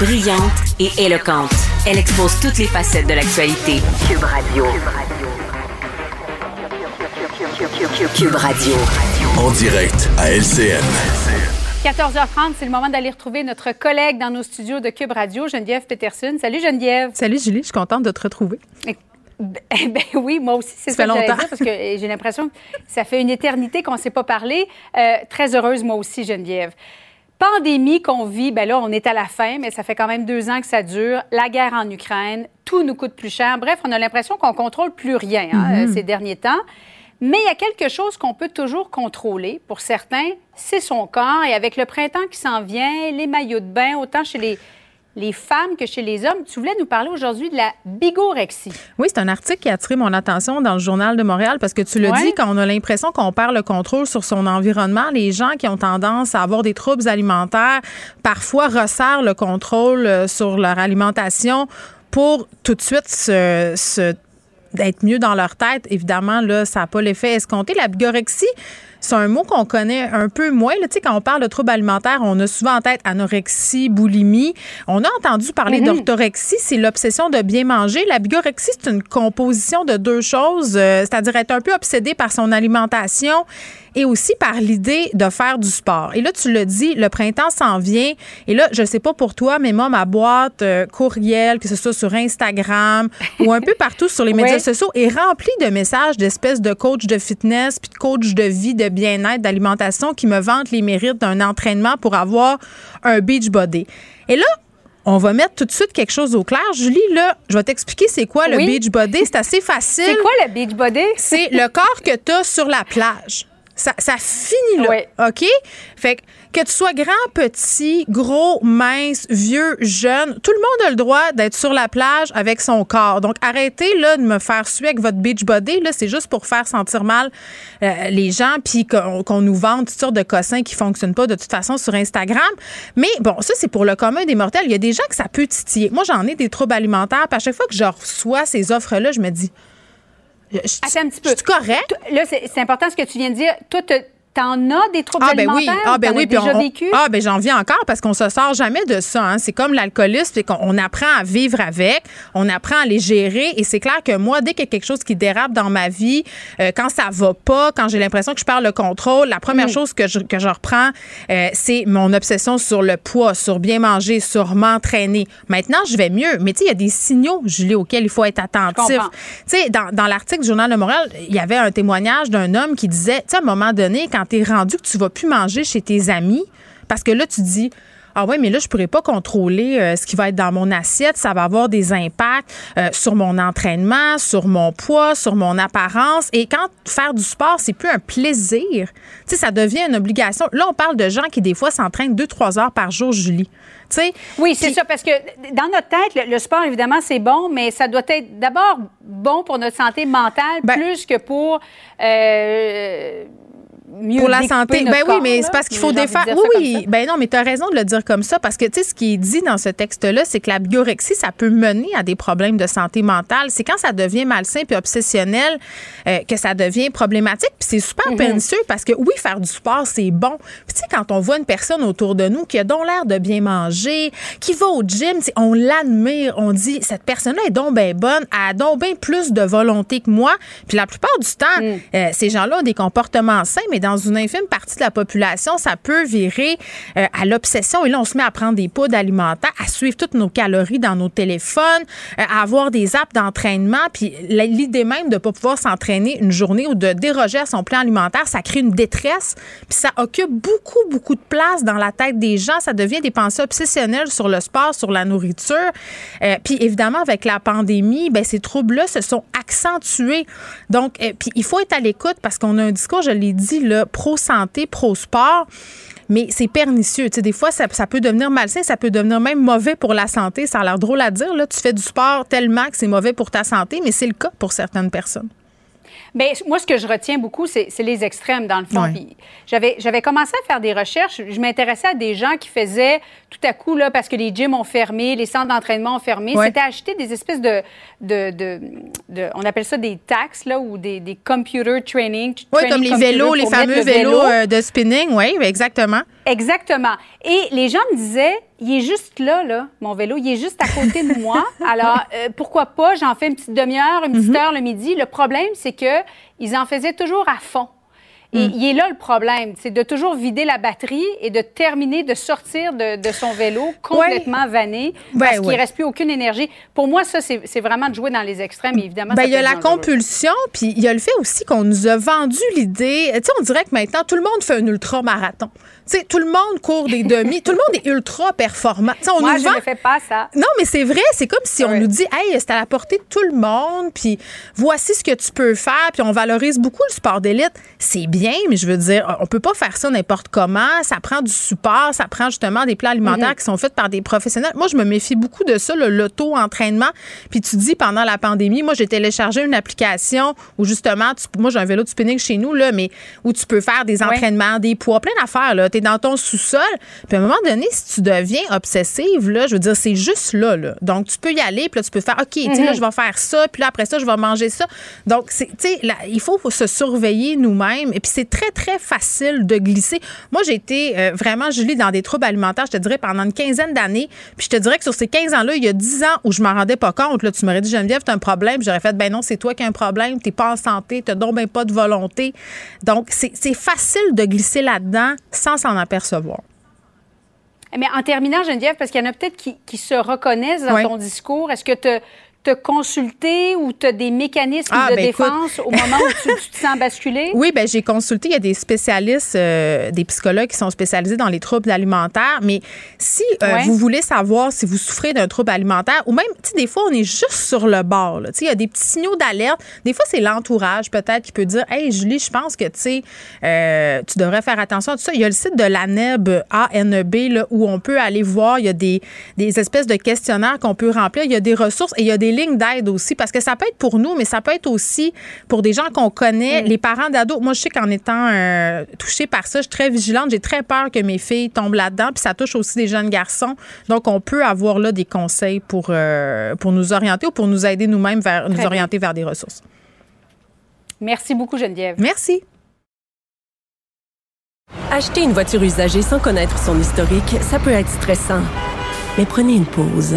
Brillante et éloquente, elle expose toutes les facettes de l'actualité. Cube Radio. Cube Radio. En direct à LCN. 14h30, c'est le moment d'aller retrouver notre collègue dans nos studios de Cube Radio, Geneviève Peterson. Salut Geneviève. Salut Julie, je suis contente de te retrouver. Ben, ben oui, moi aussi, c'est ça, fait longtemps. parce que j'ai l'impression que ça fait une éternité qu'on ne s'est pas parlé. Euh, très heureuse, moi aussi, Geneviève pandémie qu'on vit, ben là, on est à la fin, mais ça fait quand même deux ans que ça dure. La guerre en Ukraine, tout nous coûte plus cher. Bref, on a l'impression qu'on contrôle plus rien hein, mhm. ces derniers temps. Mais il y a quelque chose qu'on peut toujours contrôler. Pour certains, c'est son corps. Et avec le printemps qui s'en vient, les maillots de bain, autant chez les les femmes que chez les hommes. Tu voulais nous parler aujourd'hui de la bigorexie. Oui, c'est un article qui a attiré mon attention dans le Journal de Montréal parce que tu le dis, quand on a l'impression qu'on perd le contrôle sur son environnement, les gens qui ont tendance à avoir des troubles alimentaires parfois resserrent le contrôle euh, sur leur alimentation pour tout de suite se, d'être mieux dans leur tête. Évidemment, là, ça n'a pas l'effet escompté. La bigorexie, c'est un mot qu'on connaît un peu moins. Là. Quand on parle de troubles alimentaires, on a souvent en tête anorexie, boulimie. On a entendu parler mhm. d'orthorexie, c'est l'obsession de bien manger. La bigorexie, c'est une composition de deux choses, euh, c'est-à-dire être un peu obsédé par son alimentation et aussi par l'idée de faire du sport. Et là, tu le dis, le printemps s'en vient. Et là, je sais pas pour toi, mais moi, ma boîte euh, courriel, que ce soit sur Instagram ou un peu partout sur les médias sociaux, est remplie de messages d'espèces de coach de fitness, puis de coach de vie, de bien-être, d'alimentation qui me vantent les mérites d'un entraînement pour avoir un beach body. Et là, on va mettre tout de suite quelque chose au clair. Julie, là, je vais t'expliquer c'est quoi le beach body. C'est assez facile. C'est quoi le beach body? C'est le corps que tu as sur la plage. Ça, ça finit là. OK? Fait que, que tu sois grand, petit, gros, mince, vieux, jeune, tout le monde a le droit d'être sur la plage avec son corps. Donc, arrêtez là, de me faire suer avec votre beach body. Là, c'est juste pour faire sentir mal euh, les gens puis qu'on, nous vende toutes sortes de cossins qui fonctionnent pas de toute façon sur Instagram. Mais bon, ça, c'est pour le commun des mortels. Il y a des gens que ça peut titiller. Moi, j'en ai des troubles alimentaires. Puis à chaque fois que je reçois ces offres-là, je me dis Attends un petit peu. C'est correct? Là, c'est important ce que tu viens de dire. Toi, T'en as des troubles ah, ben alimentaires? Oui. Ah, ben oui. déjà vécu? Ah, ben j'en viens encore parce qu'on se sort jamais de ça. Hein. C'est comme l'alcoolisme, c'est qu'on apprend à vivre avec, on apprend à les gérer. Et c'est clair que moi, dès qu'il y a quelque chose qui dérape dans ma vie, euh, quand ça va pas, quand j'ai l'impression que je perds le contrôle, la première mm. chose que je, que je reprends, euh, c'est mon obsession sur le poids, sur bien manger, sur m'entraîner. Maintenant, je vais mieux. Mais tu sais, il y a des signaux, Julie, auxquels il faut être attentif. Tu sais, dans, dans l'article du Journal de Montréal, il y avait un témoignage d'un homme qui disait, tu sais, à un moment donné, quand quand tu es rendu que tu vas plus manger chez tes amis, parce que là, tu dis, ah ouais, mais là, je pourrais pas contrôler euh, ce qui va être dans mon assiette. Ça va avoir des impacts euh, sur mon entraînement, sur mon poids, sur mon apparence. Et quand faire du sport, c'est plus un plaisir, tu sais, ça devient une obligation. Là, on parle de gens qui, des fois, s'entraînent deux, trois heures par jour, Julie. sais. oui, c'est ça, parce que dans notre tête, le, sport, évidemment, c'est bon, mais ça doit être d'abord bon pour notre santé mentale ben plus que pour euh, pour la santé. Ben oui, mais c'est parce qu'il faut défaire. Oui, oui. Ben non, mais tu as raison de le dire comme ça parce que tu sais ce qui est dit dans ce texte-là, c'est que la biorexie, ça peut mener à des problèmes de santé mentale. C'est quand ça devient malsain puis obsessionnel euh, que ça devient problématique. Puis c'est super mm pernicieux parce que oui, faire du sport, c'est bon. Puis tu sais quand on voit une personne autour de nous qui a donc l'air de bien manger, qui va au gym, on l'admire, on dit cette personne-là est donc bien bonne, a donc bien plus de volonté que moi. Puis la plupart du temps, mm. euh, ces gens-là ont des comportements sains, mais dans une infime partie de la population, ça peut virer euh, à l'obsession. Et là, on se met à prendre des poudres alimentaires, à suivre toutes nos calories dans nos téléphones, euh, à avoir des apps d'entraînement. Puis l'idée même de ne pas pouvoir s'entraîner une journée ou de déroger à son plan alimentaire, ça crée une détresse. Puis ça occupe beaucoup, beaucoup de place dans la tête des gens. Ça devient des pensées obsessionnelles sur le sport, sur la nourriture. Euh, puis évidemment, avec la pandémie, ben, ces troubles-là se sont accentués. Donc, puis il faut être à l'écoute parce qu'on a un discours, je l'ai dit, pro-santé, pro-sport mais c'est pernicieux. Tu des fois, ça, peut devenir malsain, ça peut devenir même mauvais pour la santé. Ça a l'air drôle à dire. Là. Tu fais du sport tellement que c'est mauvais pour ta santé, mais c'est le cas pour certaines personnes. Bien, moi, ce que je retiens beaucoup, c'est les extrêmes, dans le fond. J'avais commencé à faire des recherches. Je m'intéressais à des gens qui faisaient tout à coup, là, parce que les gyms ont fermé, les centres d'entraînement ont fermé, c'était acheter des espèces de, de, de, On appelle ça des taxes, là, ou des, des computer training. Oui, comme les vélos, les fameux vélos euh, de spinning. Oui, exactement. Exactement. Et les gens me disaient, il est juste là, là, mon vélo, il est juste à côté de moi. Alors, euh, pourquoi pas, j'en fais une petite demi-heure, une petite mhm. heure le midi. Le problème, c'est que ils en faisaient toujours à fond. Et mm. il est là le problème, c'est de toujours vider la batterie et de terminer, de sortir de, son vélo complètement vanné parce qu'il ne reste plus aucune énergie. Pour moi, ça, c'est vraiment de jouer dans les extrêmes, évidemment. Ben, il y a la compulsion, puis il y a le fait aussi qu'on nous a vendu l'idée. Tu sais, on dirait que maintenant, tout le monde fait un ultra-marathon. Tu sais, tout le monde court des demi, tout le monde est ultra performant. on Moi, je ne fais pas ça. Non, mais c'est vrai, c'est comme si on nous dit, hey, c'est à la portée de tout le monde, puis voici ce que tu peux faire, puis on valorise beaucoup le sport d'élite. C'est bien mais je veux dire, on peut pas faire ça n'importe comment. Ça prend du support, ça prend justement des plats alimentaires mhm. qui sont faits par des professionnels. Moi, je me méfie beaucoup de ça, l'auto-entraînement. Puis tu dis, pendant la pandémie, moi, j'ai téléchargé une application où justement, moi, j'ai un vélo de spinning chez nous, là, mais où tu peux faire des entraînements, des poids, plein d'affaires. Tu es dans ton sous-sol. Puis à un moment donné, si tu deviens obsessive, là, je veux dire, c'est juste là, là. Donc, tu peux y aller, puis là, tu peux faire, OK, là, mhm. je vais faire ça, puis là, après ça, je vais manger ça. Donc, tu sais, il faut se surveiller nous-mêmes. Et puis, c'est très, très facile de glisser. Moi, j'ai été euh, vraiment, Julie, dans des troubles alimentaires, je te dirais, pendant une quinzaine d'années. Puis je te dirais que sur ces 15 ans-là, il y a 10 ans où je m'en rendais pas compte. Là, tu m'aurais dit, Geneviève, tu as un problème. J'aurais fait, ben non, c'est toi qui as un problème. Tu pas en santé. Tu donc ben pas de volonté. Donc, c'est facile de glisser là-dedans sans s'en apercevoir. Mais en terminant, Geneviève, parce qu'il y en a peut-être qui, se reconnaissent dans ton discours, est-ce que tu te consulter ou tu as des mécanismes ah, de ben, défense au moment où tu, te sens basculer? Oui, ben j'ai consulté. Il y a des spécialistes, euh, des psychologues qui sont spécialisés dans les troubles alimentaires. Mais si euh, vous voulez savoir si vous souffrez d'un trouble alimentaire, ou même, tu sais, des fois, on est juste sur le bord. Tu sais, il y a des petits signaux d'alerte. Des fois, c'est l'entourage peut-être qui peut dire Hey, Julie, je pense que tu sais, euh, tu devrais faire attention à tout ça. Il y a le site de l'ANEB, ANEB, là, où on peut aller voir. Il y a des, des espèces de questionnaires qu'on peut remplir. Il y a des ressources et il y a des lignes d'aide aussi, parce que ça peut être pour nous, mais ça peut être aussi pour des gens qu'on connaît, mm. les parents d'ados. Moi, je sais qu'en étant euh, touchée par ça, je suis très vigilante. J'ai très peur que mes filles tombent là-dedans, puis ça touche aussi des jeunes garçons. Donc, on peut avoir là des conseils pour, euh, pour nous orienter ou pour nous aider nous-mêmes vers nous orienter vers des ressources. Merci beaucoup, Geneviève. Merci. Acheter une voiture usagée sans connaître son historique, ça peut être stressant. Mais prenez une pause.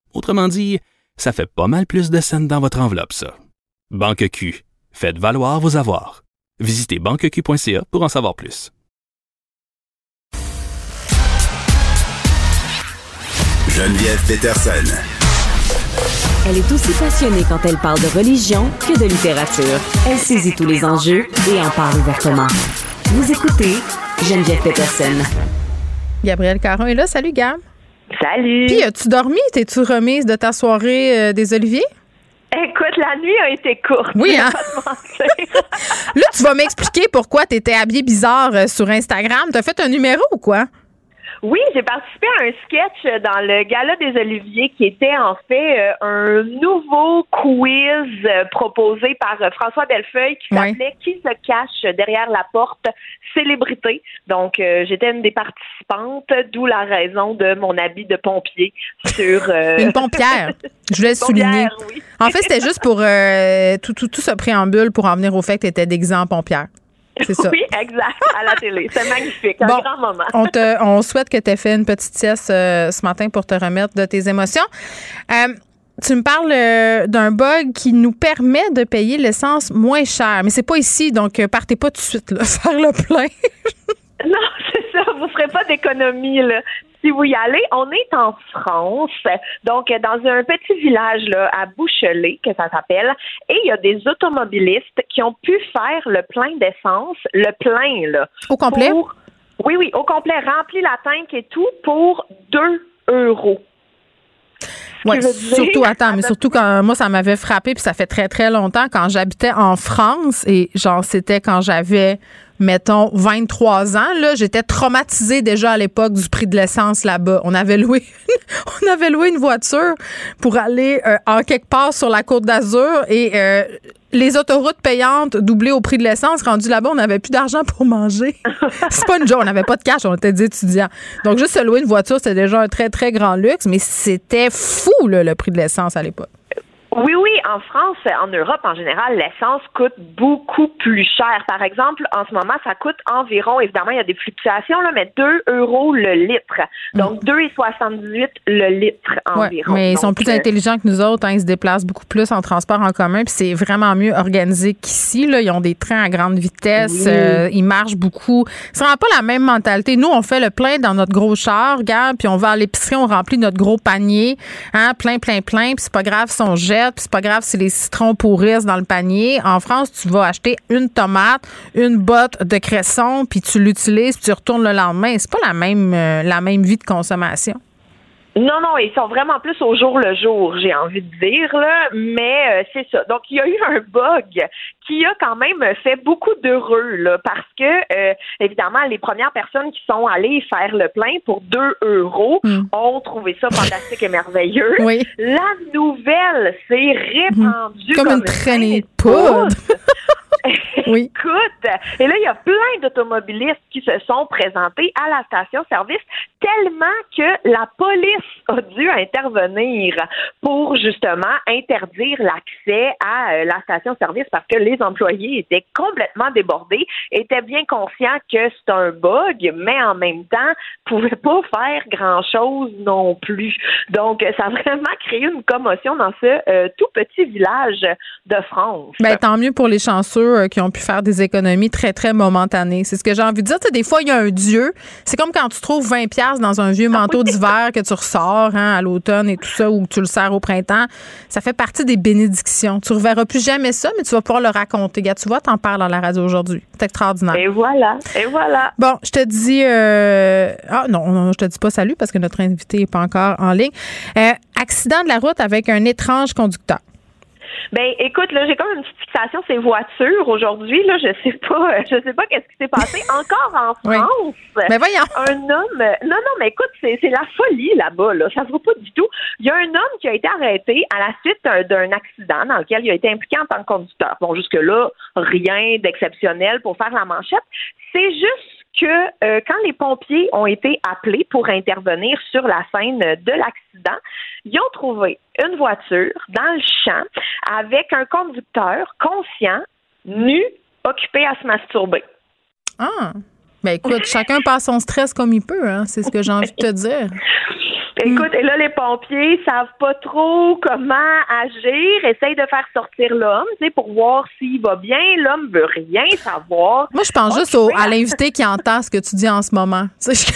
Autrement dit, ça fait pas mal plus de scènes dans votre enveloppe, ça. Banque Q. Faites valoir vos avoirs. Visitez banqueq.ca pour en savoir plus. Geneviève Peterson. Elle est aussi passionnée quand elle parle de religion que de littérature. Elle saisit tous les enjeux et en parle ouvertement. Vous écoutez Geneviève Peterson. Gabrielle Caron est là. Salut, Gab. Salut. Puis, as-tu dormi? T'es-tu remise de ta soirée euh, des Oliviers? Écoute, la nuit a été courte. Oui, hein? Là, tu vas m'expliquer pourquoi tu étais habillée bizarre euh, sur Instagram. T'as fait un numéro ou quoi? Oui, j'ai participé à un sketch dans le Gala des Oliviers qui était en fait euh, un nouveau quiz euh, proposé par euh, François Bellefeuille qui s'appelait Qui se cache derrière la porte célébrité. Donc, euh, j'étais une des participantes, d'où la raison de mon habit de pompier sur... euh, Une pompière. Je voulais souligner. oui. En fait, c'était juste pour euh, tout, tout, tout ce préambule pour en venir au fait que tu étais déguisée en pompière. C'est ça. Oui, exact, à la télé. C'est magnifique, un grand moment. On, te, on souhaite que tu aies fait une petite sieste euh, ce matin pour te remettre de tes émotions. Euh, tu me parles euh, d'un bug qui nous permet de payer l'essence moins cher. Mais c'est pas ici, donc partez pas tout de suite là, faire le plein. Non, c'est ça. Vous ferez pas d'économie, là. Si vous y allez, on est en France, donc dans un petit village là, à Bouchelet, que ça s'appelle, et il y a des automobilistes qui ont pu faire le plein d'essence, le plein, là. Au complet? pour- oui, oui, au complet, rempli la tank et tout pour 2 euros. Oui, surtout, attends, mais surtout quand moi, ça m'avait frappé, puis ça fait très, très longtemps, quand j'habitais en France, et genre, c'était quand j'avais, mettons, 23 ans, là, j'étais traumatisée déjà à l'époque du prix de l'essence là-bas. On avait loué, on avait loué une voiture pour aller euh, en quelque part sur la côte d'Azur, et euh, les autoroutes payantes doublées au prix de l'essence, rendu là-bas, on n'avait plus d'argent pour manger. C'est pas une joke, on n'avait pas de cash, on était des étudiants. Donc, juste se louer une voiture, c'était déjà un très, très grand luxe, mais c'était fou, là, le prix de l'essence à l'époque. Oui, oui, en France, en Europe en général, l'essence coûte beaucoup plus cher. Par exemple, en ce moment, ça coûte environ, évidemment, il y a des fluctuations, là, mais 2 euros le litre. Donc, 2,78 le litre Mm. Ouais, environ. mais ils sont Donc, plus euh, intelligents que nous autres. hein. Ils se déplacent beaucoup plus en transport en commun. Puis c'est vraiment mieux organisé qu'ici. Là. Ils ont des trains à grande vitesse. Oui. euh, ils marchent beaucoup. C'est vraiment pas la même mentalité. Nous, on fait le plein dans notre gros char, regarde, puis on va à l'épicerie, on remplit notre gros panier, hein, plein, plein, plein. Puis c'est pas grave si on jette, puis c'est pas grave si les citrons pourrissent dans le panier. En France, tu vas acheter une tomate, une botte de cresson, puis tu l'utilises, puis tu retournes le lendemain. C'est pas la même, euh, la même vie de consommation. Non, non, ils sont vraiment plus au jour le jour, j'ai envie de dire, là, mais euh, c'est ça. Donc, il y a eu un bug qui a quand même fait beaucoup d'heureux, là, parce que, euh, évidemment, les premières personnes qui sont allées faire le plein pour 2 euros ont trouvé ça fantastique et merveilleux. Mm. Oui. La nouvelle s'est répandue Comme une traînée de poudre. oui. Écoute, et là, il y a plein d'automobilistes qui se sont présentés à la station-service tellement que la police a dû intervenir pour justement interdire l'accès à euh, la station-service parce que les employés étaient complètement débordés, étaient bien conscients que c'est un bug, mais en même temps, pouvaient pas faire grand-chose non plus. Donc, ça a vraiment créé une commotion dans ce euh, tout petit village de France. Ben, tant mieux pour les chanceux euh, qui ont pu faire des économies très, très momentanées. C'est ce que j'ai envie de dire. Des fois, il y a un dieu. C'est comme quand tu trouves 20 pièces dans un vieux manteau d'hiver que tu ressors hein, à l'automne et tout ça, ou que tu le sers au printemps. Ça fait partie des bénédictions. Tu reverras plus jamais ça, mais tu vas pouvoir le raconter. Gars, tu vois, t'en parles dans la radio aujourd'hui. C'est extraordinaire. Et voilà, et voilà. Bon, je te dis... euh, Ah non, non, je te dis pas salut parce que notre invité n'est pas encore en ligne. Euh, accident de la route avec un étrange conducteur. Ben, écoute, là, j'ai comme une petite fixation ces voitures aujourd'hui. Là, je sais pas, je sais pas qu'est-ce qui s'est passé encore en France. Mais voyons. Un homme, non, non, mais écoute, c'est, c'est la folie là-bas. Là, ça se voit pas du tout. Il y a un homme qui a été arrêté à la suite d'un, d'un accident dans lequel il a été impliqué en tant que conducteur. Bon, jusque là, rien d'exceptionnel pour faire la manchette. C'est juste que euh, quand les pompiers ont été appelés pour intervenir sur la scène de l'accident, ils ont trouvé une voiture dans le champ avec un conducteur conscient, nu, occupé à se masturber. Ah! Ben écoute, chacun passe son stress comme il peut, hein? c'est ce que j'ai envie de te dire. Écoute, et là, les pompiers savent pas trop comment agir, essayent de faire sortir l'homme, tu sais, pour voir s'il va bien. L'homme veut rien savoir. Moi, je pense juste au, à l'invité qui entend ce que tu dis en ce moment. Tu, sais,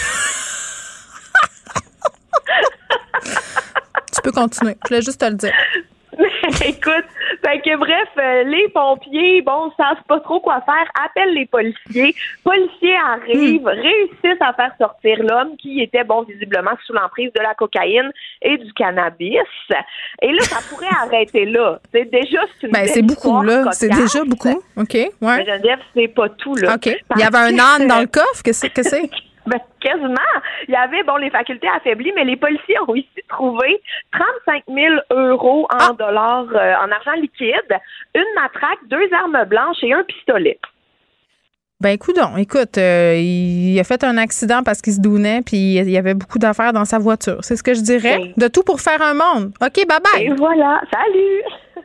tu peux continuer. Je voulais juste te le dire. Écoute, fait que bref, euh, les pompiers, bon, savent pas trop quoi faire, appellent les policiers. Policiers arrivent, hmm. réussissent à faire sortir l'homme qui était, bon, visiblement sous l'emprise de la cocaïne et du cannabis. Et là, ça pourrait arrêter là. C'est déjà c'est une ben, c'est beaucoup là, c'est déjà beaucoup. OK, ouais. Mais Geneviève, c'est pas tout là. OK. Il y avait un âne dans le coffre, qu'est-ce que c'est? Ben, quasiment. Il y avait, bon, les facultés affaiblies, mais les policiers ont aussi trouvé 35 000 euros en ah! dollars, euh, en argent liquide, une matraque, deux armes blanches et un pistolet. Ben écoute, écoute, euh, il a fait un accident parce qu'il se dounait, puis il y avait beaucoup d'affaires dans sa voiture. C'est ce que je dirais. De tout pour faire un monde. OK, bye bye. Et voilà, salut.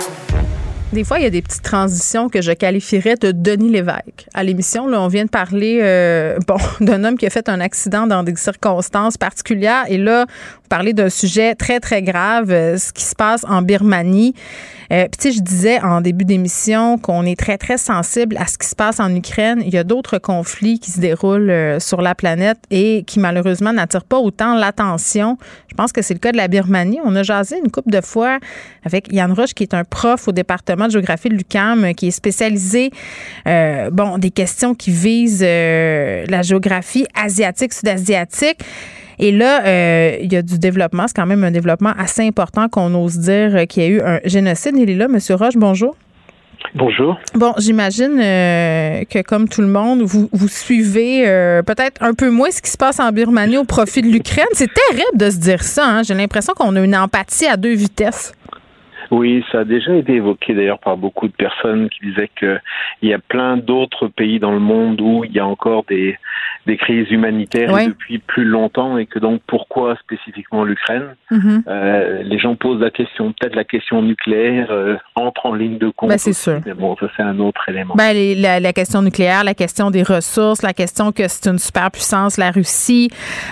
Des fois, il y a des petites transitions que je qualifierais de Denis Lévesque. À l'émission, là, on vient de parler euh, bon, d'un homme qui a fait un accident dans des circonstances particulières. Et là, parlait d'un sujet très, très grave, euh, ce qui se passe en Birmanie. Euh, Puis, je disais en début d'émission qu'on est très, très sensible à ce qui se passe en Ukraine. Il y a d'autres conflits qui se déroulent euh, sur la planète et qui, malheureusement, n'attirent pas autant l'attention. Je pense que c'est le cas de la Birmanie. On a jasé une couple de fois avec Yann Roche, qui est un prof au département de géographie de l'UCAM, qui est spécialisé, euh, bon, des questions qui visent euh, la géographie asiatique, sud-asiatique. Et là, euh, il y a du développement. C'est quand même un développement assez important qu'on ose dire euh, qu'il y a eu un génocide. Il est là, Monsieur Roche, bonjour. Bonjour. Bon, j'imagine euh, que comme tout le monde, vous, vous suivez peut-être un peu moins ce qui se passe en Birmanie au profit de l'Ukraine. C'est terrible de se dire ça. Hein. J'ai l'impression qu'on a une empathie à deux vitesses. Oui, ça a déjà été évoqué d'ailleurs par beaucoup de personnes qui disaient qu'il y a plein d'autres pays dans le monde où il y a encore des, des crises humanitaires depuis plus longtemps et que donc pourquoi spécifiquement l'Ukraine? Mm-hmm. euh, Les gens posent la question, peut-être la question nucléaire euh, entre en ligne de compte. Ben, c'est sûr. Mais bon, ça c'est un autre élément. Ben, la, la, question nucléaire, la question des ressources, la question que c'est une superpuissance, la Russie,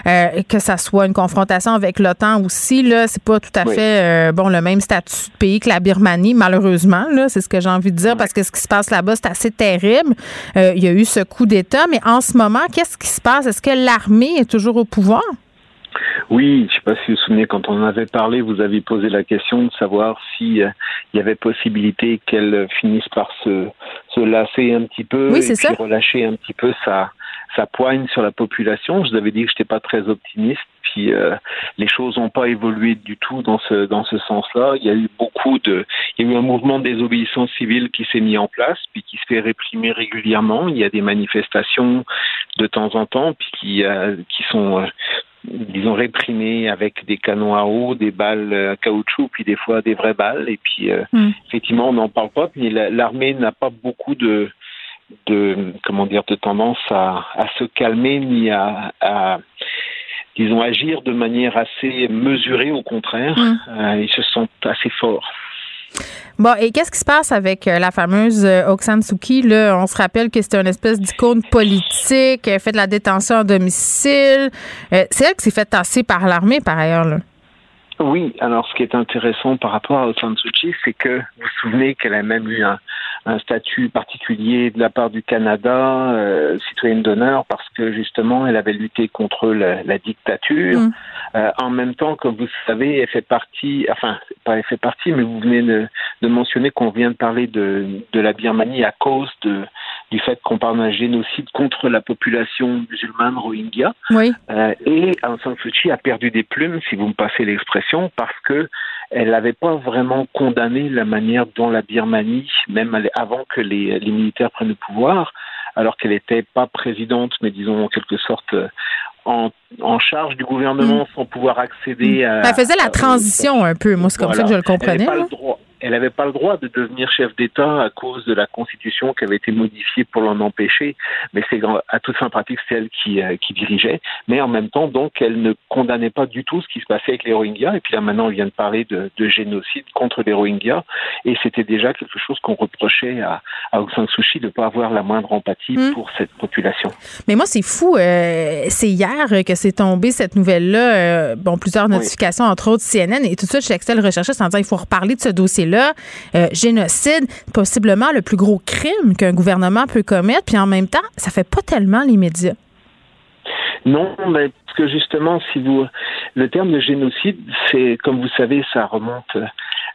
euh, que ça soit une confrontation avec l'OTAN aussi, là, c'est pas tout à fait bon le même statut de pays que la Birmanie, malheureusement, c'est ce que j'ai envie de dire, parce que ce qui se passe là-bas, c'est assez terrible. Euh, il y a eu ce coup d'État, mais en ce moment, qu'est-ce qui se passe? Est-ce que l'armée est toujours au pouvoir? Oui, je ne sais pas si vous vous souvenez, quand on en avait parlé, vous aviez posé la question de savoir s'il euh, y avait possibilité qu'elle finisse par se, se lasser un petit peu et puis relâcher un petit peu sa, sa poigne sur la population. Je vous avais dit que je n'étais pas très optimiste, puis euh, les choses n'ont pas évolué du tout dans ce dans ce sens-là. Il y a eu beaucoup de, il y a eu un mouvement de désobéissance civile qui s'est mis en place, puis qui se fait réprimer régulièrement. Il y a des manifestations de temps en temps, puis qui euh, qui sont euh, disons réprimés avec des canons à eau, des balles à caoutchouc, puis des fois des vraies balles. Et puis hmm. effectivement, on n'en parle pas. Mais l'armée n'a pas beaucoup de de comment dire de tendance à, à se calmer ni à, à disons agir de manière assez mesurée au contraire mmh. euh, ils se sentent assez forts Bon, et qu'est-ce qui se passe avec euh, la fameuse euh, Oksan Suki? Là, on se rappelle que c'était une espèce d'icône politique, elle fait de la détention à domicile. c'est elle qui s'est fait tasser par l'armée, par ailleurs. Là. Oui, alors ce qui est intéressant par rapport à Aung San Suu Kyi, c'est que vous vous souvenez qu'elle a même eu un, un, statut particulier de la part du Canada, euh, citoyenne d'honneur, parce que justement elle avait lutté contre la, la dictature. Mm. Euh, en même temps, comme vous savez, elle fait partie, enfin pas elle fait partie, mais vous venez de, de mentionner qu'on vient de parler de, de la Birmanie à cause de, du fait qu'on parle d'un génocide contre la population musulmane rohingya. Oui. Euh, et Aung San Suu Kyi a perdu des plumes, si vous me passez l'expression, parce que elle n'avait pas vraiment condamné la manière dont la Birmanie, même avant que les, les militaires prennent le pouvoir, alors qu'elle n'était pas présidente, mais disons en quelque sorte en, en charge du gouvernement mmh. sans pouvoir accéder à. Elle faisait la transition un peu, moi c'est comme voilà. ça que je le comprenais. Elle pas le droit elle n'avait pas le droit de devenir chef d'État à cause de la Constitution qui avait été modifiée pour l'en empêcher, mais c'est à toute fin pratique c'est elle qui, euh, qui dirigeait. Mais en même temps, donc, elle ne condamnait pas du tout ce qui se passait avec les Rohingyas. Et puis là, maintenant, on vient de parler de, de génocide contre les Rohingyas, et c'était déjà quelque chose qu'on reprochait à, à Aung San Suu Kyi de ne pas avoir la moindre empathie mmh. pour cette population. Mais moi, c'est fou. Euh, c'est hier que c'est tombé cette nouvelle-là. Euh, bon, plusieurs notifications, oui. entre autres CNN, et tout ça, chez Excel recherchait sans dire il faut reparler de ce dossier là, euh, génocide, possiblement le plus gros crime qu'un gouvernement peut commettre, puis en même temps, ça fait pas tellement les médias. Non, mais parce que justement, si vous, le terme de génocide, c'est, comme vous savez, ça remonte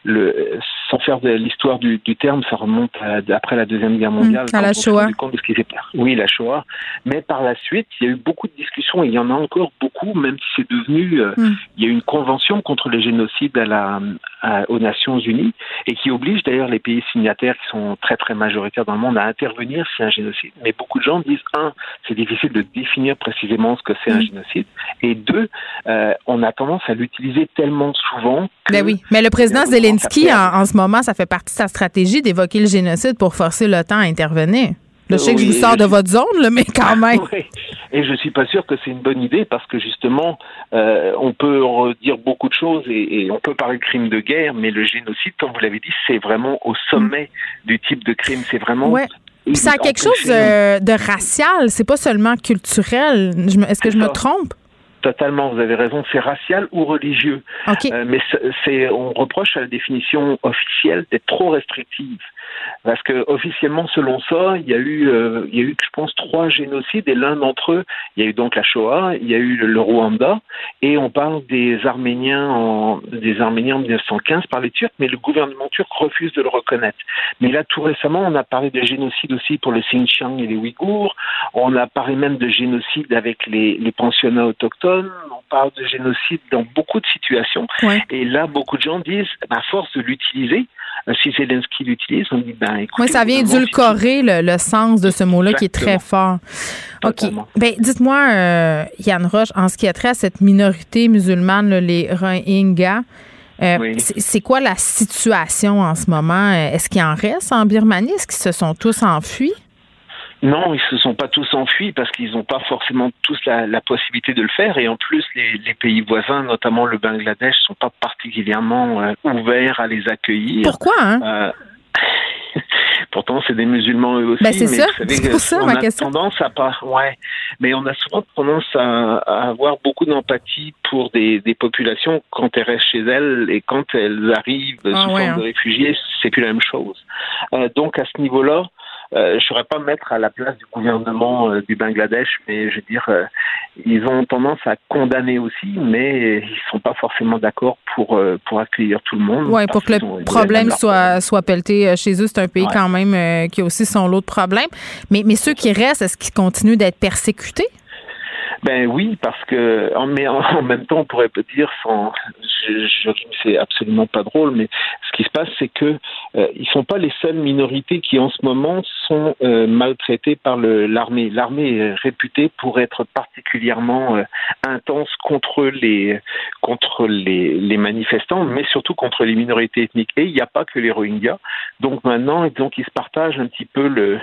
le, sans faire de l'histoire du, du, terme, ça remonte à, après la Deuxième Guerre mondiale. Mmh, à la Shoah. De ce qui oui, la Shoah. Mais par la suite, il y a eu beaucoup de discussions, et il y en a encore beaucoup, même si c'est devenu... Euh, mmh. Il y a eu une convention contre les génocides à la, à, aux Nations Unies, et qui oblige d'ailleurs les pays signataires, qui sont très très majoritaires dans le monde, à intervenir si un génocide. Mais beaucoup de gens disent, un, c'est difficile de définir précisément ce que c'est mmh. un génocide, et deux, euh, on a tendance à l'utiliser tellement souvent... Que ben oui, mais le président Zelensky, en, en ce moment, ça fait partie de sa stratégie d'évoquer le génocide pour forcer l'OTAN à intervenir. Là, je sais oui, que je vous sors de je... votre zone, là, mais quand même. Oui. Et je suis pas sûr que c'est une bonne idée parce que justement, euh, on peut redire beaucoup de choses et, et, on peut parler de crime de guerre, mais le génocide, comme vous l'avez dit, c'est vraiment au sommet mmh. du type de crime. C'est vraiment. Ouais. Puis ça a quelque chose de, de racial, c'est pas seulement culturel. Est-ce que je me trompe? Totalement, vous avez raison, c'est racial ou religieux. Okay. Euh, mais c'est, on reproche à la définition officielle d'être trop restrictive. Parce que officiellement, selon ça, il y a eu, euh, il y a eu, je pense, trois génocides et l'un d'entre eux, il y a eu donc la Shoah, il y a eu le, le Rwanda, et on parle des Arméniens en, des Arméniens en 1915 par les Turcs, mais le gouvernement turc refuse de le reconnaître. Mais là, tout récemment, on a parlé de génocide aussi pour le Xinjiang et les Ouïghours. On a parlé même de génocide avec les, les pensionnats autochtones. On parle de génocide dans beaucoup de situations. Ouais. Et là, beaucoup de gens disent, à force de l'utiliser, si Zelensky l'utilise, on dit ben écoutez, Oui, ça vient édulcorer le, le, sens de ce mot-là qui est très fort. Totalement. OK. Ben dites-moi, euh, Yann Roche, en ce qui a trait à cette minorité musulmane, là, les Rohingyas, euh, oui. c'est quoi la situation en ce moment? Est-ce qu'il en reste en Birmanie? Est-ce qu'ils se sont tous enfuis? Non, ils se sont pas tous enfuis parce qu'ils n'ont pas forcément tous la, la, possibilité de le faire. Et en plus, les, les, pays voisins, notamment le Bangladesh, sont pas particulièrement euh, ouverts à les accueillir. Pourquoi hein? euh, Pourtant, c'est des musulmans eux aussi. Ben c'est ça. C'est pour ça on ma a question. tendance à pas, ouais. Mais on a souvent tendance à, à avoir beaucoup d'empathie pour des, des, populations quand elles restent chez elles et quand elles arrivent ah, sous ouais, forme hein. de réfugiés, c'est plus la même chose. Euh, donc à ce niveau-là, euh, je ne saurais pas me mettre à la place du gouvernement euh, du Bangladesh, mais je veux dire, euh, ils ont tendance à condamner aussi, mais ils sont pas forcément d'accord pour pour accueillir tout le monde. Oui, pour que le problème soit soit pelleté chez eux, c'est un pays ouais. quand même qui a aussi son lot de problèmes. Mais mais ceux qui restent, est-ce qu'ils continuent d'être persécutés? Ben oui, parce que mais en, même temps, on pourrait dire, sans, je, je c'est absolument pas drôle, mais ce qui se passe, c'est que euh, ils sont pas les seules minorités qui en ce moment sont euh, maltraitées par l'armée. L'armée est réputée pour être particulièrement euh, intense contre les contre les, les, manifestants, mais surtout contre les minorités ethniques. Et il n'y a pas que les Rohingyas. Donc maintenant, donc ils se partagent un petit peu le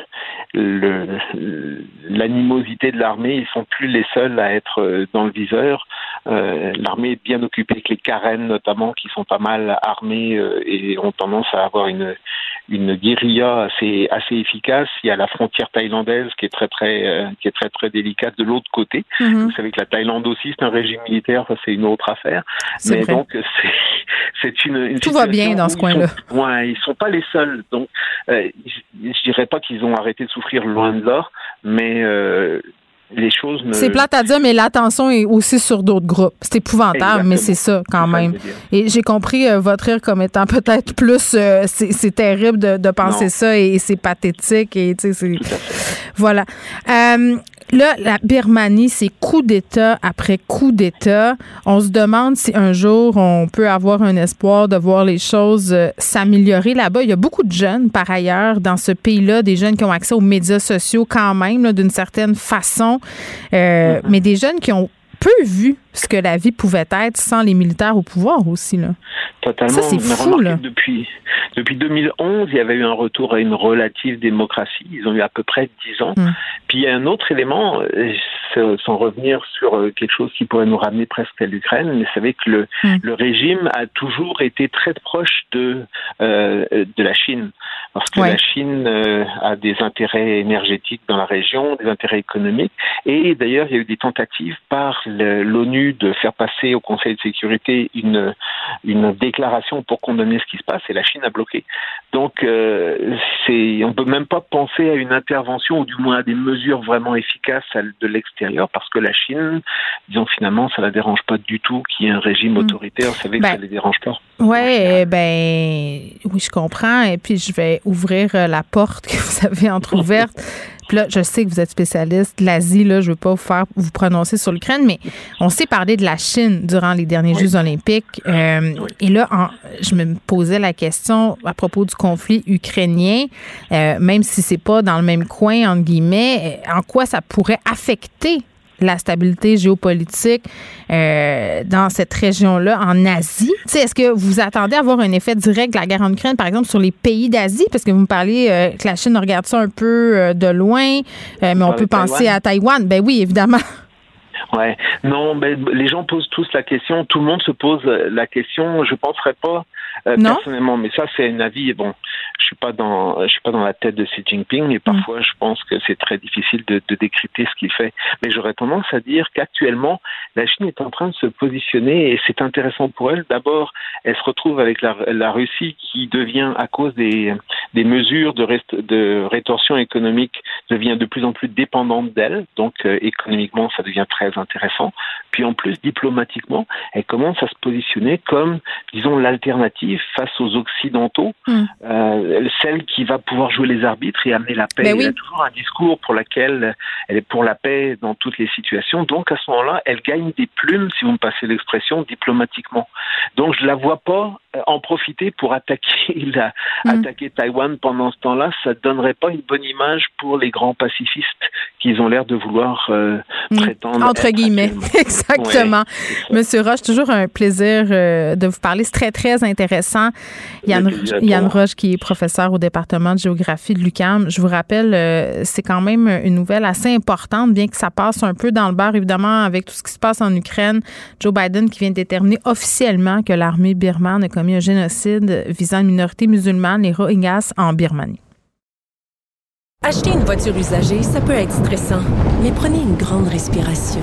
l'animosité de l'armée. Ils sont plus les seuls à être euh, dans le viseur. l'armée est bien occupée avec les Karen notamment, qui sont pas mal armés et ont tendance à avoir une une guérilla assez assez efficace. Il y a la frontière thaïlandaise qui est très très qui est très très délicate de l'autre côté. Mhm. Vous savez que la Thaïlande aussi c'est un régime militaire, ça c'est une autre affaire. Mais vrai. donc c'est une, une Tout va bien dans ce coin-là. sont- Ouais, ils sont pas les seuls. Donc euh, je, dirais pas qu'ils ont arrêté de souffrir loin de là, mais euh, les choses ne. C'est plate à dire, mais l'attention est aussi sur d'autres groupes. C'est épouvantable, mais c'est ça quand même. Et j'ai compris euh, votre rire comme étant peut-être plus. euh, c'est terrible de, de penser Non. ça et, c'est pathétique. Et, tu sais, c'est- voilà. Euh, Là, la Birmanie, c'est coup d'État après coup d'État. On se demande si un jour on peut avoir un espoir de voir les choses euh, s'améliorer là-bas. Il y a beaucoup de jeunes, par ailleurs, dans ce pays-là, des jeunes qui ont accès aux médias sociaux quand même, d'une certaine façon, Euh, mais des jeunes qui ont peu vu ce que la vie pouvait être sans les militaires au pouvoir aussi. Là. Totalement. Ça, c'est fou, là. Depuis, depuis 2011, il y avait eu un retour à une relative démocratie. Ils ont eu à peu près 10 ans. Mm. Puis il y a un autre élément, euh, sans- revenir sur euh, quelque chose qui pourrait nous ramener presque à l'Ukraine, mais vous savez que le, Mm. le régime a toujours été très proche de, euh, de la Chine. Parce que Ouais. la Chine euh, a des intérêts énergétiques dans la région, des intérêts économiques. Et d'ailleurs, il y a eu des tentatives par l'ONU de faire passer au Conseil de sécurité une, une déclaration pour condamner ce qui se passe et la Chine a bloqué. Donc, euh, on peut même pas penser à une intervention ou du moins à des mesures vraiment efficaces de l'extérieur parce que la Chine, disons finalement, ça la dérange pas du tout qu'il y ait un régime autoritaire. Vous savez que Ben, ça les dérange pas. Ouais, ben oui, je comprends. Et puis je vais ouvrir euh, la porte que vous avez entrouverte. Puis là, je sais que vous êtes spécialiste de l'Asie, là, je veux pas vous faire vous prononcer sur l'Ukraine, mais on s'est parlé de la Chine durant les derniers Jeux olympiques. Euh, Et là, en- je me posais la question à propos du conflit ukrainien, euh, même si c'est pas dans le même coin, entre guillemets, en quoi ça pourrait affecter la stabilité géopolitique euh, dans cette région-là, en Asie. Est-ce que vous attendez à avoir un effet direct de la guerre en Ukraine, par exemple, sur les pays d'Asie? Parce que vous me parlez euh, que la Chine regarde ça un peu euh, de loin, mais on peut penser Taïwan? à Taïwan. Ben oui, évidemment. Ouais, non, ben, les gens posent tous la question, tout le monde se pose la question. Je penserais pas euh, personnellement, mais ça c'est un avis. Bon, je suis pas dans, je suis pas dans la tête de Xi Jinping, et parfois je pense que c'est très difficile de, de décrypter ce qu'il fait. Mais j'aurais tendance à dire qu'actuellement la Chine est en train de se positionner et c'est intéressant pour elle. D'abord, elle se retrouve avec la, la Russie qui devient à cause des, des mesures de, rest- de rétorsion économique devient de plus en plus dépendante d'elle. Donc euh, économiquement, ça devient très intéressant. Puis en plus, diplomatiquement, elle commence à se positionner comme, disons, l'alternative face aux Occidentaux, Hmm. euh, celle qui va pouvoir jouer les arbitres et amener la paix. Ben oui. Elle a toujours un discours pour lequel elle est pour la paix dans toutes les situations. Donc à ce moment-là, elle gagne des plumes, si vous me passez l'expression, diplomatiquement. Donc je la vois pas euh, en profiter pour attaquer la, attaquer Taïwan pendant ce temps-là. Ça donnerait pas une bonne image pour les grands pacifistes qu'ils ont l'air de vouloir euh, prétendre. Entre guillemets. actuellement. Exactement. Ouais, Monsieur Roche, toujours un plaisir euh, de vous parler. C'est très, très intéressant. Yann. Roche, qui est professeur au département de géographie de l'UQAM. Je vous rappelle, euh, c'est quand même une nouvelle assez importante, bien que ça passe un peu dans le bar, évidemment, avec tout ce qui se passe en Ukraine. Joe Biden qui vient de déterminer officiellement que l'armée birmane a commis un génocide visant une minorité musulmane, les Rohingyas, en Birmanie. Acheter une voiture usagée, ça peut être stressant, mais prenez une grande respiration.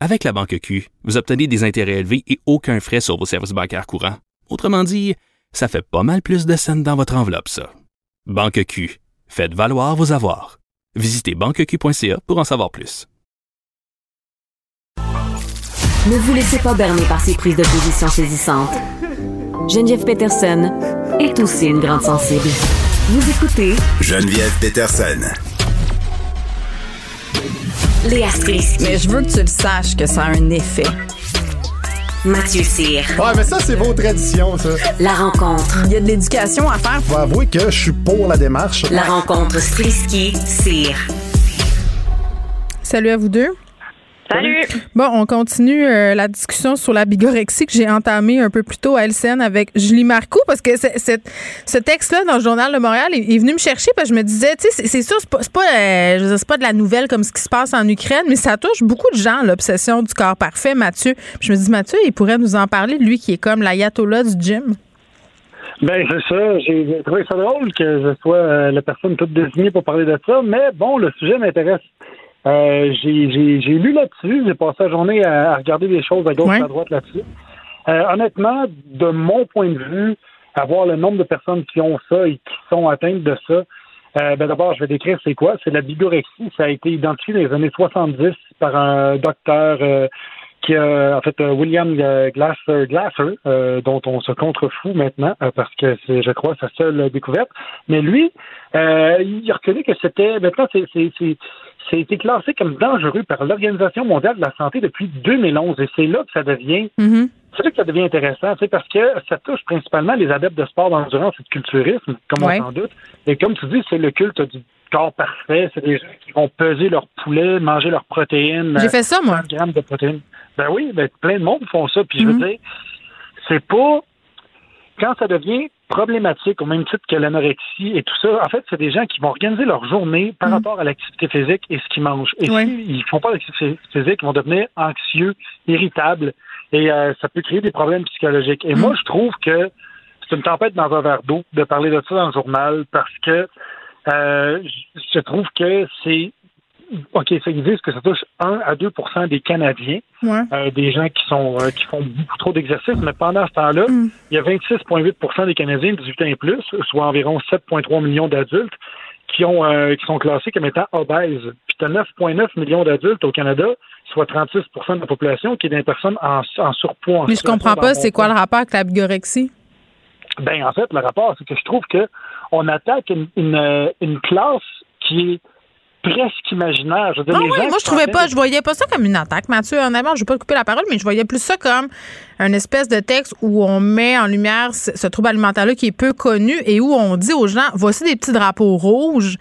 Avec la Banque Q, vous obtenez des intérêts élevés et aucun frais sur vos services bancaires courants. Autrement dit, ça fait pas mal plus de scènes dans votre enveloppe, ça. Banque Q. Faites valoir vos avoirs. Visitez banqueq.ca pour en savoir plus. Ne vous laissez pas berner par ces prises de position saisissantes. Geneviève Peterson est aussi une grande sensible. Vous écoutez Geneviève Peterson. Léa Strisky. Mais je veux que tu le saches que ça a un effet. Mathieu Cyr. Ouais, mais ça, c'est vos traditions, ça. La rencontre. Il y a de l'éducation à faire. Faut avouer que je suis pour la démarche. La rencontre Strisky-Cyr. Salut à vous deux. Salut. Bon, on continue euh, la discussion sur la bigorexie que j'ai entamée un peu plus tôt à LCN avec Julie Marcoux parce que c'est- c'est- ce texte-là dans le journal de Montréal est, est venu me chercher parce que je me disais, tu sais, c'est- c'est sûr, c'est pas, c'est pas, euh, je veux dire, c'est pas de la nouvelle comme ce qui se passe en Ukraine, mais ça touche beaucoup de gens, l'obsession du corps parfait, Mathieu. Puis je me dis, Mathieu, il pourrait nous en parler, lui qui est comme l'ayatollah du gym. Ben, c'est ça. J'ai trouvé ça drôle que je sois euh, la personne toute désignée pour parler de ça, mais bon, le sujet m'intéresse. Euh, j'ai lu là-dessus, j'ai passé la journée à, à regarder des choses à gauche et à droite là-dessus. Euh, honnêtement, de mon point de vue, avoir le nombre de personnes qui ont ça et qui sont atteintes de ça, euh, ben d'abord, je vais décrire c'est quoi. C'est la bigorexie. Ça a été identifié dans les années 70 par un docteur qui a, en fait, euh, William euh, Glasser, Glasser euh, dont on se contrefout maintenant euh, parce que c'est, je crois, sa seule découverte. Mais lui, euh, il a reconnu que c'était, maintenant, c'est, c'est, c'est, été classé comme dangereux par l'Organisation mondiale de la santé depuis 2011 et c'est là que ça devient c'est là que ça devient intéressant, tu sais, parce que ça touche principalement les adeptes de sport d'endurance et de culturisme, comme Ouais. on s'en doute. Et comme tu dis, c'est le culte du corps parfait. C'est des gens qui vont peser leur poulet, manger leurs protéines. J'ai euh, fait ça, moi. 100 grammes de protéines. Ben oui, ben, plein de monde font ça. Puis je Mhm. veux dire, c'est pas quand ça devient problématique au même titre que l'anorexie et tout ça, en fait, c'est des gens qui vont organiser leur journée par rapport à l'activité physique et ce qu'ils mangent. Et s'ils font pas d'activité physique, ils vont devenir anxieux, irritables, et euh, ça peut créer des problèmes psychologiques. Et moi, je trouve que c'est une tempête dans un verre d'eau de parler de ça dans le journal parce que euh, je trouve que c'est OK, ça ils disent que ça touche 1 à 2% des Canadiens, Ouais. euh, des gens qui sont euh, qui font beaucoup trop d'exercices, mais pendant ce temps-là, il y a 26,8% des Canadiens de 18 ans et plus, soit environ 7,3 millions d'adultes, qui ont euh, qui sont classés comme étant obèses. Puis tu as 9,9 millions d'adultes au Canada, soit 36% de la population, qui est des personnes en, en surpoids. en Mais je comprends pas, c'est quoi le rapport avec la bigorexie? Ben, en fait, le rapport, c'est que je trouve que on attaque une, une, une classe qui est presque imaginaire. Je veux dire, Ah les oui, gens moi je trouvais pas, je voyais pas ça comme une attaque, Mathieu. Honnêtement, je vais pas te couper la parole, mais je voyais plus ça comme un espèce de texte où on met en lumière ce, ce trouble alimentaire-là qui est peu connu et où on dit aux gens, voici des petits drapeaux rouges.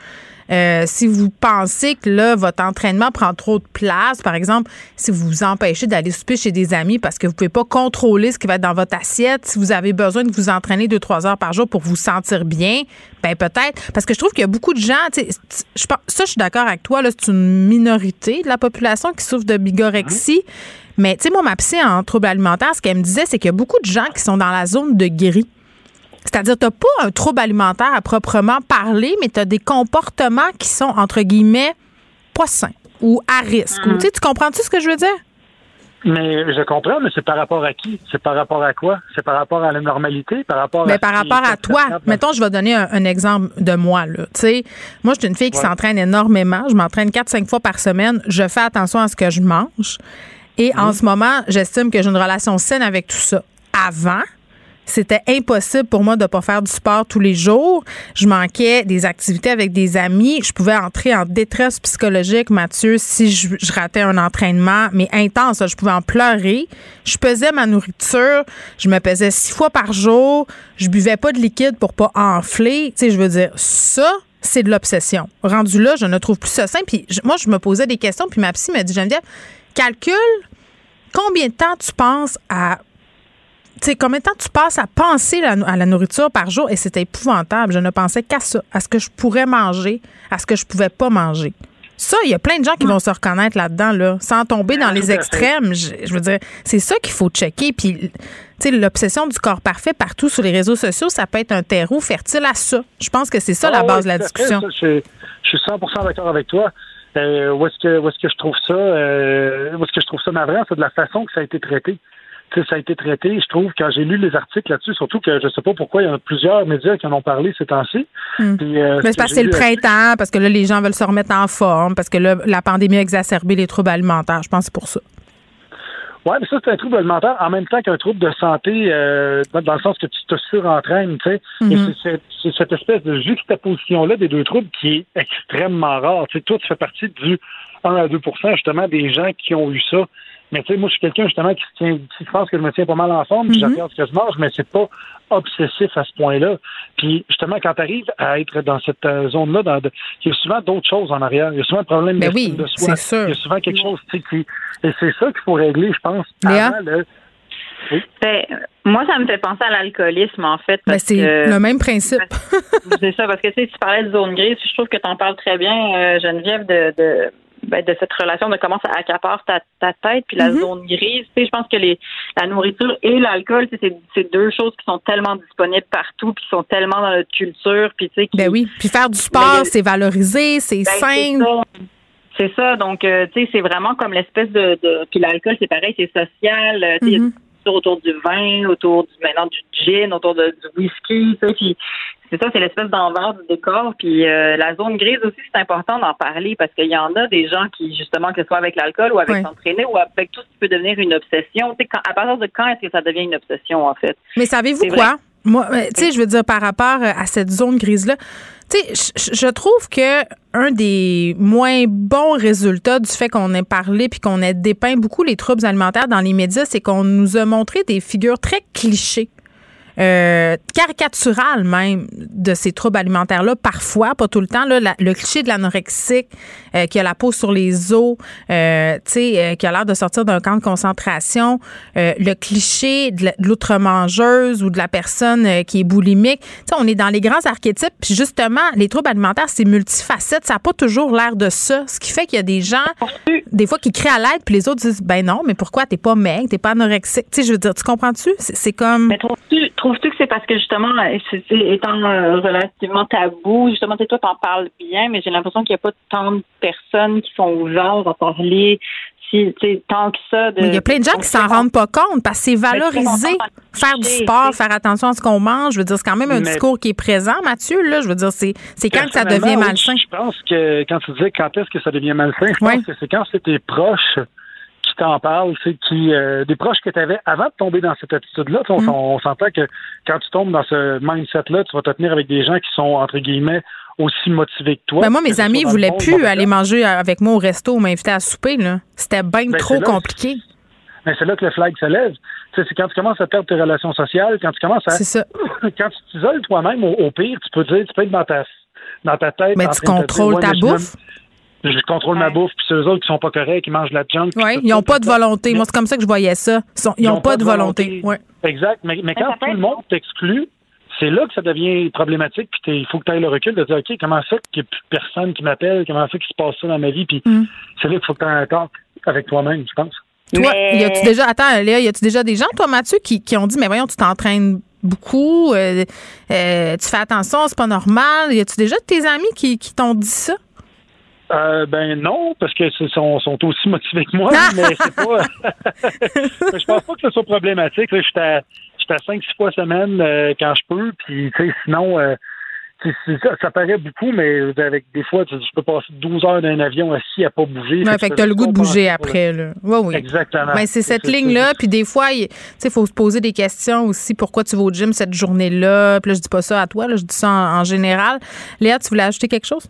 Euh, si vous pensez que là, votre entraînement prend trop de place, par exemple, si vous vous empêchez d'aller souper chez des amis parce que vous pouvez pas contrôler ce qui va être dans votre assiette, si vous avez besoin de vous entraîner deux, trois heures par jour pour vous sentir bien, ben peut-être. Parce que je trouve qu'il y a beaucoup de gens, je pense- ça, je suis d'accord avec toi, là, c'est une minorité de la population qui souffre de bigorexie. Mais, tu sais, moi, ma psy en troubles alimentaires, ce qu'elle me disait, c'est qu'il y a beaucoup de gens qui sont dans la zone de gris. C'est-à-dire, tu n'as pas un trouble alimentaire à proprement parler, mais tu as des comportements qui sont, entre guillemets, pas sains ou à risque. Ou, tu sais, tu comprends-tu ce que je veux dire? Mais je comprends, mais c'est par rapport à qui? C'est par rapport à quoi? C'est par rapport à la normalité? Par rapport Mais à par rapport à toi, mettons, je vais donner un, un exemple de moi. Là. Tu sais, moi, je suis une fille qui Ouais. s'entraîne énormément. Je m'entraîne 4-5 fois par semaine. Je fais attention à ce que je mange. Et en ce moment, j'estime que j'ai une relation saine avec tout ça. Avant, c'était impossible pour moi de pas faire du sport tous les jours. Je manquais des activités avec des amis. Je pouvais entrer en détresse psychologique, Mathieu, si je, ratais un entraînement, mais intense. Je pouvais en pleurer. Je pesais ma nourriture. Je me pesais six fois par jour. Je buvais pas de liquide pour pas enfler. Tu sais, je veux dire, ça, c'est de l'obsession. Rendu là, je ne trouve plus ça sain. Puis moi, je me posais des questions, puis ma psy m'a dit, Geneviève, calcule combien de temps tu penses à tu sais, combien de temps tu passes à penser la- à la nourriture par jour? Et c'était épouvantable. Je ne pensais qu'à ça, à ce que je pourrais manger, à ce que je pouvais pas manger. Ça, il y a plein de gens qui vont se reconnaître là-dedans, là, sans tomber dans les extrêmes. Je, je veux dire, c'est ça qu'il faut checker. Puis, tu sais, l'obsession du corps parfait partout sur les réseaux sociaux, ça peut être un terreau fertile à ça. Je pense que c'est ça la Ah base oui, de la discussion. Ça, je, je suis 100% d'accord avec toi. Euh, où est-ce que où est-ce que je trouve ça euh, où est-ce que je trouve ça navrant, c'est de la façon que ça a été traité? Sais, ça a été traité, je trouve, quand j'ai lu les articles là-dessus, surtout que je sais pas pourquoi il y en a plusieurs médias qui en ont parlé ces temps-ci. Hmm. Euh, Mais ce c'est parce que c'est le là-dessus- printemps, parce que là, les gens veulent se remettre en forme, parce que là, la pandémie a exacerbé les troubles alimentaires. Je pense que c'est pour ça. Oui, mais ça, c'est un trouble alimentaire en même temps qu'un trouble de santé, euh, dans, le sens que tu te surentraînes, tu sais. C'est c'est cette espèce de juxtaposition-là des deux troubles qui est extrêmement rare. Tu sais, toi, tu fais partie du 1 à 2% justement, des gens qui ont eu ça Mais tu sais, moi, je suis quelqu'un justement qui se tient, qui pense que je me tiens pas mal en forme, puis je Mhm. regarde ce que je mange, mais c'est pas obsessif à ce point-là. Puis justement, quand tu arrives à être dans cette euh, zone-là, dans de- il y a souvent d'autres choses en arrière. Il y a souvent un problème Ben d'estime oui, de soi. c'est sûr. Il y a souvent quelque chose, tu sais, qui. Et c'est ça qu'il faut régler, je pense. Léa? avant le- Oui. Ben, moi, ça me fait penser à l'alcoolisme, en fait. Ben, c'est le même principe. c'est ça, parce que tu sais, tu parlais de zone grise, je trouve que tu en parles très bien, euh, Geneviève, de, de, ben, de cette relation, de comment ça accapare ta, ta tête, puis la zone grise. Tu sais, je pense que les, la nourriture et l'alcool, tu sais, c'est deux choses qui sont tellement disponibles partout, puis qui sont tellement dans notre culture, puis tu sais, qui- Ben oui. Puis faire du sport, c'est valorisé, c'est Ben, c'est ça. C'est ça. Donc, euh, tu sais, c'est vraiment comme l'espèce de, de. Puis l'alcool, c'est pareil, c'est social. euh, tu sais, autour du vin, autour du maintenant du gin, autour de, du whisky. sais, Puis c'est ça, c'est l'espèce d'envers du décor. Puis euh, la zone grise aussi, c'est important d'en parler parce qu'il y en a des gens qui, justement, que ce soit avec l'alcool ou avec Ouais. s'entraîner ou avec tout ce qui peut devenir une obsession. Tu sais, quand, à partir de quand est-ce que ça devient une obsession, en fait? Mais savez-vous quoi? vrai. Moi, euh, tu sais, je veux dire, par rapport à cette zone grise-là, tu sais, je- trouve que un des moins bons résultats du fait qu'on ait parlé puis qu'on ait dépeint beaucoup les troubles alimentaires dans les médias, c'est qu'on nous a montré des figures très clichés. Euh, caricaturales même de ces troubles alimentaires-là, parfois, pas tout le temps. Là, le cliché de l'anorexique euh, qui a la peau sur les os, euh, euh, qui a l'air de sortir d'un camp de concentration, euh, le cliché de l'outre-mangeuse ou de la personne qui est boulimique. On est dans les grands archétypes. Puis justement, les troubles alimentaires, c'est multifacette. Ça n'a pas toujours l'air de ça. Ce qui fait qu'il y a des gens, des fois, qui crient à l'aide, puis les autres disent, ben non, mais pourquoi t'es pas maigre, t'es pas anorexique? Tu sais, je veux dire, tu comprends-tu? C'est comme... trouves-tu, trouves-tu que c'est parce que justement, étant euh, relativement tabou, justement, tu sais, toi, t'en parles bien, mais j'ai l'impression qu'il n'y a pas tant de personnes qui sont ouvertes à parler si, tu sais, tant que ça. De, Mais il y a plein de gens qui s'en rendent pas compte parce que c'est valorisé. Faire du sport, faire attention à ce qu'on mange, je veux dire, c'est quand même un Mais- discours qui est présent, Mathieu, là. Je veux dire, c'est c'est quand que ça devient oui, malsain. Je pense que quand tu disais quand est-ce que ça devient malsain, je pense que c'est quand c'est tes proches qui t'en parlent, c'est qui euh, des proches que tu avais avant de tomber dans cette attitude-là. On, Mm. on s'entend que quand tu tombes dans ce mindset-là, tu vas te tenir avec des gens qui sont entre guillemets aussi motivés que toi. Ben moi, mes amis le voulaient plus aller manger avec moi au resto ou m'inviter à souper. C'était bien Ben, trop compliqué. Mais c'est là que le flag se lève. C'est quand tu commences à perdre tes relations sociales, quand tu commences à. C'est ça. Quand tu t'isoles toi-même, au, au pire, tu peux dire, tu peux être dans ta, dans ta tête. Mais tu contrôles ta me- bouffe. Je contrôle ma bouffe, puis c'est eux autres qui sont pas corrects, qui mangent de la junk. Oui, ils n'ont pas de volonté. Moi, c'est comme ça que je voyais ça. Ils n'ont pas de volonté. Ouais. Exact. Mais, mais quand tout le monde t'exclut, c'est là que ça devient problématique. Puis t'es- il faut que tu aies le recul de dire, OK, comment ça qu'il n'y a plus personne qui m'appelle? Comment ça qu'il se passe ça dans ma vie? Puis Mm. c'est là qu'il faut que tu aies un talk avec toi-même, je pense. Toi, y a-tu déjà, attends, Léa, y a-tu déjà des gens, toi, Mathieu, qui, qui ont dit, mais voyons, tu t'entraînes beaucoup, euh, euh, tu fais attention, c'est pas normal. Y a-tu déjà de tes amis qui, qui t'ont dit ça? Euh, ben non, parce que sont, sont aussi motivés que moi, mais c'est pas. je pense pas que ce soit problématique. là. J'étais à, à 5-6 fois semaine euh, quand je peux, puis tu sais, sinon, euh, ça, ça paraît beaucoup, mais avec des fois, tu je peux passer 12 heures dans un avion assis à pas bouger. Ouais, fait que t'as le goût de bouger après, là. Oui, oui. Exactement. Mais c'est cette C'est ça, ligne-là, puis des fois, il il faut se poser des questions aussi. Pourquoi tu vas au gym cette journée-là? Puis là, je dis pas ça à toi, là, je dis ça en, en général. Léa, tu voulais ajouter quelque chose?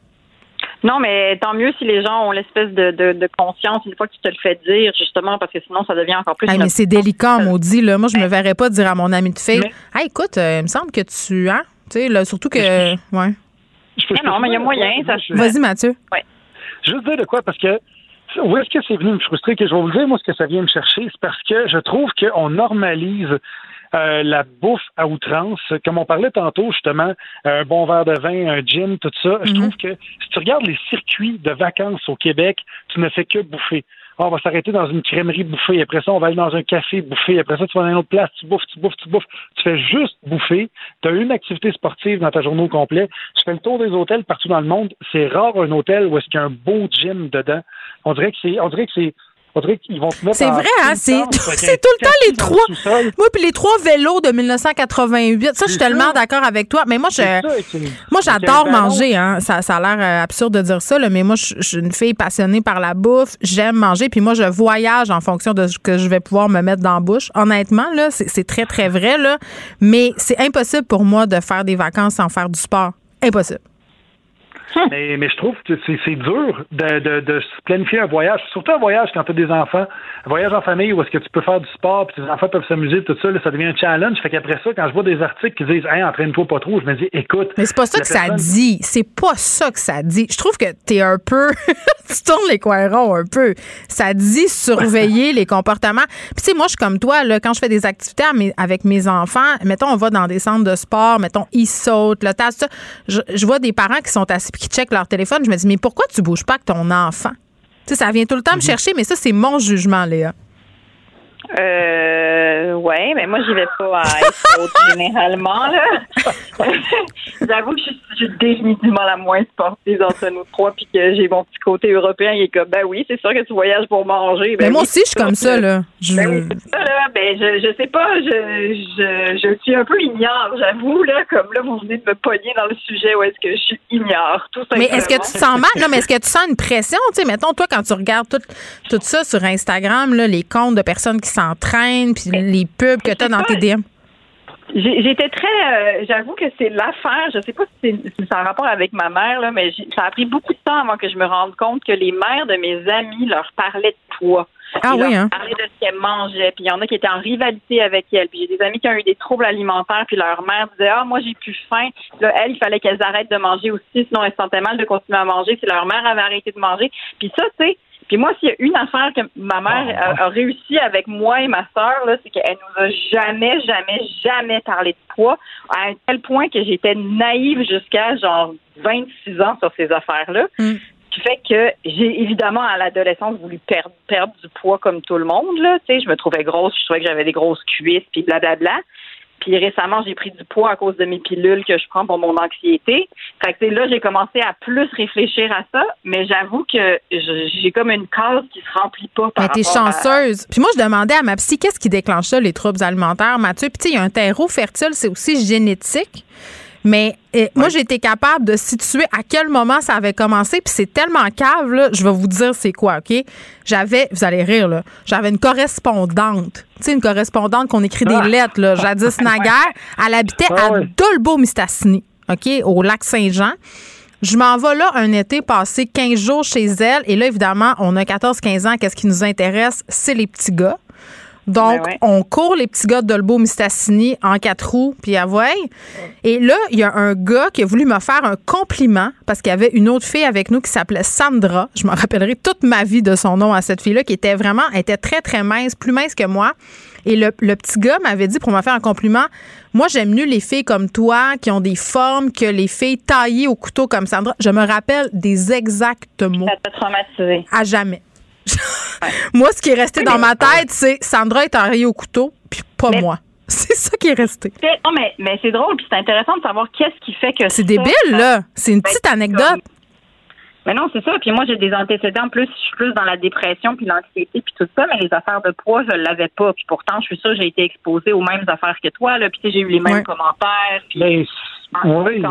Non, mais tant mieux si les gens ont l'espèce de, de, de conscience une fois que tu te le fais dire, justement, parce que sinon, ça devient encore plus. Hey, une mais c'est délicat, maudit. Là. Moi, je me verrais pas dire à mon ami de fille, hey, écoute, euh, il me semble que tu. Hein? Tu sais, là, surtout que. Ouais. Non, non, mais il y a moyen. Ça. Vas-y, Mathieu. Ouais. Juste dire de quoi, parce que où est-ce que c'est venu me frustrer, que je vais vous le dire, moi, ce que ça vient me chercher, c'est parce que je trouve qu'on normalise euh, la bouffe à outrance. Comme on parlait tantôt, justement, un bon verre de vin, un gin, tout ça. Je trouve que si tu regardes les circuits de vacances au Québec, tu ne fais que bouffer. Ah, on va s'arrêter dans une crèmerie bouffer. Après ça, on va aller dans un café bouffer. Après ça, tu vas dans une autre place, tu bouffes, tu bouffes, tu bouffes. Tu fais juste bouffer. Tu as une activité sportive dans ta journée au complet. Je fais le tour des hôtels partout dans le monde. C'est rare un hôtel où est-ce qu'il y a un beau gym dedans. On dirait que c'est, on dirait que c'est, on dirait qu'ils vont te mettre C'est vrai, hein? C'est tout le temps les trois. Moi, puis les trois vélos de 1988. Ça, je suis tellement d'accord avec toi. Mais moi, je, moi, j'adore manger. Hein. Ça, ça a l'air euh, absurde de dire ça, là, mais moi, je, je suis une fille passionnée par la bouffe. J'aime manger. Puis moi, je voyage en fonction de ce que je vais pouvoir me mettre dans la bouche. Honnêtement, là, c'est c'est très, très vrai. Là. Mais c'est impossible pour moi de faire des vacances sans faire du sport. Impossible. mais, mais je trouve que c'est dur de, de, de, planifier un voyage, surtout un voyage quand tu as des enfants, un voyage en famille où est-ce que tu peux faire du sport, puis tes enfants peuvent s'amuser, tout ça, là, ça devient un challenge. Fait qu'après ça, quand je vois des articles qui disent Hey, entraîne-toi pas trop, je me dis écoute. Mais c'est pas ça que ça dit. C'est pas ça que ça dit. Je trouve que t'es un peu. tu tournes les coins ronds un peu. Ça dit surveiller les comportements. Puis tu sais, moi, je suis comme toi, là, quand je fais des activités avec mes enfants, mettons, on va dans des centres de sport, mettons, ils sautent, le tas. Je, je vois des parents qui sont assis qui checkent leur téléphone. Je me dis, mais pourquoi tu bouges pas avec ton enfant? Tu sais, ça vient tout le temps me mhm. chercher, mais ça, c'est mon jugement, Léa. Euh, ouais, mais moi, j'y vais pas à généralement, là. J'avoue que je, suis définitivement la moins sportive entre nous trois, puis que j'ai mon petit côté européen qui est comme, ben oui, c'est sûr que tu voyages pour manger. Ben mais moi aussi, je suis comme ça, là. Je... Ben ça, là. Ben, je, je sais pas, je, je, je suis un peu ignore, j'avoue, là. Comme là, vous venez de me pogner dans le sujet où est-ce que je suis ignore, tout Mais est-ce que tu te sens mal? Non, mais est-ce que tu sens une pression? Tu sais, mettons, toi, quand tu regardes tout, tout ça sur Instagram, là, les comptes de personnes qui s'entraînent, puis les pubs que tu as dans tes DM? J'étais très, euh, j'avoue que c'est l'affaire. Je sais pas si c'est en rapport avec ma mère là, mais ça a pris beaucoup de temps avant que je me rende compte que les mères de mes amis leur parlaient de poids. Ah oui, hein? parlaient de ce qu'elles mangeaient. Puis il y en a qui étaient en rivalité avec elles. Puis j'ai des amis qui ont eu des troubles alimentaires. Puis leur mère disait ah moi j'ai plus faim. Là elle il fallait qu'elles arrêtent de manger aussi, sinon elles sentaient mal de continuer à manger. Si leur mère avait arrêté de manger. Puis ça tu sais puis moi, s'il y a une affaire que ma mère ah, a, réussi avec moi et ma sœur, là, c'est qu'elle nous a jamais, jamais, jamais parlé de poids, à un tel point que j'étais naïve jusqu'à genre 26 ans sur ces affaires-là. Mm. Ce qui fait que j'ai évidemment à l'adolescence voulu perdre, perdre du poids comme tout le monde. Là. Tu sais, je me trouvais grosse, je trouvais que j'avais des grosses cuisses, puis blablabla. Puis récemment, j'ai pris du poids à cause de mes pilules que je prends pour mon anxiété. Fait que là, j'ai commencé à plus réfléchir à ça, mais j'avoue que j'ai comme une case qui se remplit pas par Mais t'es chanceuse. Puis moi, je demandais à ma psy qu'est-ce qui déclenche ça, les troubles alimentaires, Mathieu? Puis tu sais, il y a un terreau fertile, c'est aussi génétique. Mais eh, moi, j'ai été capable de situer à quel moment ça avait commencé. Puis c'est tellement cave, là, je vais vous dire c'est quoi, OK? J'avais, vous allez rire, là, j'avais une correspondante. Tu sais, une correspondante qu'on écrit des ah. lettres, là, jadis naguère. Elle habitait à ah Dolbeau-Mistassini, OK, au lac Saint-Jean. Je m'en vais là un été passer 15 jours chez elle. Et là, évidemment, on a 14-15 ans. Qu'est-ce qui nous intéresse? C'est les petits gars. Donc, ben on court les petits gars de Dolbeau Mistassini en quatre roues, puis à Et là, il y a un gars qui a voulu me faire un compliment parce qu'il y avait une autre fille avec nous qui s'appelait Sandra. Je me rappellerai toute ma vie de son nom à cette fille-là, qui était vraiment, était très, très mince, plus mince que moi. Et le, petit gars m'avait dit pour me faire un compliment, moi j'aime mieux les filles comme toi qui ont des formes que les filles taillées au couteau comme Sandra. Je me rappelle des exacts mots. Ça t'a traumatisé. À jamais. Moi, ce qui est resté dans ma tête, c'est Sandra est arrivée au couteau, puis pas moi. C'est ça qui est resté. Non, mais, mais c'est drôle, puis c'est intéressant de savoir qu'est-ce qui fait que. C'est débile, là. C'est une petite anecdote. Mais non, c'est ça. Puis moi, j'ai des antécédents. Plus, je suis plus dans la dépression, puis l'anxiété, puis tout ça. Mais les affaires de poids, je l'avais pas. Puis pourtant, je suis sûre, j'ai été exposée aux mêmes affaires que toi. Là. Puis j'ai eu les mêmes commentaires. Puis... Oui,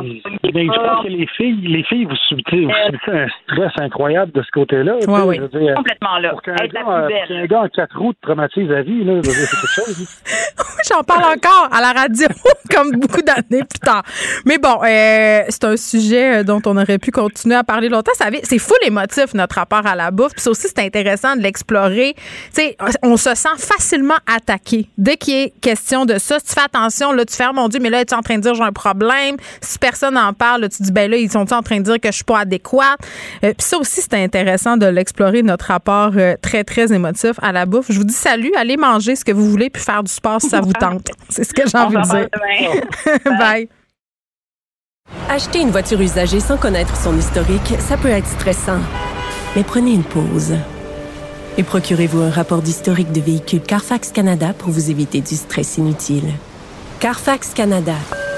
mais je pense que les filles, les filles, vous subissez, vous subissez un stress incroyable de ce côté-là. Oui, oui. Dire, Complètement là. Pour qu'un gars, qu gars en quatre roues te traumatise la vie, là, c'est quelque chose. J'en parle encore à la radio, comme beaucoup d'années plus tard. Mais bon, euh, c'est un sujet dont on aurait pu continuer à parler longtemps. C'est fou les motifs, notre rapport à la bouffe. Puis aussi, c'est intéressant de l'explorer. Tu sais, on se sent facilement attaqué. Dès qu'il est question de ça, si tu fais attention, là, tu fais, oh mon Dieu, mais là, tu es en train de dire j'ai un problème? Si personne n'en parle, tu dis, ben là, ils sont en train de dire que je suis pas adéquate? Euh, puis ça aussi, c'est intéressant de l'explorer, notre rapport euh, très, très émotif à la bouffe. Je vous dis salut, allez manger ce que vous voulez puis faire du sport si ça vous tente. C'est ce que j'ai envie de dire. Bye. Acheter une voiture usagée sans connaître son historique, ça peut être stressant. Mais prenez une pause. Et procurez-vous un rapport d'historique de véhicule Carfax Canada pour vous éviter du stress inutile. Carfax Canada.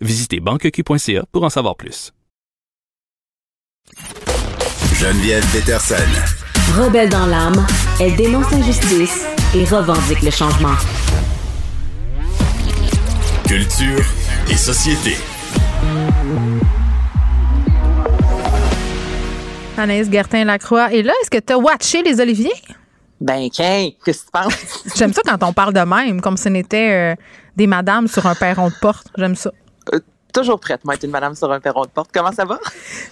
Visitez banqueq.ca pour en savoir plus. Geneviève Peterson. Rebelle dans l'âme, elle dénonce l'injustice et revendique le changement. Culture et société. Anaïs Gertin-Lacroix est là. Est-ce que tu as watché les Oliviers? Ben, qu'est-ce que tu penses? J'aime ça quand on parle de même, comme si ce n'était euh, des madames sur un perron de porte. J'aime ça. Euh, toujours prête, moi, être une madame sur un perron de porte. Comment ça va?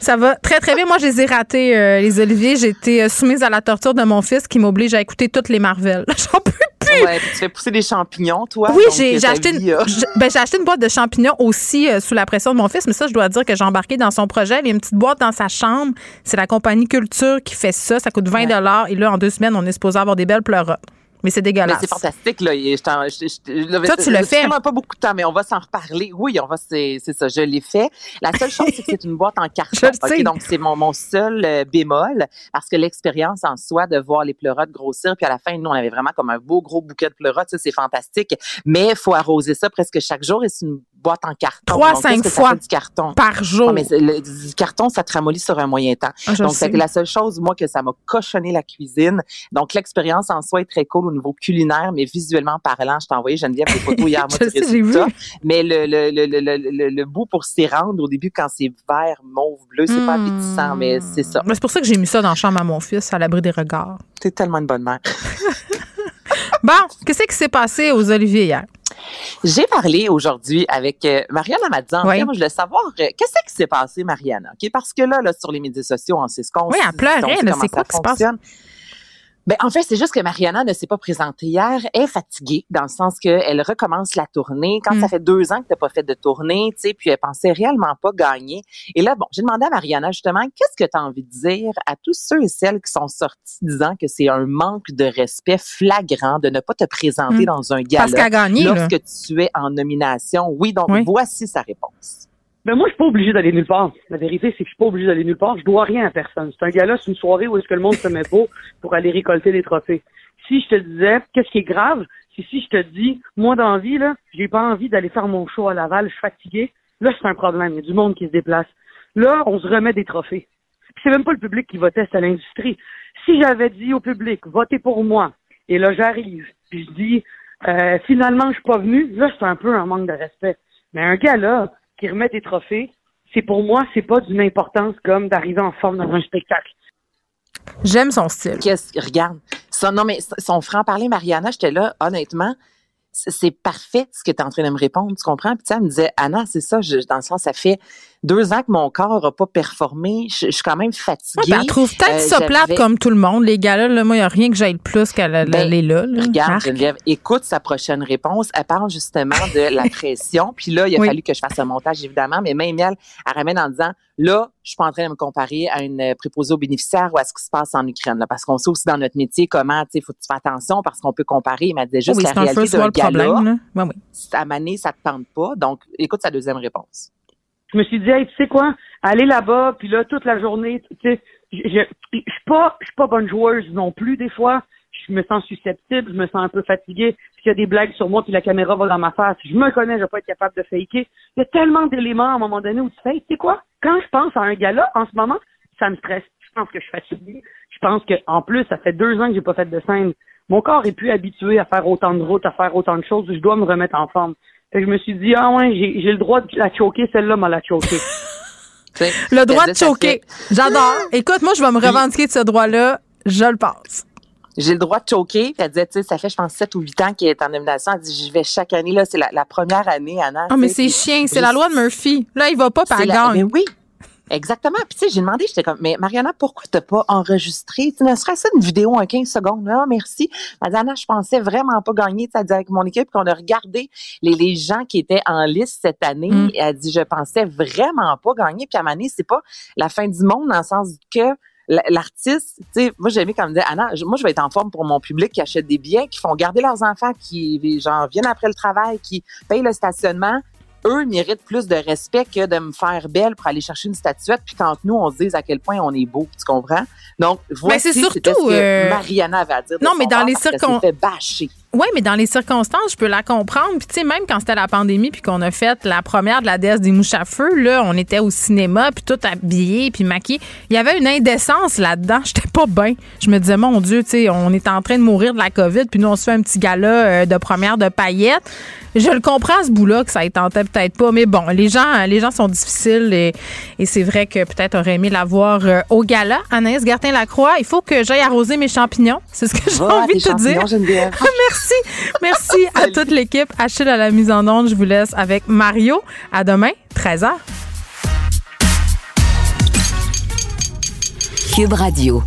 Ça va très, très bien. Moi, je les ai ratés, euh, les Oliviers. J'ai été soumise à la torture de mon fils qui m'oblige à écouter toutes les Marvel. J'en peux plus! Ouais, tu fais pousser des champignons, toi? Oui, j'ai acheté, une, ben, acheté une boîte de champignons aussi sous la pression de mon fils, mais ça, je dois dire que j'ai embarqué dans son projet. Il y a une petite boîte dans sa chambre. C'est la compagnie Culture qui fait ça. Ça coûte 20 Et là, en deux semaines, on est supposé avoir des belles pleurotes. Mais c'est dégueulasse. c'est fantastique, là. Je Toi, tu le fais. pas beaucoup de temps, mais on va s'en reparler. Oui, on va, c'est ça, je l'ai fait. La seule chose, c'est que c'est une boîte en carton. je donc, c'est mon, mon seul euh, bémol, parce que l'expérience en soi de voir les pleurotes grossir, puis à la fin, nous, on avait vraiment comme un beau gros bouquet de pleurotes, ça, c'est fantastique. Mais il faut arroser ça presque chaque jour et c'est une boîte en carton. Trois, cinq fois du carton? par jour. mais le, du carton, ça te ramollit sur un moyen temps. Ah, donc, c'est la seule chose, moi, que ça m'a cochonné la cuisine. Donc, l'expérience en soi est très cool au niveau culinaire, mais visuellement parlant, je t'ai envoyé Geneviève des photos hier, moi, résultat. Mais le, le, le, le, le, bout pour s'y rendre au début, quand c'est vert, mauve, bleu, c'est pas Hmm. appétissant, mais c'est ça. C'est pour ça que j'ai mis ça dans la chambre à mon fils, à l'abri des regards. T'es tellement une bonne mère. bon, qu'est-ce qui s'est passé aux Oliviers hier? J'ai parlé aujourd'hui avec euh, Mariana Madzan. Oui. Moi, je voulais savoir euh, qu'est-ce qui s'est passé, Mariana. Parce que là, là, sur les médias sociaux, on sait ce qu'on Oui, elle pleurait, c'est quoi qui se passe? Ben, en fait, c'est juste que Mariana ne s'est pas présentée hier. Elle est fatiguée, dans le sens qu'elle recommence la tournée. Quand Mm. ça fait deux ans que tu pas fait de tournée, tu sais, puis elle pensait réellement pas gagner. Et là, bon, j'ai demandé à Mariana, justement, qu'est-ce que tu as envie de dire à tous ceux et celles qui sont sortis disant que c'est un manque de respect flagrant de ne pas te présenter Mm. dans un gala Parce là. lorsque tu es en nomination? Oui, donc Oui. voici sa réponse. Ben moi, je suis pas obligé d'aller nulle part. La vérité, c'est que je suis pas obligé d'aller nulle part. Je dois rien à personne. C'est un gala, c'est une soirée où est-ce que le monde se met pas pour aller récolter des trophées. Si je te disais, qu'est-ce qui est grave, c'est si je te dis, moi dans la vie, là, j'ai pas envie d'aller faire mon show à Laval, je suis fatigué. Là, c'est un problème. Il y a du monde qui se déplace. Là, on se remet des trophées. Puis c'est même pas le public qui votait, c'est l'industrie. Si j'avais dit au public, votez pour moi, et là, j'arrive, puis je dis, euh, finalement, je suis pas venu, là, c'est un peu un manque de respect. Mais un gars, là, qui remet des trophées, c'est pour moi, c'est pas d'une importance comme d'arriver en forme dans un spectacle. J'aime son style. Qu'est-ce regarde. Ça, non, mais son franc-parler, Mariana, j'étais là, honnêtement, c'est parfait ce que tu es en train de me répondre, tu comprends? Puis tu sais, elle me disait, Anna, c'est ça, je- dans le sens, ça fait deux ans que mon corps n'a pas performé, je, je suis quand même Ouais, fatiguée. ben, elle trouve peut-être Euh, ça plate comme tout le monde. Les gars-là, là, moi, il n'y a rien que j'aille plus qu'elle elle Ben, est là. là. Regarde, Marc. Geneviève, écoute sa prochaine réponse. Elle parle justement de la pression. Puis là, il a Oui. fallu que je fasse un montage, évidemment, mais même elle, elle ramène en disant, là, je suis pas en train de me comparer à une euh, préposée aux bénéficiaires ou à ce qui se passe en Ukraine. là, parce qu'on sait aussi dans notre métier comment, tu sais, faut que tu fasses attention parce qu'on peut comparer. Mais elle disait juste oui, la réalité d'un gala. Ouais, oui. à Mané, ça te tente pas. Donc, écoute sa deuxième réponse. Je me suis dit, hey, tu sais quoi, aller là-bas, puis là, toute la journée, tu sais, je suis pas, je suis pas bonne joueuse non plus, des fois. Je me sens susceptible, je me sens un peu fatiguée. S'il y a des blagues sur moi, puis la caméra va dans ma face, je me connais, je vais pas être capable de faker. Il y a tellement d'éléments à un moment donné où tu fais, Hey, tu sais quoi, quand je pense à un gala, en ce moment, ça me stresse. Je pense que je suis fatiguée. Je pense que en plus, ça fait deux ans que j'ai pas fait de scène. Mon corps est plus habitué à faire autant de routes, à faire autant de choses. Je dois me remettre en forme. Fait que je me suis dit, ah ouais, j'ai j'ai le droit de la choquer, celle-là m'a la choquer. Le droit de choquer. J'adore. Écoute, moi, je vais me revendiquer de ce droit-là. Je le passe. J'ai le droit de choquer. Puis elle disait, tu sais, ça fait, je pense, 7 ou 8 ans qu'elle est en nomination. Elle dit, j'y vais chaque année. Là, c'est la, la première année, Anna. Ah, mais c'est chien. C'est la loi de Murphy. Là, il va pas par la- mais oui. Exactement. Puis, tu sais, j'ai demandé, j'étais comme, mais Mariana, pourquoi t'as pas enregistré? Tu ne serait-ce une vidéo en 15 secondes? Non, merci. Elle dit, Anna, je pensais vraiment pas gagner. Tu dit, avec mon équipe, qu'on a regardé les, les gens qui étaient en liste cette année. Mm. Elle dit, je pensais vraiment pas gagner. Puis, à moment donné, c'est pas la fin du monde dans le sens que l'artiste, tu sais, moi, j'aimais comme dire, Anna, je- moi, je vais être en forme pour mon public qui achète des billets, qui font garder leurs enfants, qui, genre, viennent après le travail, qui payent le stationnement eux méritent plus de respect que de me faire belle pour aller chercher une statuette, puis quand nous, on se dise à quel point on est beau, tu comprends? Donc, voici c'est surtout, ce que euh, Mariana avait à dire. non, mais dans les parce qu'elle circon- s'est fait bâcher. Oui, mais dans les circonstances, je peux la comprendre. Puis, tu sais, même quand c'était la pandémie, puis qu'on a fait la première de la déesse des mouches à feu, là, on était au cinéma, puis tout habillé, puis maquillé. Il y avait une indécence là-dedans. J'étais pas bien. Je me disais, mon Dieu, tu sais, on est en train de mourir de la COVID, puis nous, on se fait un petit gala euh, de première de paillettes. Je le comprends, ce bout-là, que ça ne tentait peut-être pas. Mais bon, les gens, les gens sont difficiles et, c'est vrai que peut-être aurait aimé l'avoir euh, au gala. Anaïs Gertin-Lacroix, il faut que j'aille arroser mes champignons. C'est ce que j'ai envie de te dire. Ah, merci. Merci à toute l'équipe. Achille à la mise en onde. Je vous laisse avec Mario. À demain, 13h. Cube Radio.